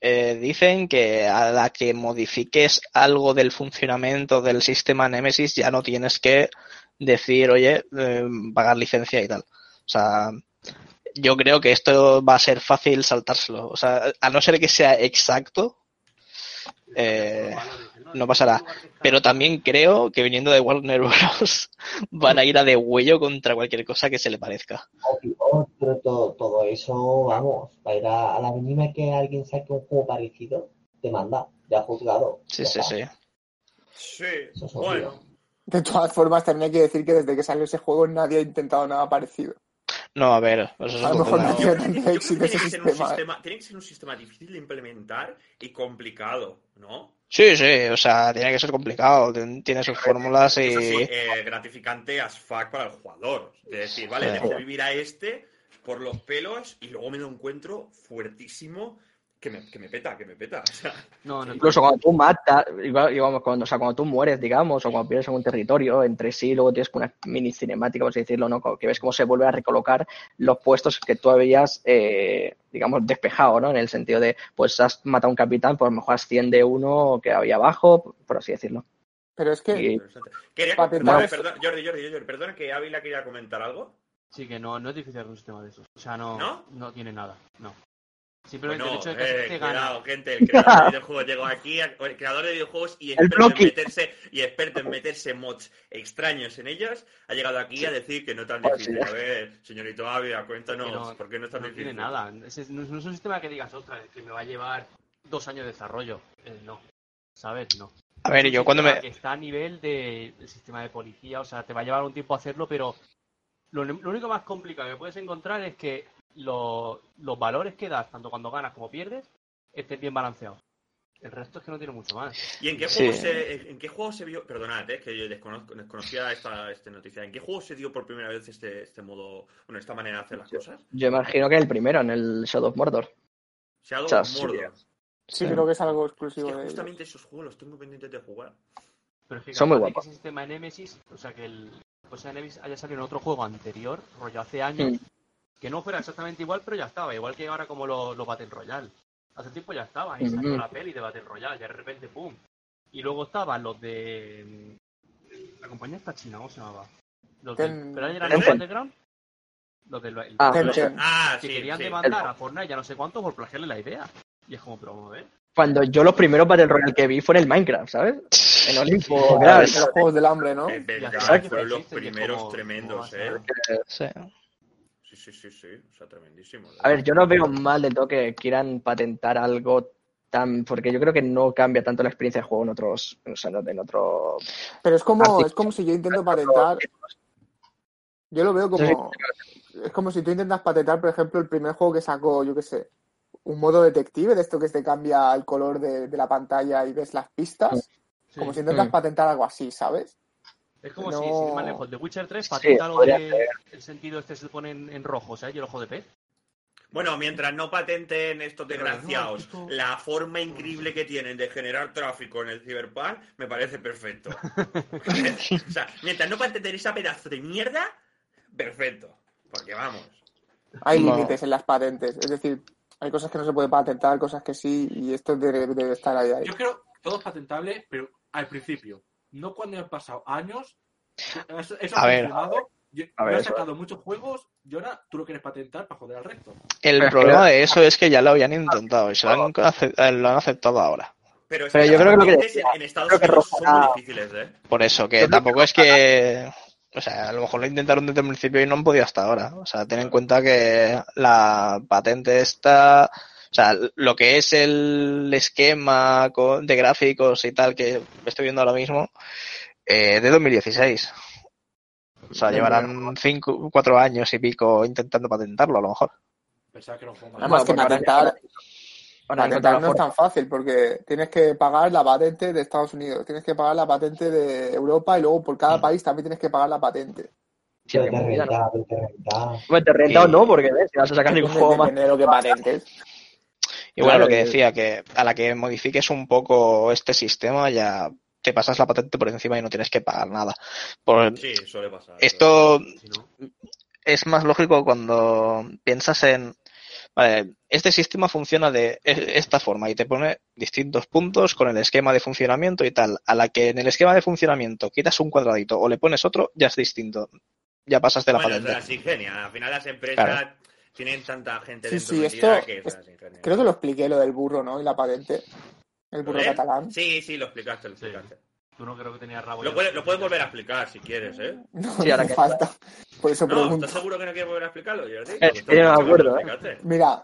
eh, dicen que a la que modifiques algo del funcionamiento del sistema Nemesis ya no tienes que decir, oye, eh, pagar licencia y tal. O sea, yo creo que esto va a ser fácil saltárselo. O sea, a no ser que sea exacto, eh, ¿no? pasará. Pero también creo que viniendo de Warner Bros. van a ir a de huello contra cualquier cosa que se le parezca. Obvio, pero todo, todo eso, vamos, para ir a, a la mínima que alguien saque un juego parecido, te manda, ya juzgado. Sí, ya sí, sí. Sí, es bueno. De todas formas, también hay que decir que desde que salió ese juego nadie ha intentado nada parecido. No, a ver, eso es A lo mejor no tiene éxito tiene ese que ser un sistema. ¿eh? sistema, tiene que ser un sistema difícil de implementar y complicado, ¿no? Sí, sí, o sea, tiene que ser complicado, tiene sus fórmulas y... Eso sí, eh, gratificante as fuck para el jugador. De decir, vale, Sí. dejo vivir a este por los pelos y luego me lo encuentro fuertísimo que me, que me peta, que me peta. O sea, No, no, Incluso cuando tú matas, igual, digamos, cuando, o sea, cuando tú mueres, digamos, o cuando pierdes algún territorio entre sí, luego tienes como una mini cinemática, por así decirlo, ¿no? Que ves cómo se vuelve a recolocar los puestos que tú habías, eh, digamos, despejado, ¿no? En el sentido de, pues has matado a un capitán, pues a lo mejor asciende uno que había abajo, por así decirlo. Pero es que Y-. Quería, Jordi, Jordi, Jordi, perdona que Ávila quería comentar algo. Sí, que no, no es difícil hacer un sistema de esos. O sea, no, ¿No? no, tiene nada. No. Simplemente Bueno, el hecho de que eh, gana. cuidado, gente, el creador de videojuegos llegó aquí, el creador de videojuegos y experto, en meterse, y experto en meterse mods extraños en ellos, ha llegado aquí a decir que no es tan Oh, difícil. sí. A ver, señorito Ávila, cuéntanos, no- ¿por qué no es tan no difícil? tiene nada. No, no es un sistema que digas, ostras, que me va a llevar dos años de desarrollo. Eh, no. ¿Sabes? No. A ver, yo cuando me... Que está a nivel del sistema de policía, o sea, te va a llevar un tiempo hacerlo, pero lo, lo único más complicado que puedes encontrar es que lo- los valores que das, tanto cuando ganas como pierdes, estén bien balanceados. El resto es que no tiene mucho más. ¿Y en qué Sí. juego se, en qué juego se vio, perdonad, eh, que yo desconozco, desconocía esta, esta noticia, ¿en qué juego se dio por primera vez este, este modo, bueno, esta manera de hacer las cosas? Yo imagino que el primero, en el Shadow of Mordor. Shadow O sea, of sí. Mordor. sí, Sí. creo que es algo Es exclusivo que de ellos. justamente esos juegos los tengo pendientes de jugar. Pero es que Son muy que guapos. ese sistema de Nemesis, o sea, que el cosa de Nemesis haya salido en otro juego anterior, rollo hace años, Mm. Que no fuera exactamente igual, pero ya estaba. Igual que ahora como los los Battle Royale. Hace tiempo ya estaba, ahí salió la peli de Battle Royale, y de repente, ¡pum! Y luego estaban los de... mm, La compañía está china, ¿cómo se llamaba? Los de... Ten- ¿Pero eran los Underground? Los del... el- Ah, los. Ah, que sí, querían sí. demandar a Fortnite ya no sé cuánto por plagiarle la idea. Y es como, pero vamos a ver. Cuando yo los primeros Battle Royale que vi fue en el Minecraft, ¿sabes? En Olimpo, Claro, claro. en los juegos del hambre, ¿no? Es verdad, Exacto. fueron los que primeros como- tremendos, como ¿eh? Sí. Sí, sí, sí, o sea, tremendísimo. A ver, yo no veo mal del todo que quieran patentar algo tan. Porque yo creo que no cambia tanto la experiencia de juego en otros. O sea, en otro. Pero es como, Artículo. es como si yo intento patentar. Yo lo veo como. Es como si tú intentas patentar, por ejemplo, el primer juego que sacó, yo qué sé, un modo detective, de esto que te cambia el color de, de la pantalla y ves las pistas. Sí. Como si intentas Mm. patentar algo así, ¿sabes? Es como No. si, sin ir más lejos, The Witcher 3 Sí, patenta lo de el sentido este se pone en, en rojo, ¿sabes? Y el ojo de pez. Bueno, mientras no patenten estos desgraciados no, la forma increíble que tienen de generar tráfico en el Cyberpunk, me parece perfecto. o sea, mientras no patenten esa pedazo de mierda, perfecto. Porque vamos. Hay No. límites en las patentes. Es decir, hay cosas que no se puede patentar, cosas que sí, y esto debe, debe estar ahí. ahí. Yo creo todo es patentable, pero al principio. No cuando han pasado años. Eso, eso A ha ver. Yo, a ver, yo he sacado muchos juegos y ahora tú lo quieres patentar para joder al resto. El Pero- problema de eso es que ya lo habían intentado y se lo han, eh, lo han aceptado ahora. Pero, es Pero que yo creo que lo que patentes decía, en Estados Unidos son muy difíciles, ¿eh? Por eso, que tampoco es que... O sea, a lo mejor lo intentaron desde el principio y no han podido hasta ahora. O sea, ten en cuenta que la patente está... O sea, lo que es el esquema de gráficos y tal que estoy viendo ahora mismo, eh, de 2016. O sea, llevarán cinco, cuatro años y pico intentando patentarlo a lo mejor. Pensaba que era un juego más. Además que porque ahora- patentar, patentar no es tan fácil porque tienes que pagar la patente de Estados Unidos, tienes que pagar la patente de Europa y luego por cada Mm. país también tienes que pagar la patente. Sí, te ¿no? renta, te renta. Bueno, te renta o no, porque ves, si vas a sacar ningún juego más. de lo que patentes. Y bueno, Claro, lo que decía, que a la que modifiques un poco este sistema ya te pasas la patente por encima y no tienes que pagar nada. Por- Sí, suele pasar. esto Si no, es más lógico cuando piensas en, vale, este sistema funciona de e- esta forma y te pone distintos puntos con el esquema de funcionamiento y tal. A la que en el esquema de funcionamiento quitas un cuadradito o le pones otro, ya es distinto. Ya pasas de la Bueno, patente. las ingenian. Al final las empresas Claro. Tienen tanta gente Sí, dentro sí, esto que es-. Creo que lo expliqué lo del burro, ¿no? Y la patente. El burro ¿Eh? catalán. Sí, sí, lo explicaste, lo Sí. explicaste. Tú no creo que tenías rabo. Lo puedes, lo puedes volver a explicar si quieres, ¿eh? No, Sí, ahora no que- falta. Por eso No, pregunto. ¿estás seguro que no quieres volver a explicarlo, Jordi? Eh, no me acuerdo, ¿eh? Mira,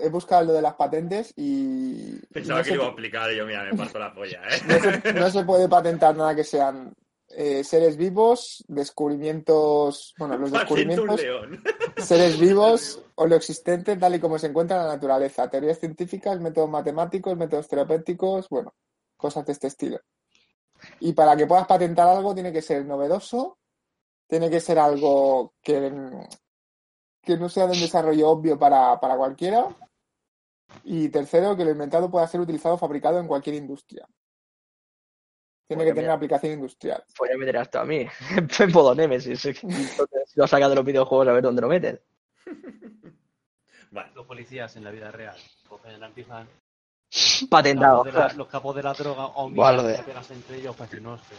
he buscado lo de las patentes y Pensaba no que se, lo iba a explicar y yo, mira, me parto la polla, ¿eh? no se- no se puede patentar nada que sean eh, seres vivos, descubrimientos, bueno, los descubrimientos, seres vivos o lo existente tal y como se encuentra en la naturaleza, teorías científicas, métodos matemáticos, métodos terapéuticos, bueno, cosas de este estilo. Y para que puedas patentar algo tiene que ser novedoso, tiene que ser algo que, que no sea de un desarrollo obvio para, para cualquiera. Y tercero, que lo inventado pueda ser utilizado o fabricado en cualquier industria. Tiene que tener aplicación industrial. Pues ya me dirás tú a mí. En modo Nemesis. Si lo sacas de los videojuegos, a ver dónde lo metes. Vale. Los policías en la vida real cogen el antifaz. Patentado. Los, de la- los capos de la droga o Buah, lo de- pegas entre ellos para que no se.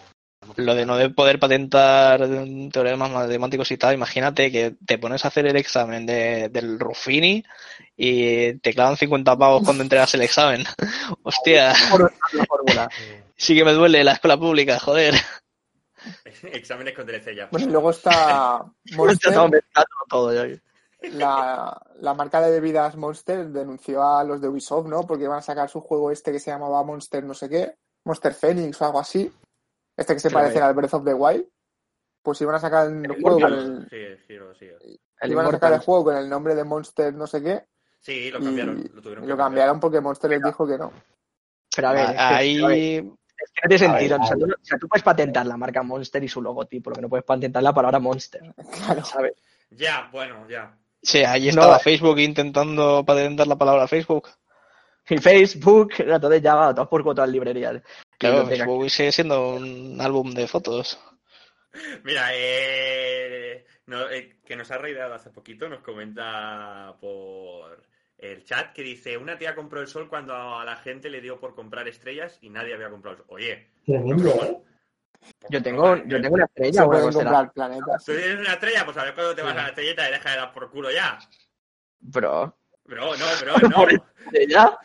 Lo de no de poder patentar teoremas matemáticos y tal, imagínate que te pones a hacer el examen de, del Ruffini y te clavan 50 pavos cuando entregas el examen. Hostia, Por la fórmula. Sí que me duele la escuela pública, joder. Exámenes con DLC ya. Bueno, y luego está Monster, todo la, la marca de bebidas Monster denunció a los de Ubisoft, ¿no? Porque iban a sacar su juego este que se llamaba Monster no sé qué, Monster Phoenix o algo así. Este que se Pero, parece al Breath of the Wild. Pues iban a sacar el, El juego con el, Sí, sí. El iban a sacar el juego con el nombre de Monster no sé qué Sí, lo cambiaron. y Lo, tuvieron lo cambiaron porque Monster les dijo que no. Pero a ver, es que- Ahí, es que no tiene sentido. Ver, o, sea, tú, no- o sea, tú puedes patentar la marca Monster y su logotipo, lo que no puedes patentar la palabra Monster. Claro. ¿Sabes? Ya, bueno, ya. sí, ahí No. estaba Facebook intentando patentar la palabra Facebook. Y Facebook, entonces ya va, todas por cuatro las librerías. Claro. Facebook sigue siendo un álbum de fotos. Mira, eh, no, eh, que nos ha reideado hace poquito, nos comenta por el chat que dice, una tía compró el sol cuando a la gente le dio por comprar estrellas y nadie había comprado el sol. Oye, Tremendo, ¿eh? Yo tengo, yo tengo una estrella, Se una pueden comprar planetas. ¿Tú tienes una estrella? Pues a ver cuándo te vas a la estrellita y deja de dar por culo ya. Bro, Bro, no, bro, no. Por estrella.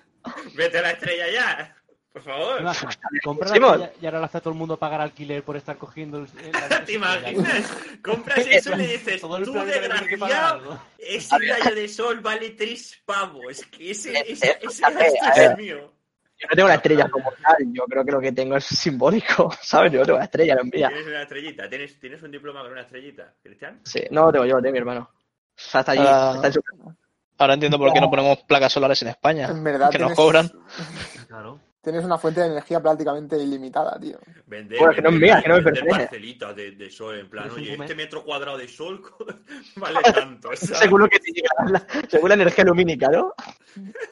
Vete a la estrella ya. Por favor. La- y ahora le hace a todo el mundo pagar alquiler por estar cogiendo el. ¿Te imaginas? Compras eso y le dices, Todo el tú desgraciado, ¿no? ese rayo de sol vale tres pavos. Es que ese, Eh, ese, eh, ese gasto a es mío. Yo no tengo una estrella como tal, yo creo que lo que tengo es simbólico, ¿sabes? Yo no tengo una estrella, no envía. Tienes una estrellita. ¿Tienes, ¿Tienes un diploma con una estrellita, Cristian? Sí, no lo tengo yo, lo tengo mi hermano. O sea, está allí, Ah. está en su Ahora entiendo por qué no ponemos placas solares en España. En verdad que nos tienes, cobran. Claro. Tienes una fuente de energía prácticamente ilimitada, tío. Vender, Bueno, que no es vender- mía, que no me vender pertenece. parcelitas de, de sol, en plan, oye, este metro cuadrado de sol vale tanto. ¿sabes? Según lo que te llega, la, según la energía lumínica, ¿no?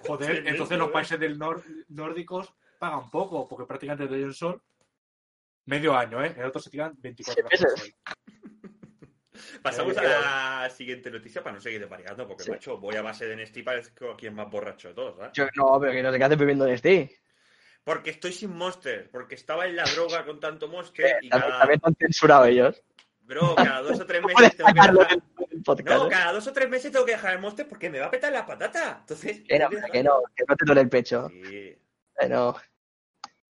Joder, entonces los ¿eh? países del nor- nórdicos pagan poco, porque prácticamente te el sol medio año, ¿eh? En otros se tiran 24 horas sol. Pasamos a Eh, la siguiente noticia para no seguir desvariando, porque, Sí. macho, voy a base de Nesti y parezco quien más borracho de todos, ¿sabes? Yo, no, pero que no te quedas bebiendo en este. Porque estoy sin Monster, porque estaba en la droga con tanto Monster y cada... también han censurado ellos. Bro, cada dos o tres meses tengo que dejar... podcast. No, ¿eh? cada dos o tres meses tengo que dejar el Monster porque me va a petar la patata. Entonces... Que no, que no, que no te duele el pecho. Sí. Pero,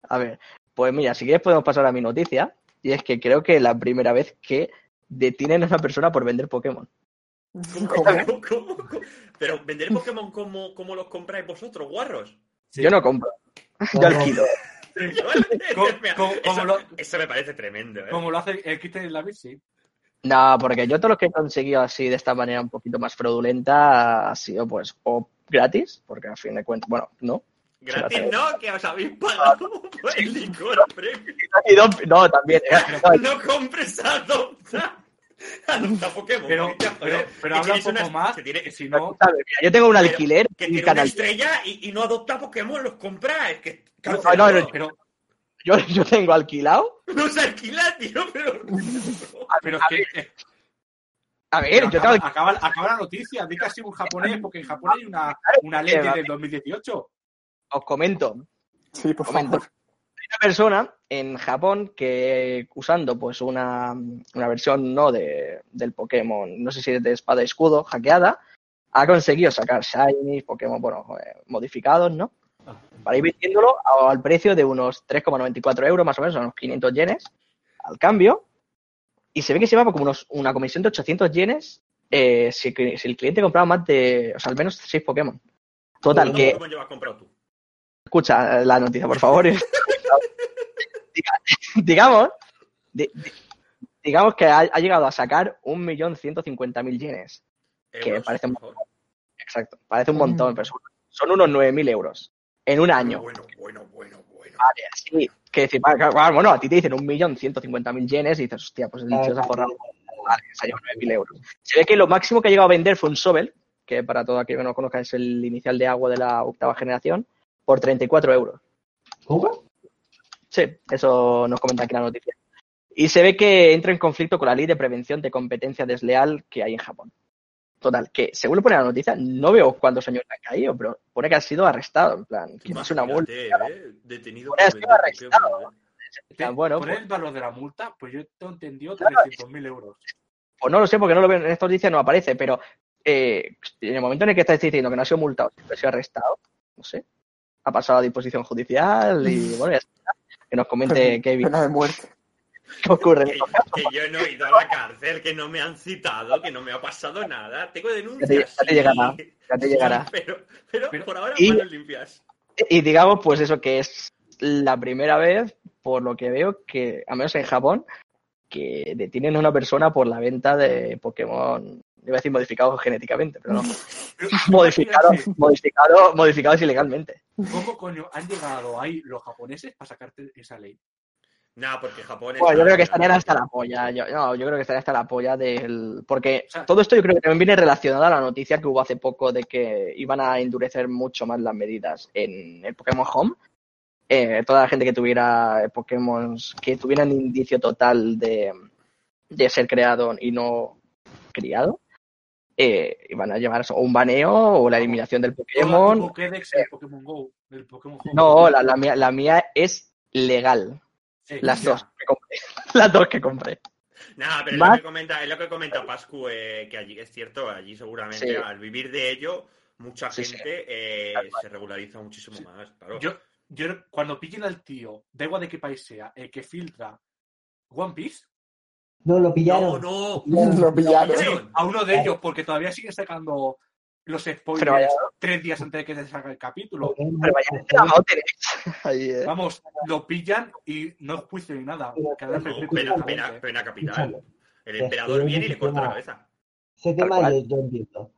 a ver, pues mira, si quieres podemos pasar a mi noticia. Y es que creo que es la primera vez que detienen a una persona por vender Pokémon. ¿Cómo, ¿Cómo? cómo, cómo, cómo? Pero vender Pokémon como, como los compráis vosotros, guarros. Yo no compro. Yo No, alquilo. ¿Cómo- Mira, cómo- eso, me parece tremendo, ¿eh? Como lo hace el en la bici. No, porque yo todo lo que he conseguido así de esta manera un poquito más fraudulenta ha sido pues o gratis, porque a fin de cuentas, bueno, no. Gratis no, que os habéis pagado por el licor premium. No, no, también. eh, no, No compres adopta. Adopta Pokémon. Pero, pero, pero habla un poco una- más, que tiene- que si no... yo tengo un alquiler Que tiene una canal. estrella y, y no adopta Pokémon, los compra. Es que. No, no, no, Pero, Yo, yo tengo alquilado. No se alquila, tío, pero. pero es que... es- A ver, yo tengo acaba, acaba, acaba la noticia, di que ha sido un japonés, porque en Japón hay una, una ley del 2018. os comento. Sí, por Comento. favor. Una persona en Japón que usando pues una, una versión no de, del Pokémon, no sé si es de espada y escudo, hackeada, ha conseguido sacar Shiny, Pokémon, bueno, eh, modificados, ¿no? para ir vendiéndolo al precio de unos 3,94 euros, más o menos, unos 500 yenes al cambio. Y se ve que se llevaba como unos, una comisión de 800 yenes eh, si, el cliente compraba más de, o sea, al menos 6 Pokémon. Total, ¿Cuántos que, Pokémon llevas comprado tú? escucha la noticia, por favor. Diga- digamos, di- di- digamos que ha, ha llegado a sacar 1.150.000 yenes. Que parece un- favor. Exacto, parece un Mm. montón, pero son, son unos 9.000 euros en un año. Bueno, bueno, bueno, bueno. Vale, sí, que decir, vale, claro, claro, bueno, a ti te dicen 1.150.000 yenes y dices, hostia, pues el tío se ha forrado. Vale, se ha llevado 9.000 euros. Se ve que lo máximo que ha llegado a vender fue un Sobel, que para todo aquel que no lo conozca es el inicial de agua de la octava generación, por 34 euros. ¿Cómo? Sí, eso nos comenta aquí la noticia. Y se ve que entra en conflicto con la ley de prevención de competencia desleal que hay en Japón. Total, que según lo pone la noticia, no veo cuántos años le han caído, pero pone que ha sido arrestado, en plan, que es una multa. ¿eh? Detenido Ahora por vender arrestado. ¿eh? Bueno, Por pues- el valor de la multa, pues yo te he entendido 300.000 euros. Pues no lo sé porque no lo veo en esta noticia, no aparece, pero eh, en el momento en el que estáis diciendo que no ha sido multado, que ha sido arrestado, no sé, ha pasado a disposición judicial y bueno, ya está. Que nos comente qué, Pena de muerte. qué ocurre. Que, yo no he ido a la cárcel, que no me han citado, que no me ha pasado nada. Tengo denuncias. Ya te- ya te sí. llegará, ya te llegará. Pero, pero, Pero- por ahora, y- manos limpias. Y digamos, pues eso, que es la primera vez, por lo que veo, que, al menos en Japón, que detienen a una persona por la venta de Pokémon, iba a decir modificados genéticamente, pero no, modificados, modificados, modificados ilegalmente. ¿Cómo coño han llegado ahí los japoneses para sacarte esa ley? Nada, porque Japón Bueno, yo creo que estarían hasta la polla. Yo, no, yo creo que estaría hasta la polla del. Porque O sea- todo esto yo creo que también viene relacionado a la noticia que hubo hace poco de que iban a endurecer mucho más las medidas en el Pokémon Home. Eh, toda la gente que tuviera Pokémon que tuvieran indicio total de, de ser creado y no criado, eh, iban a llevar eso, o un baneo o la eliminación del Pokémon. Pokédex en el Pokémon Go, el Pokémon Home. No, la, la mía, la mía es legal. Sí, Las dos que compré. Las dos que compré. Nada, pero es lo que comenta, es lo que comenta Pascu, eh, que allí es cierto, allí seguramente Sí. al vivir de ello, mucha Sí, sí. gente eh, se regulariza muchísimo más. Claro. Yo, yo cuando pillen al tío, da igual de qué país sea, el que filtra One Piece, No, lo no, pillaron. no. Lo pillaron. Sí. a uno de ellos, porque todavía sigue sacando los spoilers vaya- tres días antes de que se salga el capítulo. Pero vaya eh. Vamos, lo pillan y no es juicio ni nada. No, pena, directamente. pena, pena capital. El emperador viene y le corta la cabeza. Ese tema yo, yo entiendo.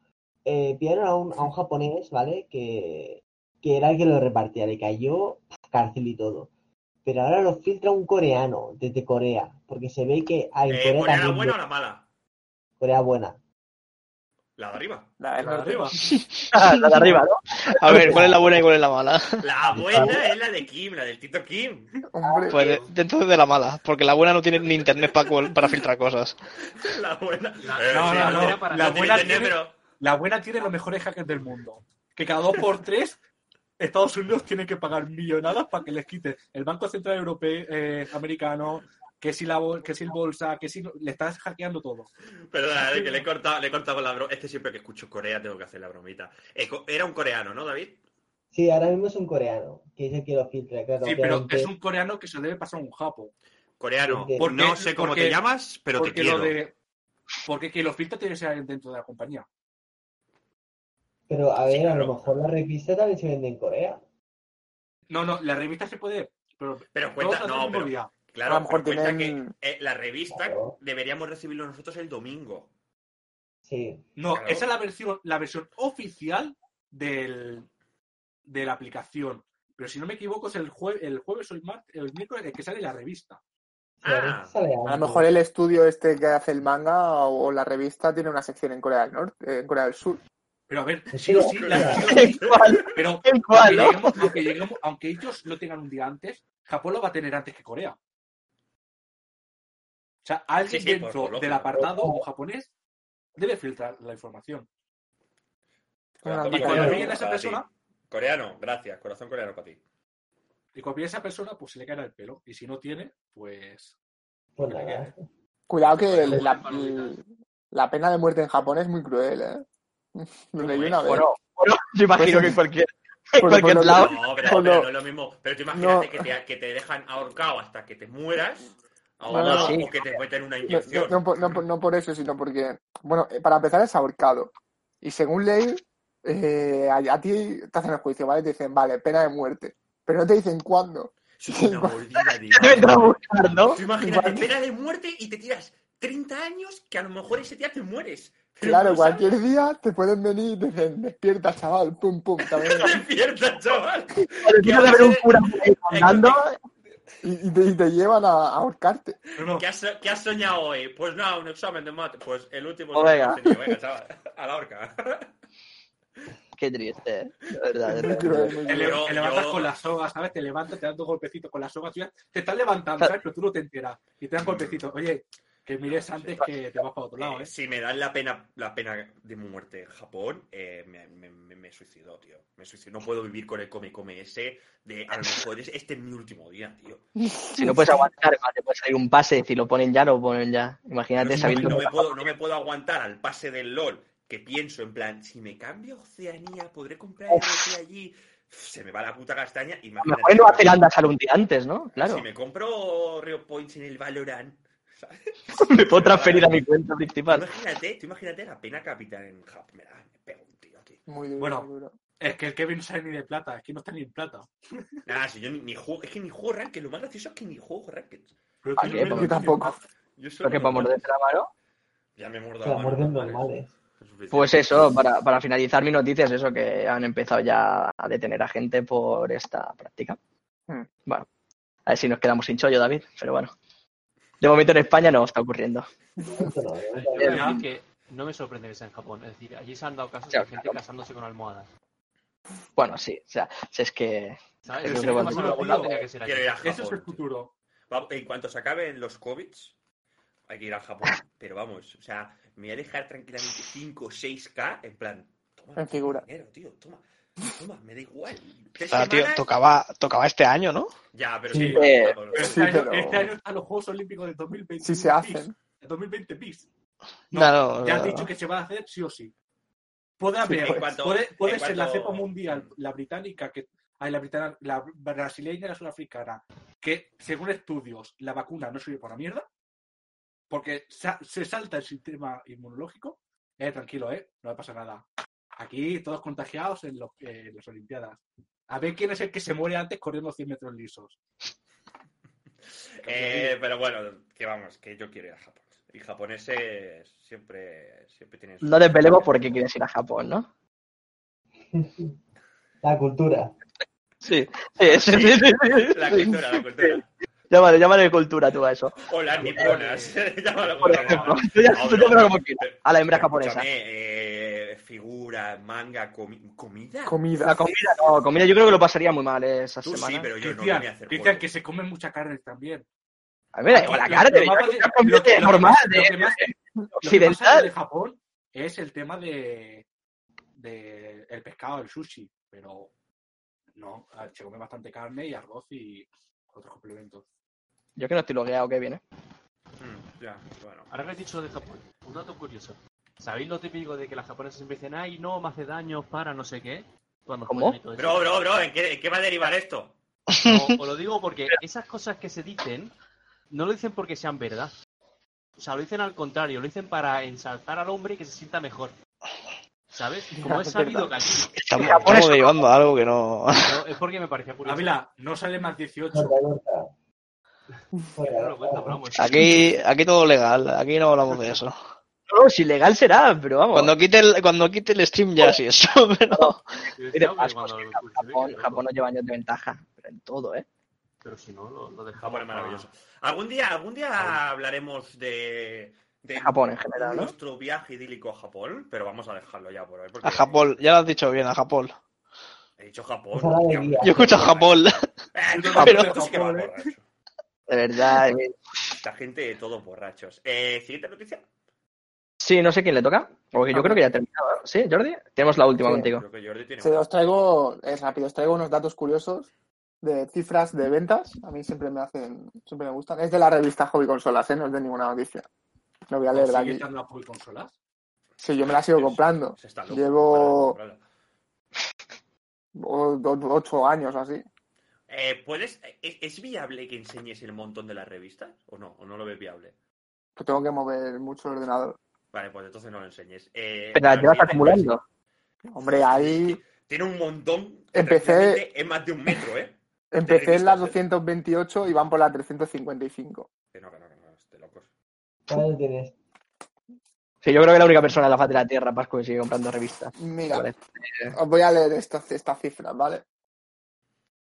Eh, pillaron a un, a un japonés, ¿vale? Que, que era el que lo repartía, le cayó cárcel y todo. Pero ahora lo filtra un coreano desde Corea, porque se ve que hay en Eh, Corea ¿Corea la buena o de- la mala? Corea buena. La de arriba. La del La de norte. arriba. Ah, la de arriba, ¿no? A ver, ¿cuál es la buena y cuál es la mala? La buena es la de Kim, la del Tito Kim. Hombre, Pues de- dentro de la mala, porque la buena no tiene ni internet para, para filtrar cosas. La buena. La- Eh, no, sí, no, la no, buena para- la no tiene buena tiene- pero- La buena tiene los mejores hackers del mundo. Que cada dos por tres Estados Unidos tiene que pagar millonadas para que les quite el Banco Central Europeo, eh, americano, que si, la, bol- que si el bolsa, que si no- le estás hackeando todo. Perdona, eh, que le he cortado, le he cortado la broma. Es que siempre que escucho Corea tengo que hacer la bromita. Era un coreano, ¿no, David? Sí, ahora mismo es un coreano, que es el que lo filtra, claro. Sí, pero obviamente. es un coreano que se debe pasar a un japo. Coreano. Porque- no sé cómo porque- te llamas, pero te quiero. lo de. Porque quien lo filtra tiene que ser dentro de la compañía. Pero a ver, Sí, a lo mejor la revista también se vende en Corea. No, no, la revista se puede. Pero, Pero cuenta- no, pero- día. Claro, A lo mejor pero cuenta tienen- que eh, la revista Claro. deberíamos recibirlo nosotros el domingo. Sí. No, Claro. esa es la versión, la versión oficial del, de la aplicación. Pero si no me equivoco, es el, jue- el jueves o el, martes, el miércoles el que sale la revista. Ah, A lo mejor el estudio este que hace el manga o, la revista tiene una sección en Corea del Norte, en Corea del Sur. Pero a ver, Sí, o sí. la versión ¿En cuál? Pero ¿En cuál, aunque, no? lleguemos- aunque lleguemos- aunque ellos lo tengan un día antes, Japón lo va a tener antes que Corea. O sea, alguien Sí, dentro por del apartado un japonés debe filtrar la información. Una Y cuando a esa ti. persona, Coreano, gracias. Corazón coreano para ti. y cuando a esa persona, pues se le cae el pelo. Y si no tiene, pues. Pues nada. Cuidado que Bueno, la, la pena de muerte en Japón es muy cruel, ¿eh? Lo leí una vez. Bueno, bueno, yo imagino Pues- que en cualquier, En Por- cualquier por lado. No, pero, pero no es lo mismo. Pero tú imagínate No. que, te, que te dejan ahorcado hasta que te mueras, No, ahogado, sí. o que te meten una No, inyección. no, no por- no por- no por eso, sino porque, bueno, eh, para empezar es ahorcado. Y según ley, eh, a, a ti te hacen el juicio, ¿vale? Te dicen, vale, pena de muerte. Pero no te dicen cuándo. Eso es una mordida ¿no? Tú imagínate, pena de muerte y te tiras 30 años que a lo mejor ese día te mueres. Claro, no cualquier día te pueden venir y te dicen, despierta, chaval, pum, pum. también. Despierta, chaval. Tiene que haber un cura andando. y, y te, y te llevan a, a ahorcarte. No, no. ¿Qué has, qué has soñado hoy? Pues nada, un examen de mate. Pues el último Oh, venga. tenido. Venga, chaval, a la horca. Qué triste, de verdad. de Muy verdad. Te, levantas yo- con las sogas, ¿sabes? Te levantas, te dan dos golpecitos con las sogas. ya Te estás levantando, ¿sabes? Pero tú no te enteras. Y te dan golpecitos. Oye, que mires antes que te vas para otro lado, Eh, ¿eh? si me dan la pena, la pena de muerte en Japón, eh, me, me, me, me suicido, tío. Me suicido. No puedo vivir con el come come ese de a lo mejor es, este es mi último día, tío. Si no puedes aguantar, te puede salir un pase. Si lo ponen ya, lo ponen ya. Imagínate No, sabiendo. no, me puedo, no me puedo aguantar al pase del LOL que pienso en plan, si me cambio a Oceanía, podré comprar RT allí. Se me va la puta castaña. A lo Imagínate. mejor en Nueva Zelanda sale un día antes, ¿no? Claro. Si me compro Rio Points en el Valorant. ¿Sabes? Me puedo transferir a mi cuenta principal. Imagínate, tú imagínate la pena capital en Japón. Me, me pego un tío aquí. Muy duro, Bueno. muy duro. Es que el Kevin no sale ni de plata. Es que no está ni en plata. Nada, si yo ni, ni juego, es que ni juego Ranked, lo más gracioso es que ni juego Ranked. Pero ¿A tú qué? tampoco. Yo solo Pero que para muerdo. morderte la mano. Ya me la mano, vale. normales. Pues eso, para, para finalizar mi noticia es eso, que han empezado ya a detener a gente por esta práctica. Hmm. Bueno, a ver si nos quedamos sin chollo, David, pero bueno. De momento en España no está ocurriendo. No, que me sorprende que sea en Japón. Es decir, allí se han dado casos de gente claro. casándose con almohadas. Bueno, sí, o sea, si es que... ¿Sabes? Que que ser allí. A Eso es el futuro. En cuanto se acaben los COVIDs, hay que ir a Japón. Pero vamos, o sea, me voy a dejar tranquilamente 5 o 6K en plan. Toma, En figura. dinero, tío, toma. Toma, me da igual. Tres Ah, tío, tocaba, tocaba este año, ¿no? Ya, pero Sí. sí. Eh, Sí, este, año, pero- este año están los Juegos Olímpicos de 2020. Si se hacen. El 2020 bis. No, No, no, ya has no. dicho que se va a hacer sí o sí. Puede haber, ser la cepa mundial, la británica, que hay la, la brasileña y la sudafricana, que según estudios la vacuna no sirve para mierda, porque sa- se salta el sistema inmunológico. Eh, tranquilo, eh, no le pasa nada. Aquí todos contagiados en, los, eh, en las Olimpiadas. A ver quién es el que se muere antes corriendo 100 metros lisos. Eh, pero bueno, que vamos, que yo quiero ir a Japón. Y japoneses siempre, siempre tienen su- No desvelemos por qué quieres ir a Japón, ¿no? La cultura. Sí, sí, sí, sí, sí, sí. La cultura, la cultura. Llámale, llámale cultura tú a eso. O las niponas. Llámalo Por como ejemplo, quieras. tú ya, No, tú bro, llámalo como quieras. A la hembra japonesa. eh, figura, manga, comi- comida. Comida. La comida, no, comida yo creo que lo pasaría muy mal eh, esa Tú sí, semana. pero yo no me Cristian, voy a hacer Cristian, que se comen mucha carne también. A ver, igual la Lo- lo lo lo que normal, más- de, lo que más- Lo que pasa occidental. de Japón es el tema de, de el pescado, el sushi, pero no, se come bastante carne y arroz y otros complementos. Yo que no estoy logueado, que viene. Mm, ya, bueno. Ahora que has dicho de Japón, un dato curioso. ¿Sabéis lo típico de que las japonesas siempre dicen, ay, no, me hace daño para no sé qué? Cuando ¿Cómo? follan y todo eso? Bro, bro, bro, ¿en qué, en qué va a derivar esto? No, os lo digo porque esas cosas que se dicen, no lo dicen porque sean verdad. O sea, lo dicen al contrario, lo dicen para ensalzar al hombre y que se sienta mejor. ¿Sabes? Como es es sabido que aquí... Estamos, derivando a algo que no. No, es porque me parecía curioso. Ávila, no sale más 18. Corta, corta. No Fuera, lo cuento, pero vamos. Aquí, aquí todo legal, aquí no hablamos de eso. No, si legal será, pero vamos. Cuando quite el, cuando quite el stream ya sí eso, pero Japón. Japón nos lleva años de ventaja, pero en todo, ¿eh? Pero si no, lo, lo dejamos Japón es maravilloso. Algún día, algún día hablaremos de, de Japón en general, ¿no? nuestro viaje idílico a Japón, pero vamos a dejarlo ya por hoy. porque a Japón, ya lo has dicho bien, a Japón. He dicho Japón. Esa es la tío. alegría. Yo escucho a Japón. Eh. De verdad. eh. Esta gente, todos borrachos. Eh, Siguiente noticia. Sí, no sé quién le toca. Porque yo creo que ya ha terminado. ¿no? ¿Sí, Jordi? Tenemos la última Sí. contigo. Creo que Jordi tiene Sí, os traigo, es rápido, os traigo unos datos curiosos de cifras de ventas. A mí siempre me hacen, siempre me gustan. Es de la revista Hobby Consolas, ¿eh? no es de ninguna noticia. Lo voy a leer de ¿Sigue aquí. a Hobby consolas? Sí, yo me la sigo comprando. Se está loco. Llevo- Para ocho años así. Eh, ¿puedes, es, es viable que enseñes el montón de las revistas? ¿O no? ¿O no lo ves viable? Pues tengo que mover mucho el ordenador. Vale, pues entonces no lo enseñes. Eh, Pero la las llevas acumulando. Hombre, ahí Tiene un montón. Empecé- Es más de un metro, ¿eh? empecé en ¿eh? 228 y van por las 355. Que no, que no, que no, es de locos. ¿Cuál tienes? Sí, yo creo que la única persona en la faz de la Tierra, Pascu, que sigue comprando revistas. Mira, Vale. os voy a leer estas esta cifras, ¿vale?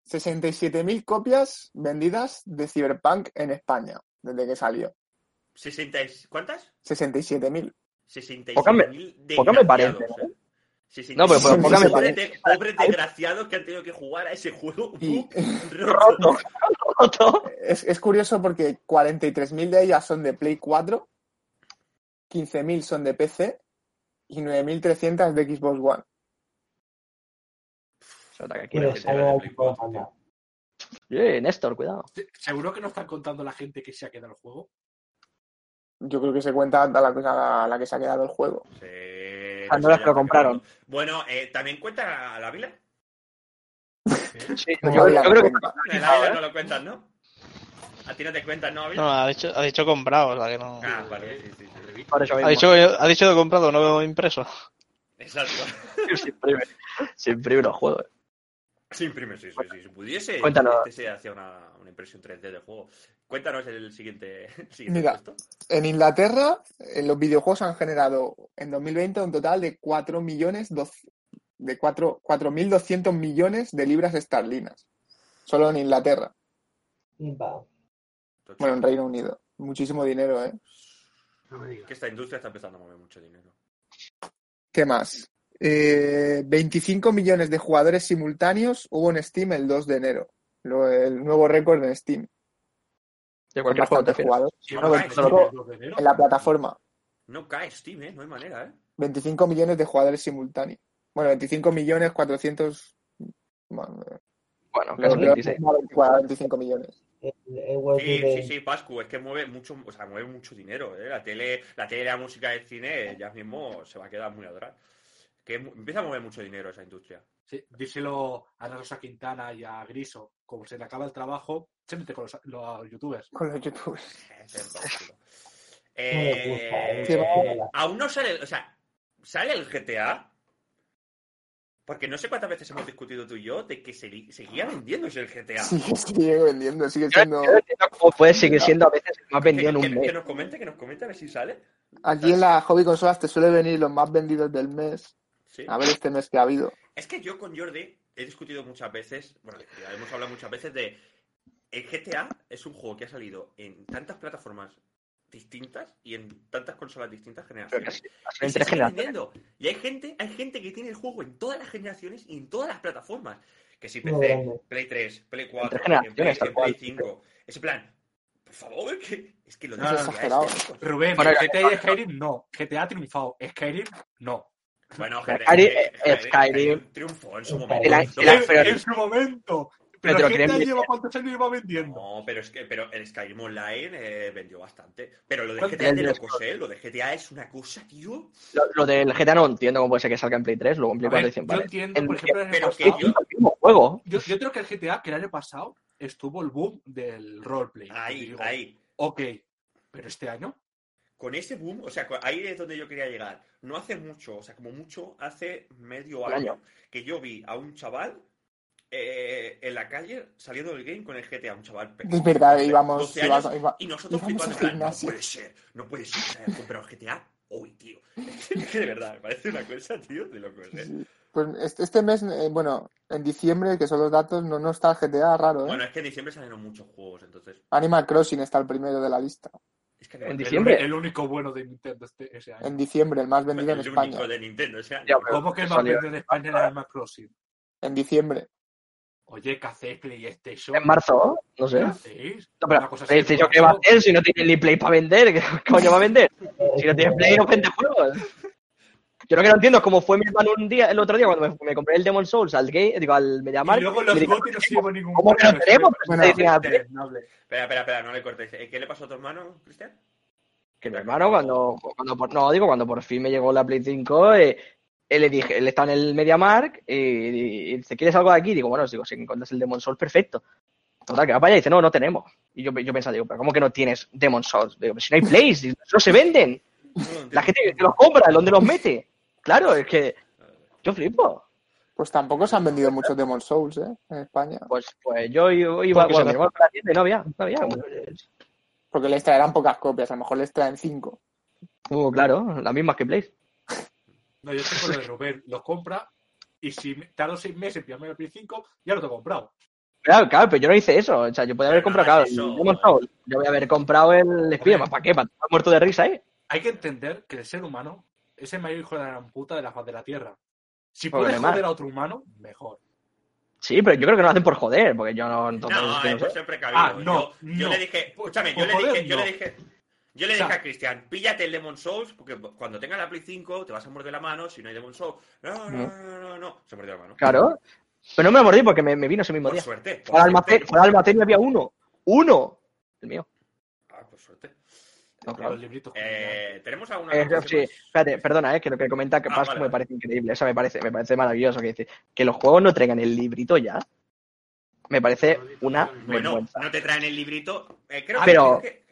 67.000 copias vendidas de Cyberpunk en España desde que salió. 60 y- ¿Cuántas? 67.000. 67.000 Poca me- desgraciados, poca me parece, ¿eh? 67.000 No, pero- pero pobres parece. de- pobres desgraciados que han tenido que jugar a ese juego Y- roto. Roto. Es, es curioso porque 43.000 de ellas son de Play 4, 15.000 son de PC y 9.300 de Xbox One. Anda. Eh, Néstor, cuidado. ¿Seguro que no están contando la gente que se ha quedado el juego? Yo creo que se cuenta a la, cosa a la que se ha quedado el juego. Sí, no las que lo compraron. Bueno, eh, ¿también cuenta la Vila? Sí, yo, yo no creo que cuenta. En la Vila no lo cuentas, ¿no? ¿A ti no te cuentan, no, Ávila? No, ha dicho, ha dicho comprado, o sea que no. Ah, vale, sí, sí, sí. por eso Ha dicho, ha dicho de comprado, no impreso. Exacto. se imprime, se imprime los juegos. Se imprime, sí, sí, sí. Si pudiese, Cuéntanos. este se hacía una, una impresión 3D del juego. Cuéntanos el siguiente, el siguiente Mira. puesto. En Inglaterra, eh, los videojuegos han generado en 2020 un total de 4 millones doce- de 4 4.200 millones de libras esterlinas. Solo en Inglaterra. Pimpa. Bueno, en Reino Unido. Muchísimo dinero, ¿eh? No me digas. Que esta industria está empezando a mover mucho dinero. ¿Qué más? Eh, 25 millones de jugadores simultáneos hubo en Steam el 2 de enero. Lo- el nuevo récord en Steam. De Con cualquier juego te. Sí, Bueno, no, pues, cae, solo Steam, ¿Dos de enero? en la plataforma. No cae Steam, ¿eh? No hay manera, ¿eh? 25 millones de jugadores simultáneos. Bueno, 25 millones 400. Bueno, Bueno, casi lo- 26. 25 millones. El web Sí, sí, sí, Pascu, es que mueve mucho, o sea, mueve mucho dinero, ¿eh? La tele, la tele, la música, el cine, ya mismo se va a quedar muy atrás. Que empieza a mover mucho dinero esa industria. Sí, díselo a Rosa Quintana y a Griso. Como se le acaba el trabajo, se mete con los, los youtubers. Con los youtubers. Eh, Sí, va. aún no sale, o sea, ¿sale el GTA? Porque no sé cuántas veces hemos discutido tú y yo de que se- seguía vendiéndose el GTA. Sigue, sigue vendiendo, sigue siendo. cómo puede seguir siendo a veces el más Que, vendido en que- un que mes. nos comente, que nos comente a ver si sale. Aquí en la hobby consolas te suele venir los más vendidos del mes. Sí. A ver este mes que ha habido. Es que yo con Jordi he discutido muchas veces, bueno, hemos hablado muchas veces de el GTA es un juego que ha salido en tantas plataformas distintas y en tantas consolas distintas generaciones. ha Y se. Y hay gente, hay gente que tiene el juego en todas las generaciones y en todas las plataformas. Que si PC, grande. Play 3, Play En 4, tres en Play, en Play cual. 5. Ese plan, por favor, que es que lo No, no, exagerado. locos. Rubén, GTA y Skyrim no. GTA ha triunfado. Skyrim no. Bueno, Skyrim- eh, Skyrim- triunfó en su momento. el- No, el- en, su momento. Pero Pero, lleva cuántos años lleva vendiendo. No, pero es que pero el Skyrim Online eh, vendió bastante. Pero lo de. GTA de locos, ¿eh? Lo de GTA es una cosa, tío. Lo, lo del GTA no entiendo cómo puede ser que salga en Play 3, luego en Play A ver, 4 dicen, yo entiendo, En- por ejemplo, el año pero que pasado- yo- el mismo juego. Yo, yo creo que el GTA, que el año pasado, estuvo el boom del roleplay. Ahí, ahí. Ok, pero este año, Con ese boom, o sea, ahí es donde yo quería llegar. No hace mucho, o sea, como mucho hace medio año, año. que yo vi a un chaval eh, en la calle saliendo del game con el GTA, un chaval pequeño, Es verdad, 12 íbamos. 12 iba- años, iba- y nosotros íbamos flipando, plan, no puede ser, no puede ser que comprado GTA hoy, tío. Es que de verdad, me parece una cosa, tío, de locos, ¿eh? sí. Pues este, este mes, eh, bueno, en diciembre, que son los datos, no, no está el GTA, raro, ¿eh? Bueno, es que en diciembre salieron muchos juegos, entonces. Animal Crossing está el primero de la lista. Es que En el, diciembre. el único bueno de Nintendo este, ese año. En diciembre, el más vendido en el España. único de Nintendo, Ya, pero- ¿Cómo que el más salió- vendido en España era Animal Crossing? En diciembre. Oye, ¿qué hacéis PlayStation? En marzo, no sé. ¿Qué No, hacéis? pero PlayStation, en ¿qué va a hacer si no tiene ni Play para vender? ¿Qué coño va a vender? Si no tiene Play, no vende juegos. Yo lo que no entiendo es cómo fue mi hermano un día, el otro día, cuando me, me compré el Demon Souls al gay, digo, al Y MediaMarkt. luego y los me no se llevan ningún ¿Cómo que no tenemos? Bueno. Espera, espera, espera, no le cortes. Eh, ¿Qué le pasó a tu hermano, Cristian? Que mi hermano, cuando, cuando por, no, digo, cuando por fin me llegó la Play 5, eh, él le dije, él estaba en el MediaMark y, y dice, ¿quieres algo de aquí? Digo, bueno, digo, si encuentras el Demon Souls, perfecto. Total, que va para allá y dice, no, no tenemos. Y yo, yo pensaba, digo, pero ¿cómo que no tienes Demon Souls? Digo, si no hay plays, no se venden. La gente que los compra, ¿dónde los mete? Claro, es que yo flipo. Pues tampoco se han vendido muchos Demon Souls, ¿eh? En España. Pues, pues yo iba, Porque bueno, a la tienda y no había, no había. Porque les traerán pocas copias, a lo mejor les traen cinco. Uh, claro, las mismas que Plays. No, yo tengo lo de Rubén, lo compra y si tardo seis meses en pillarme el Play 5, ya lo tengo comprado. Claro, claro, pero yo no hice eso. O sea, yo podía haber Pero comprado, claro, eso. el Demon Souls. Yo voy a haber comprado el Spiderman. ¿Para qué? ¿Para estar muerto de risa, eh? Hay que entender que el ser humano es el mayor hijo de la gran puta de la faz de la Tierra. Si Porque puedes más. joder a otro humano, mejor. Sí, pero yo creo que no lo hacen por joder, porque yo no. Entonces, No, es que no eso sé. es ser precavido. Ah, no, yo, yo no. le dije, escúchame, Por yo le joder, dije, yo no. le dije, yo le O sea- dije a Cristian, píllate el Demon Souls, porque cuando tengas la Play 5 te vas a morder la mano si no hay Demon Souls. No, no, no, no, no, no. Se mordió la mano. Claro. Pero no me lo mordí porque me, me vino ese mismo Por día. suerte. por almacén, suerte. fue al almacén y había uno. ¡Uno! El mío. Ah, Los libritos. Eh, ¿Tenemos alguna Eh, noticia sí, más? espérate, perdona, eh, que lo que comenta que Ah, Pascu vale, me parece increíble. Eso me parece, me parece maravilloso. Que dice que los juegos no traigan el librito ya. Me parece una Bueno, vergüenza. no te traen el librito. eh, creo Ah, pero- que,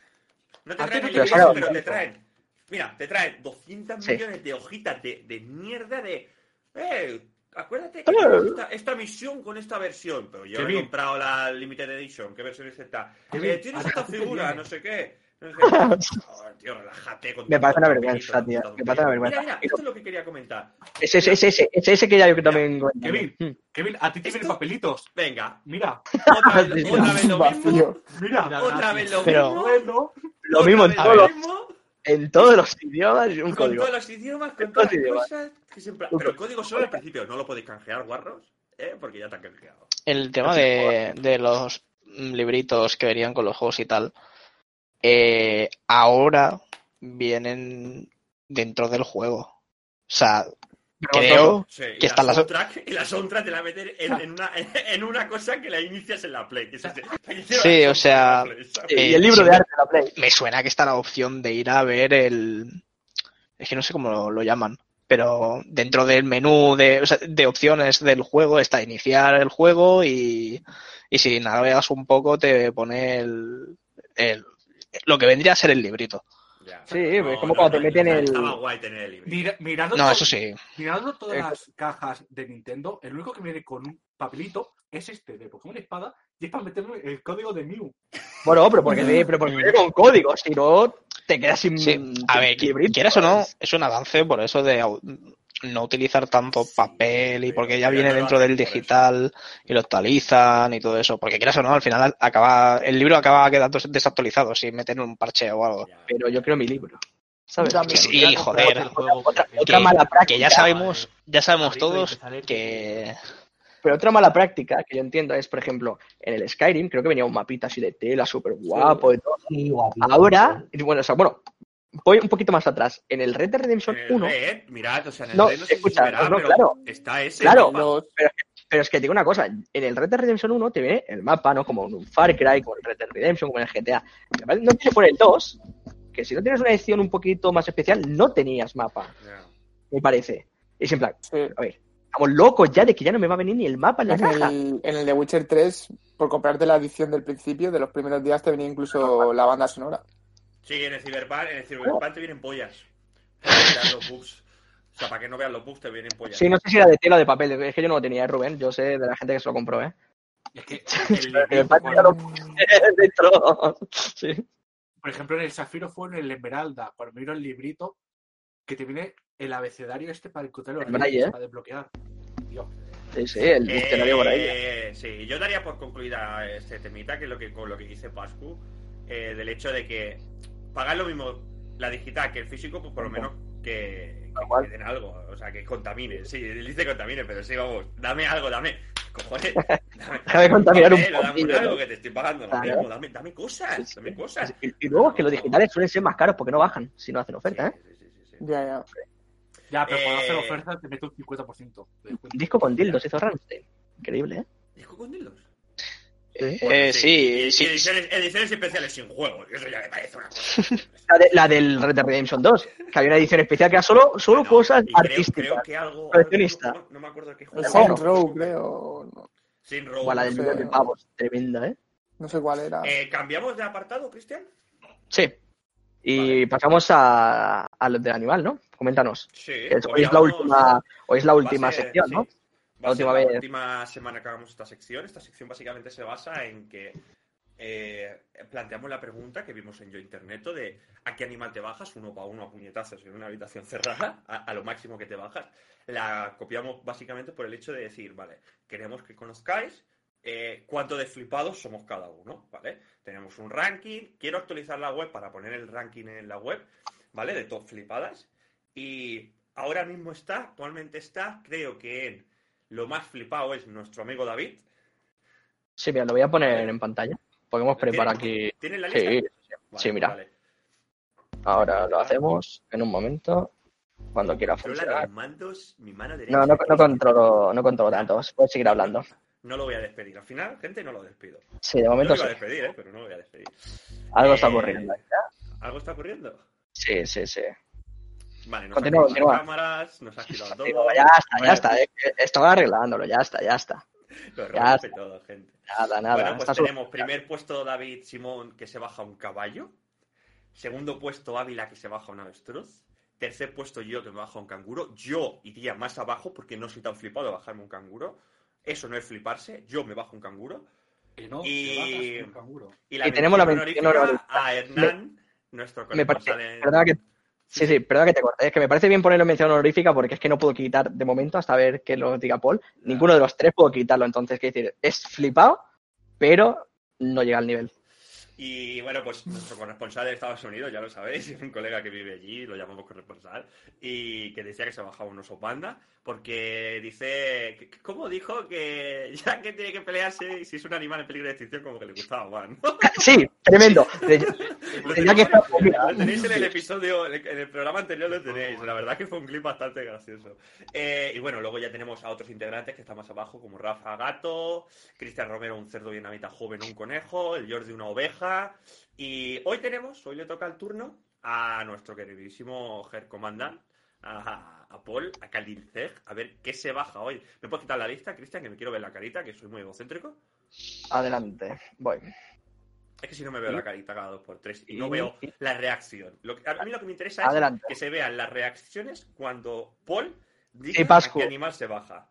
no te Ah, traen el pero librito, claro, pero te traen. Mira, te traen 200 Sí. millones de hojitas de, de mierda de. Eh, acuérdate que esta, esta misión con esta versión. Pero yo he bien. comprado la Limited Edition. ¿Qué versión es esta? Eh, tienes Ahora esta figura, no sé qué. No sé qué. Joder, tío, relájate con Me parece una vergüenza, tío. Me parece una vergüenza. Mira, mira, esto es lo que quería comentar. Ese, ese, ese, ese, ese, ese que ya yo también. Kevin. Hmm. Kevin, a ti te vienen papelitos. Venga, Mira, otra vez, Sí, otra vez lo mismo. Mira. Otra vez lo mismo. Lo mismo en vez todos lo los, mismo. en todos los idiomas y un con código. todos los idiomas, con En todas las idiomas. cosas. que siempre- Pero el código. solo al principio, no lo podéis canjear, guarros, ¿eh? porque ya te han canjeado. El tema de, de los libritos que venían con los juegos y tal, eh, ahora vienen dentro del juego. O sea, creo Sí, que la están las... soundtrack, y la soundtrack te la meter en, en una, en una cosa que la inicias en la Play. que es ese- que lleva Sí, la o sea, de la y el libro de siempre- arte de la Play. Me suena que está la opción de ir a ver el... Es que no sé cómo lo, lo llaman, pero dentro del menú de, o sea, de opciones del juego está iniciar el juego y, y si navegas un poco te pone el, el- lo que vendría a ser el librito. Ya. Sí, es como cuando te meten el- Estaba guay tener el libro. mira, mirando, No, to- eso sí. mirando todas las cajas de Nintendo, el único que viene con un papelito es este de Pokémon Espada y es para meterme el código de Mew. Bueno, pero porque, sí, pero porque viene con código, si no te quedas sin. Sí, a sin ver, librito. quieras o no, es un avance por eso de no utilizar tanto papel y porque ya viene dentro del digital y lo actualizan y todo eso. Porque quieras o no, al final acaba el libro acaba quedando desactualizado si meten un parche o algo. Pero yo quiero mi libro. Sí, joder. Otra, otra Que- mala práctica. Que ya sabemos, ya sabemos todos que Pero otra mala práctica que yo entiendo es, por ejemplo, en el Skyrim creo que venía un mapita así de tela, súper guapo y todo. Ahora, bueno, o sea, bueno, voy un poquito más atrás. En el Red Dead Redemption el 1, Red, mirad, o sea, en el No, Red no sé escucha, si se verá, no, pero claro. está ese Claro. mapa. Los- pero es que te digo una cosa, en el Red Dead Redemption 1 te viene el mapa, ¿no? Como en un Far Cry, como en el Red Dead Redemption, como en el GTA. No tiene por el 2, que si no tienes una edición un poquito más especial, no tenías mapa, Ya. me parece. Es en plan, sí. a ver, estamos locos ya de que ya no me va a venir ni el mapa en la En caja. el, en el de Witcher 3, por comprarte la edición del principio, de los primeros días, te venía incluso la banda sonora. Sí, en el Cyberpunk, en el Cyberpunk te vienen pollas. Para los bugs. O sea, para que no veas los bugs te vienen pollas. Sí, no sé si era de tela o de papel, es que yo no lo tenía, ¿eh, Rubén. Yo sé de la gente que se lo compró, ¿eh? Es que el el cuando- Dentro. Sí. por ejemplo, en el Zafiro fue en el Esmeralda, cuando miro el librito, que te viene el abecedario este para encontrar los braille, ¿eh? para desbloquear. Dios. Sí, sí, el diccionario por ahí. Eh, sí, yo daría por concluida este temita, que es lo que con lo que dice Pascu, eh, del hecho de que pagar lo mismo la digital que el físico, pues por lo menos que, que, que den algo, o sea, que contamine. Sí, él dice contamine, pero sí, vamos, dame algo, dame. Cojones, dame, Déjame contaminar un dame algo ¿no? que te estoy pagando, lo Claro. mismo, dame, dame cosas, dame cosas. Y, y luego es que los digitales suelen ser más caros porque no bajan si no hacen oferta, ¿eh? Sí, sí, sí, sí, sí. Ya, ya. Ya, pero cuando Eh, hace la oferta te mete un 50% de descuento. Disco con dildos hizo Rammstein. Increíble, ¿eh? ¿Disco con dildos? Eh, sí, y, sí, y ediciones, ediciones especiales sin juegos. Eso ya me parece una cosa. La, de- la del Red Dead Redemption 2, que había una edición especial que era solo, solo Bueno, cosas creo- artísticas. Creo que algo. Coleccionista. No, no me acuerdo qué juego. Bueno. Row, creo. No, Sin Row. O la del millón de pavos. Tremenda, ¿eh? no sé cuál era. Eh, ¿Cambiamos de apartado, Cristian? Sí. Y Vale. pasamos a, a lo del animal, ¿no? Coméntanos. Sí. Es- hoy hoy es la última, hoy es la última ser- sección, sí, ¿no? Va La a ser última la vez. última semana que hagamos esta sección. Esta sección básicamente se basa en que eh, planteamos la pregunta que vimos en Yo Interneto de ¿a qué animal te bajas? Uno para uno a puñetazos en una habitación cerrada, a, a lo máximo que te bajas. La copiamos básicamente por el hecho de decir, vale, queremos que conozcáis eh, cuánto de flipados somos cada uno, ¿vale? Tenemos un ranking, quiero actualizar la web para poner el ranking en la web, ¿vale? De top flipadas. Y ahora mismo está, actualmente está, creo que en lo más flipado es nuestro amigo David. Sí, mira, lo voy a poner en pantalla. Podemos preparar aquí. ¿Tienes la lista? sí, Vale, sí, mira. vale. Ahora lo hacemos en un momento, cuando quiera funcionar. mandos, mi mano. No, no, no controlo, no controlo tanto. Puedes seguir hablando. No lo voy a despedir. Al final, gente, no lo despido. Sí, de momento lo sí. iba a despedir, ¿eh? Pero no lo voy a despedir. Algo está Eh, ocurriendo. ¿Algo está ocurriendo? Sí, sí, sí. Vale, nos Continúa, continúa. cámaras, nos ha quitado todo. Ya está, ya está. eh, que Estaba arreglándolo, ya está, ya está. Lo Ya rompe está. todo, gente. Nada, nada. bueno, pues tenemos primer puesto David Simón que se baja un caballo. Segundo puesto Ávila que se baja un avestruz. Tercer puesto yo que me baja un canguro. Yo iría más abajo porque no soy tan flipado de bajarme un canguro. Eso no es fliparse. Yo me bajo un canguro. Que no, Y- te bajas un canguro. Y la Y tenemos la mención honorífica a Hernán, nuestro Me parece, perdona que, sí, sí, perdona que te corte. Es que me parece bien ponerlo en mención honorífica porque es que no puedo quitar de momento hasta ver que lo diga Paul. Ninguno de los tres puedo quitarlo. Entonces, quiero decir, es flipado, pero no llega al nivel. Y bueno, pues nuestro corresponsal de Estados Unidos, ya lo sabéis, un colega que vive allí, lo llamamos corresponsal, y que decía que se bajaba un oso panda, porque dice, ¿cómo dijo? Que ya que tiene que pelearse, si es un animal en peligro de extinción, como que le gustaba más, ¿no? Sí, tremendo. Lo Tenía que estar- lo tenéis en el episodio, en el programa anterior lo tenéis, la verdad que fue un clip bastante gracioso. Eh, y bueno, luego ya tenemos a otros integrantes que están más abajo, como Rafa Gato, Cristian Romero, un cerdo vietnamita joven, un conejo, el Jordi, una oveja. Y hoy tenemos, hoy le toca el turno a nuestro queridísimo Ger Commandant, a, a Paul, a Kalinceg, a ver qué se baja hoy. ¿Me puedes quitar la lista, Cristian? Que me quiero ver la carita, que soy muy egocéntrico. Adelante, voy. Es que si no me veo la carita cada dos por tres y no veo la reacción. Lo que- a mí lo que me interesa es Adelante. que se vean las reacciones cuando Paul diga Sí, qué animal se baja.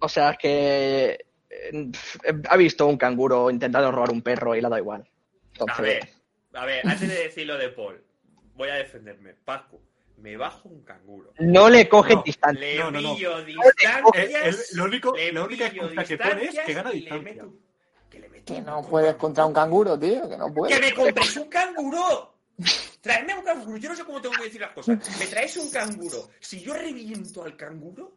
O sea, es que eh, ha visto un canguro intentando robar un perro y le ha dado igual. Entonces, A ver, a ver, antes de decir lo de Paul, voy a defenderme. Pascu, me bajo un canguro. no le coge No, distancia. Le No, no, no. pillo El- distancias. el- lo único- le la única pillo excusa que pone es que gana le distancia. meto- que le meto Que no puedes de contra un canguro, tío, que no ¡Que puedes. me compres un canguro! Traedme un canguro. Yo no sé cómo tengo que decir las cosas. Me traes un canguro. Si yo reviento al canguro.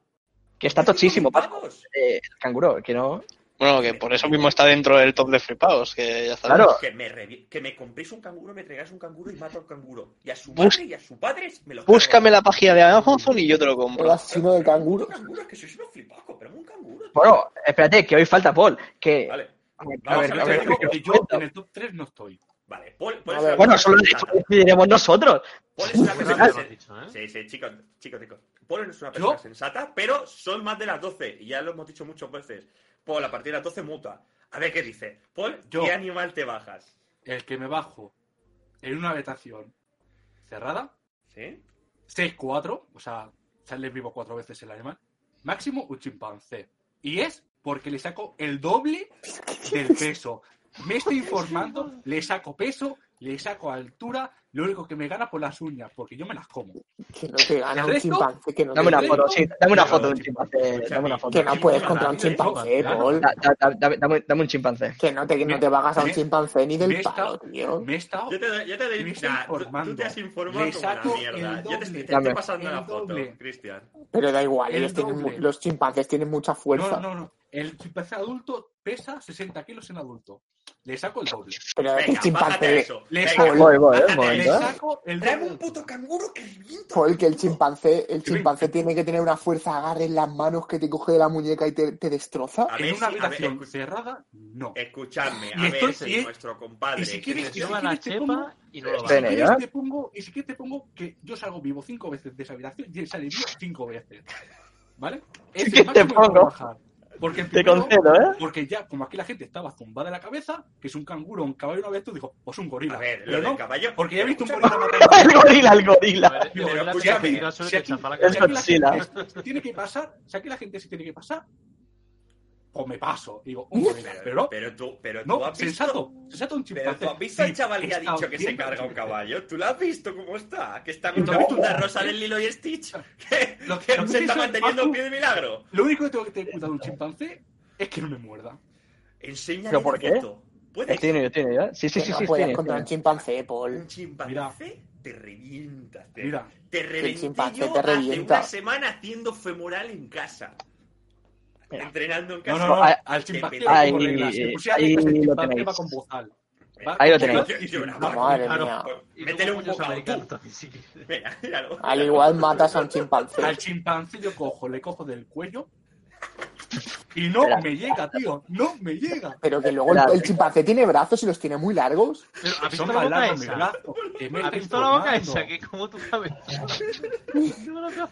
Que está tochísimo, ¿qué Paco. Eh, el canguro, que no. Bueno, que por eso mismo está dentro del top de flipados, que ya está. Claro. Que me, revi- que me compréis un canguro, me traigáis un canguro y mato al canguro. Y a su Bus- madre y a su padre me lo Búscame la página de Amazon y yo te lo El compro. asesino de canguros. Canguros, que sois unos flipacos, pero un canguro. tío. Bueno, espérate, que hoy falta Paul. Que. Vale, A ver, a ver, yo- en el top 3 no estoy. vale. Paul, es ver. Bueno, solo sensata. decidiremos nosotros. Paul es una persona lo has sen- dicho, ¿eh? Sí, sí, chicos, chicos, chicos. Paul es una persona ¿Yo? sensata, pero son más de las 12. Y ya lo hemos dicho muchas veces. Paul, a partir de las 12 muta. A ver qué dice. Paul, Yo. ¿qué animal te bajas? El que me bajo en una habitación cerrada, ¿Sí? 6-4, o sea, sale vivo cuatro veces el animal, máximo un chimpancé. Y es porque le saco el doble del peso. Me estoy informando, le saco peso, le saco altura, lo único que me gana por las uñas, porque yo me las como. Que no te gana ¿El un resto? chimpancé. Que no, Dame una foto, sí, dame una foto de un chimpancé. Dame una foto. que no puedes contra un chimpancé. Paul. Da- da- da- dame, dame- dame un chimpancé. Que no te, no te bajas a un chimpancé ni del palo, tío. Me he estado Yo te, doy- yo te doy tú- te has informado como una mierda. Yo te, estoy pasando la foto. Cristian. Pero da igual, El ellos tienen, los chimpancés tienen mucha fuerza. No, no, no. El chimpancé adulto pesa 60 kilos en adulto. Le saco el doble. Pero Venga, chimpancé. eso. Le Venga, saco- Voy, voy, eh, un bájate Le saco el doble. un puto canguro que revienta. Paul, que el chimpancé, el chimpancé tiene que tener una fuerza agarre en las manos que te coge de la muñeca y te, te destroza. A ver En una a ver, habitación cerrada, no. Escuchadme, a ver si y- nuestro compadre. y si quieres- si lleva la chepa y no lo Y va te pongo, y si quieres te pongo que yo salgo vivo cinco veces de esa habitación y él sale vivo cinco veces. ¿Vale? Es ¿Qué te que pongo? Porque el Te concedo, ¿eh? Porque ya, como aquí la gente estaba zumbada de la cabeza, que es un canguro, un caballo una vez, tú dijo, pues un gorila. A ver, lo del no, caballo. porque ya he visto un gorila El gorila, el gorila. Escúchame, si aquí- si aquí la gente tiene que pasar, si aquí la gente se tiene que pasar, pues me paso. Digo, un. Pero, Pero no, pero tú, pero tú no, has visto. sensato. Sensato un Pero tú has visto al chaval que ha dicho que se carga un caballo. ¿Tú lo has visto cómo está? Que está ¿Y con visto una un rosa del Lilo y Stitch. Que, Lo- que se está manteniendo un pie de milagro. Lo único que tengo que tener cuidado de un chimpancé es que no me muerda. Enséñale ¿Pero por qué? ¿Puedes? Tiene, yo, tiene, ¿eh? Sí, sí, sí, no sí. puedes contra un chimpancé, Paul. Un chimpancé te revienta. Te, Mira, te reventé yo hace una semana haciendo femoral en casa. Entrenando en no, casa. no, no, Ahí- al chimpancé ahí- pongo reglas. Si ahí el lo chimpancé tenéis. va con bozal. Va Ahí lo con tenéis. Madre mía. Y Métele un quieres. Mira, míralo. Al igual matas a un chimpancé. Al chimpancé yo cojo, le cojo del cuello y no Espera. me llega, tío. No me llega. Pero que luego el, el chimpancé tiene brazos y los tiene muy largos. Pero, ¿has visto la boca visto la boca esa? Que como tu cabeza. ¿Has visto la?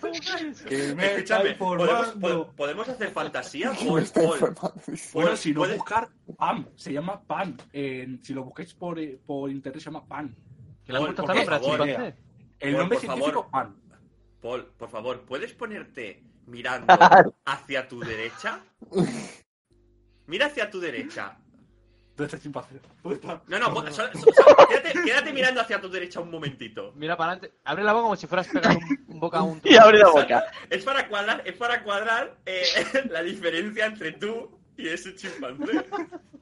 Que me Escúchame, ¿podemos, podemos hacer fantasía? Bueno, si no ¿puedes- buscar PAN, se llama PAN. En- si lo buscáis por, eh, por internet se llama PAN. Que le han Paul, por favor. El Paul, nombre por científico favor. PAN. Paul, por favor, ¿puedes ponerte mirando hacia tu derecha? Mira hacia tu derecha. ¿Dónde está el chimpancé? ¿Dónde está? No, no, po- so- so- so- quédate, quédate mirando hacia tu derecha un momentito. Mira para adelante. Abre la boca como si fueras a pegar un, un boca a un. Y abre la boca. Es para cuadrar, es para cuadrar eh, la diferencia entre tú y ese chimpancé.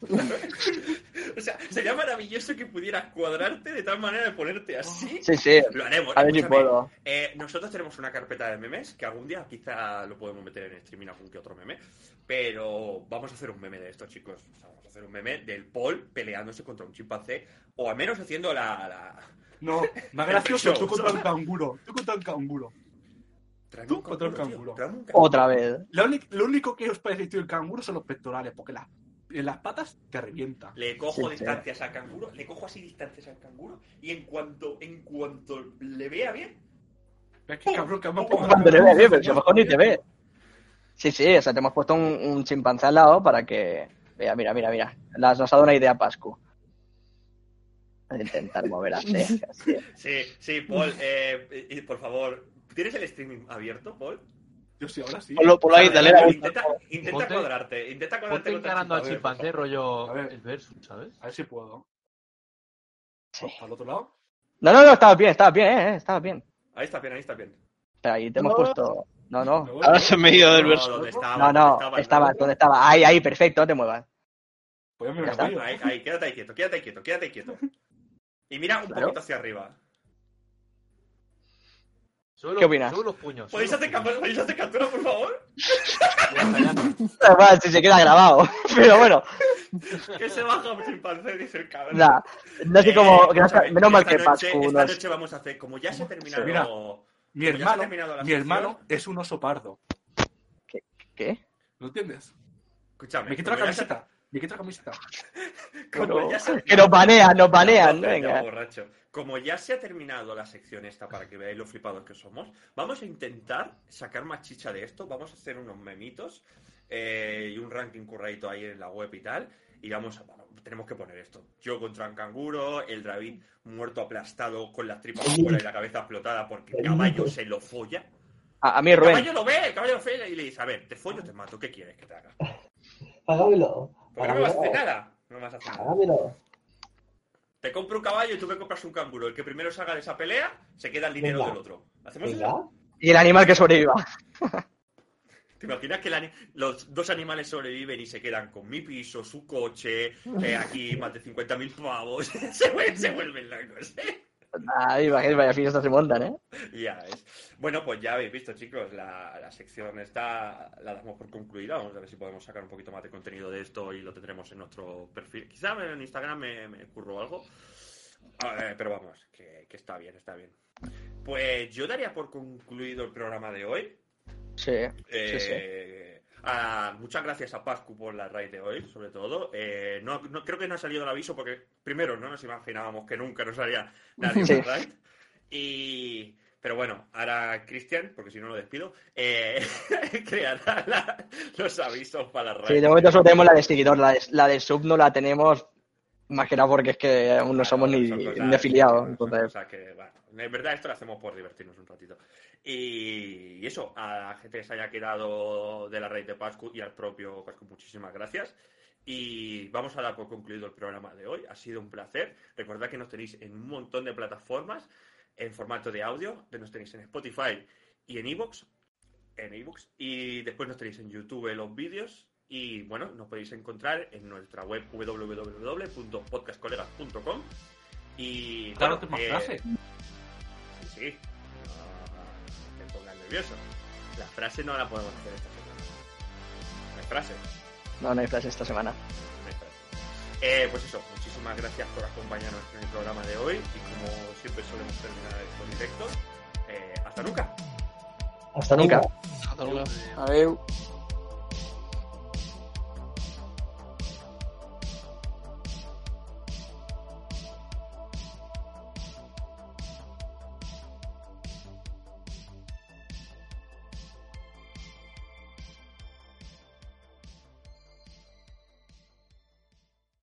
o sea, sería maravilloso que pudieras cuadrarte de tal manera de ponerte así. Sí, sí. Lo haremos. A ver si puedo. Eh, nosotros tenemos una carpeta de memes que algún día quizá lo podemos meter en streaming algún que otro meme. Pero vamos a hacer un meme de esto, chicos. O sea, vamos a hacer un meme del Paul peleándose contra un chimpancé. O al menos haciendo la. la... No, más gracioso, tú contra un canguro. Tú contra un canguro. Tráeme Tú contra tío, canguro. tráeme un canguro. Otra vez. Lo, único- lo único que os parece tío, el canguro son los pectorales, porque las, en las patas te revienta. Le cojo Sí, sí. distancias al canguro, le cojo así distancias al canguro y en cuanto, en cuanto le vea bien, Es que cabrón, que me Cuando le ve bien, pero si a lo mejor ni te ve. Sí, sí, o sea, te hemos puesto un, un chimpancé al lado para que. Mira, mira, mira, mira. Las- Nos ha dado una idea, Pascu. Voy a intentar mover a cejas, tío. sí, sí, Paul, eh, por favor, ¿tienes el streaming abierto, Paul? Yo sí, ahora sí. Ponlo, ponlo ahí, dale la vuelta. Intenta, intenta Ponte- cuadrarte, intenta cuadrarte Ponte encarando al chimpancé, rollo A ver. el versus, ¿sabes? A ver si puedo. Sí. Al otro lado. No, no, no, estaba bien, estaba bien, eh, estaba bien. Ahí está bien, ahí está bien. Pero ahí te hemos No. puesto. No, no. Ahora se me ha ido del No, verso. ¿dónde estaba? No, ¿Dónde no, estaba? estaba, ¿dónde estaba? Ahí, ahí, perfecto, no te muevas. Pues ya me Ya. Ahí, ahí, quédate ahí quieto, quédate ahí quieto, quédate ahí quieto. Y mira un Claro. poquito hacia arriba. Sube ¿Qué los- opinas? Sube los puños. ¿Podéis hacer, los puños. cap- ¿Podéis hacer captura, por favor? Igual, si se queda grabado. Pero bueno, Que se baja un chimpancé, dice el cabrón. nada. No sé Eh, menos mal que Pascu Esta noche vamos a hacer, como ya se ha terminado... Mira, Mi hermano, terminado la mi sección, hermano es un oso pardo. ¿Qué? ¿Lo entiendes? Escúchame. Me quito la camiseta. Me quito la camiseta. como ya se ha- Que nos banean, nos banean, Ya, ya, venga. borracho. Como ya se ha terminado la sección esta para que veáis lo flipados que somos, vamos a intentar sacar más chicha de esto. Vamos a hacer unos memitos eh, y un ranking curradito ahí en la web y tal. Y vamos a, bueno, tenemos que poner esto. Yo contra un canguro, el David muerto aplastado con las tripas fuera y la cabeza explotada porque el caballo se lo folla. A, a mí, El Rubén. caballo lo ve, el caballo lo ve y le dice, a ver, te follo o te mato, ¿qué quieres que te haga? Págamelo. Porque no me vas a hacer nada. No me vas a hacer nada. Te compro un caballo y tú me compras un canguro. El que primero salga de esa pelea se queda el dinero Venga. del otro. ¿Hacemos eso? Venga. Y el animal que sobreviva. ¿Te imaginas que el los dos animales sobreviven y se quedan con mi piso, su coche, eh, aquí más de 50.000 pavos? se, vuelven, se vuelven locos. ¿eh? Ay, imagínate, vaya fiestas se montan, ¿eh? Ya es. Bueno, pues ya habéis visto, chicos, la, la sección está, la damos por concluida. Vamos a ver si podemos sacar un poquito más de contenido de esto y lo tendremos en nuestro perfil. Quizá en Instagram me, me curro algo. Eh, pero vamos, que, que está bien, está bien. Pues yo daría por concluido el programa de hoy. Sí, sí, sí. Ah, muchas gracias a Pascu por la raid de hoy, sobre todo. Eh, no, no- creo que no ha salido el aviso porque, primero, no nos imaginábamos que nunca nos haría nadie Sí. raid. Y, pero bueno, ahora Cristian, porque si no lo despido, eh, creará la- los avisos para la raid. Sí, de momento solo tenemos la de seguidor, la de, la de sub no la tenemos más que nada porque es que aún no Claro, somos ni, cosas- ni afiliados. Entonces, cosas que, bueno, en verdad esto lo hacemos por divertirnos un ratito. Y, y eso, a la gente que se haya quedado de la red de Pascu y al propio Pascu, muchísimas gracias. Y vamos a dar por concluido el programa de hoy. Ha sido un placer. Recordad que nos tenéis en un montón de plataformas en formato de audio. Nos tenéis en Spotify y en Evox. En ebooks. Y después nos tenéis en YouTube los vídeos. Y bueno, nos podéis encontrar en nuestra web www.podcastcolegas.com. Y Claro, bueno, más eh, frase. Sí, sí. No te pongas nervioso. La frase no la podemos hacer esta semana. No hay frase. no, no hay flash esta semana. no hay frase. Eh, pues eso, muchísimas gracias por acompañarnos en el programa de hoy. Y como siempre solemos terminar estos directos, eh, hasta nunca. Hasta nunca. nunca. Hasta luego. Adeu.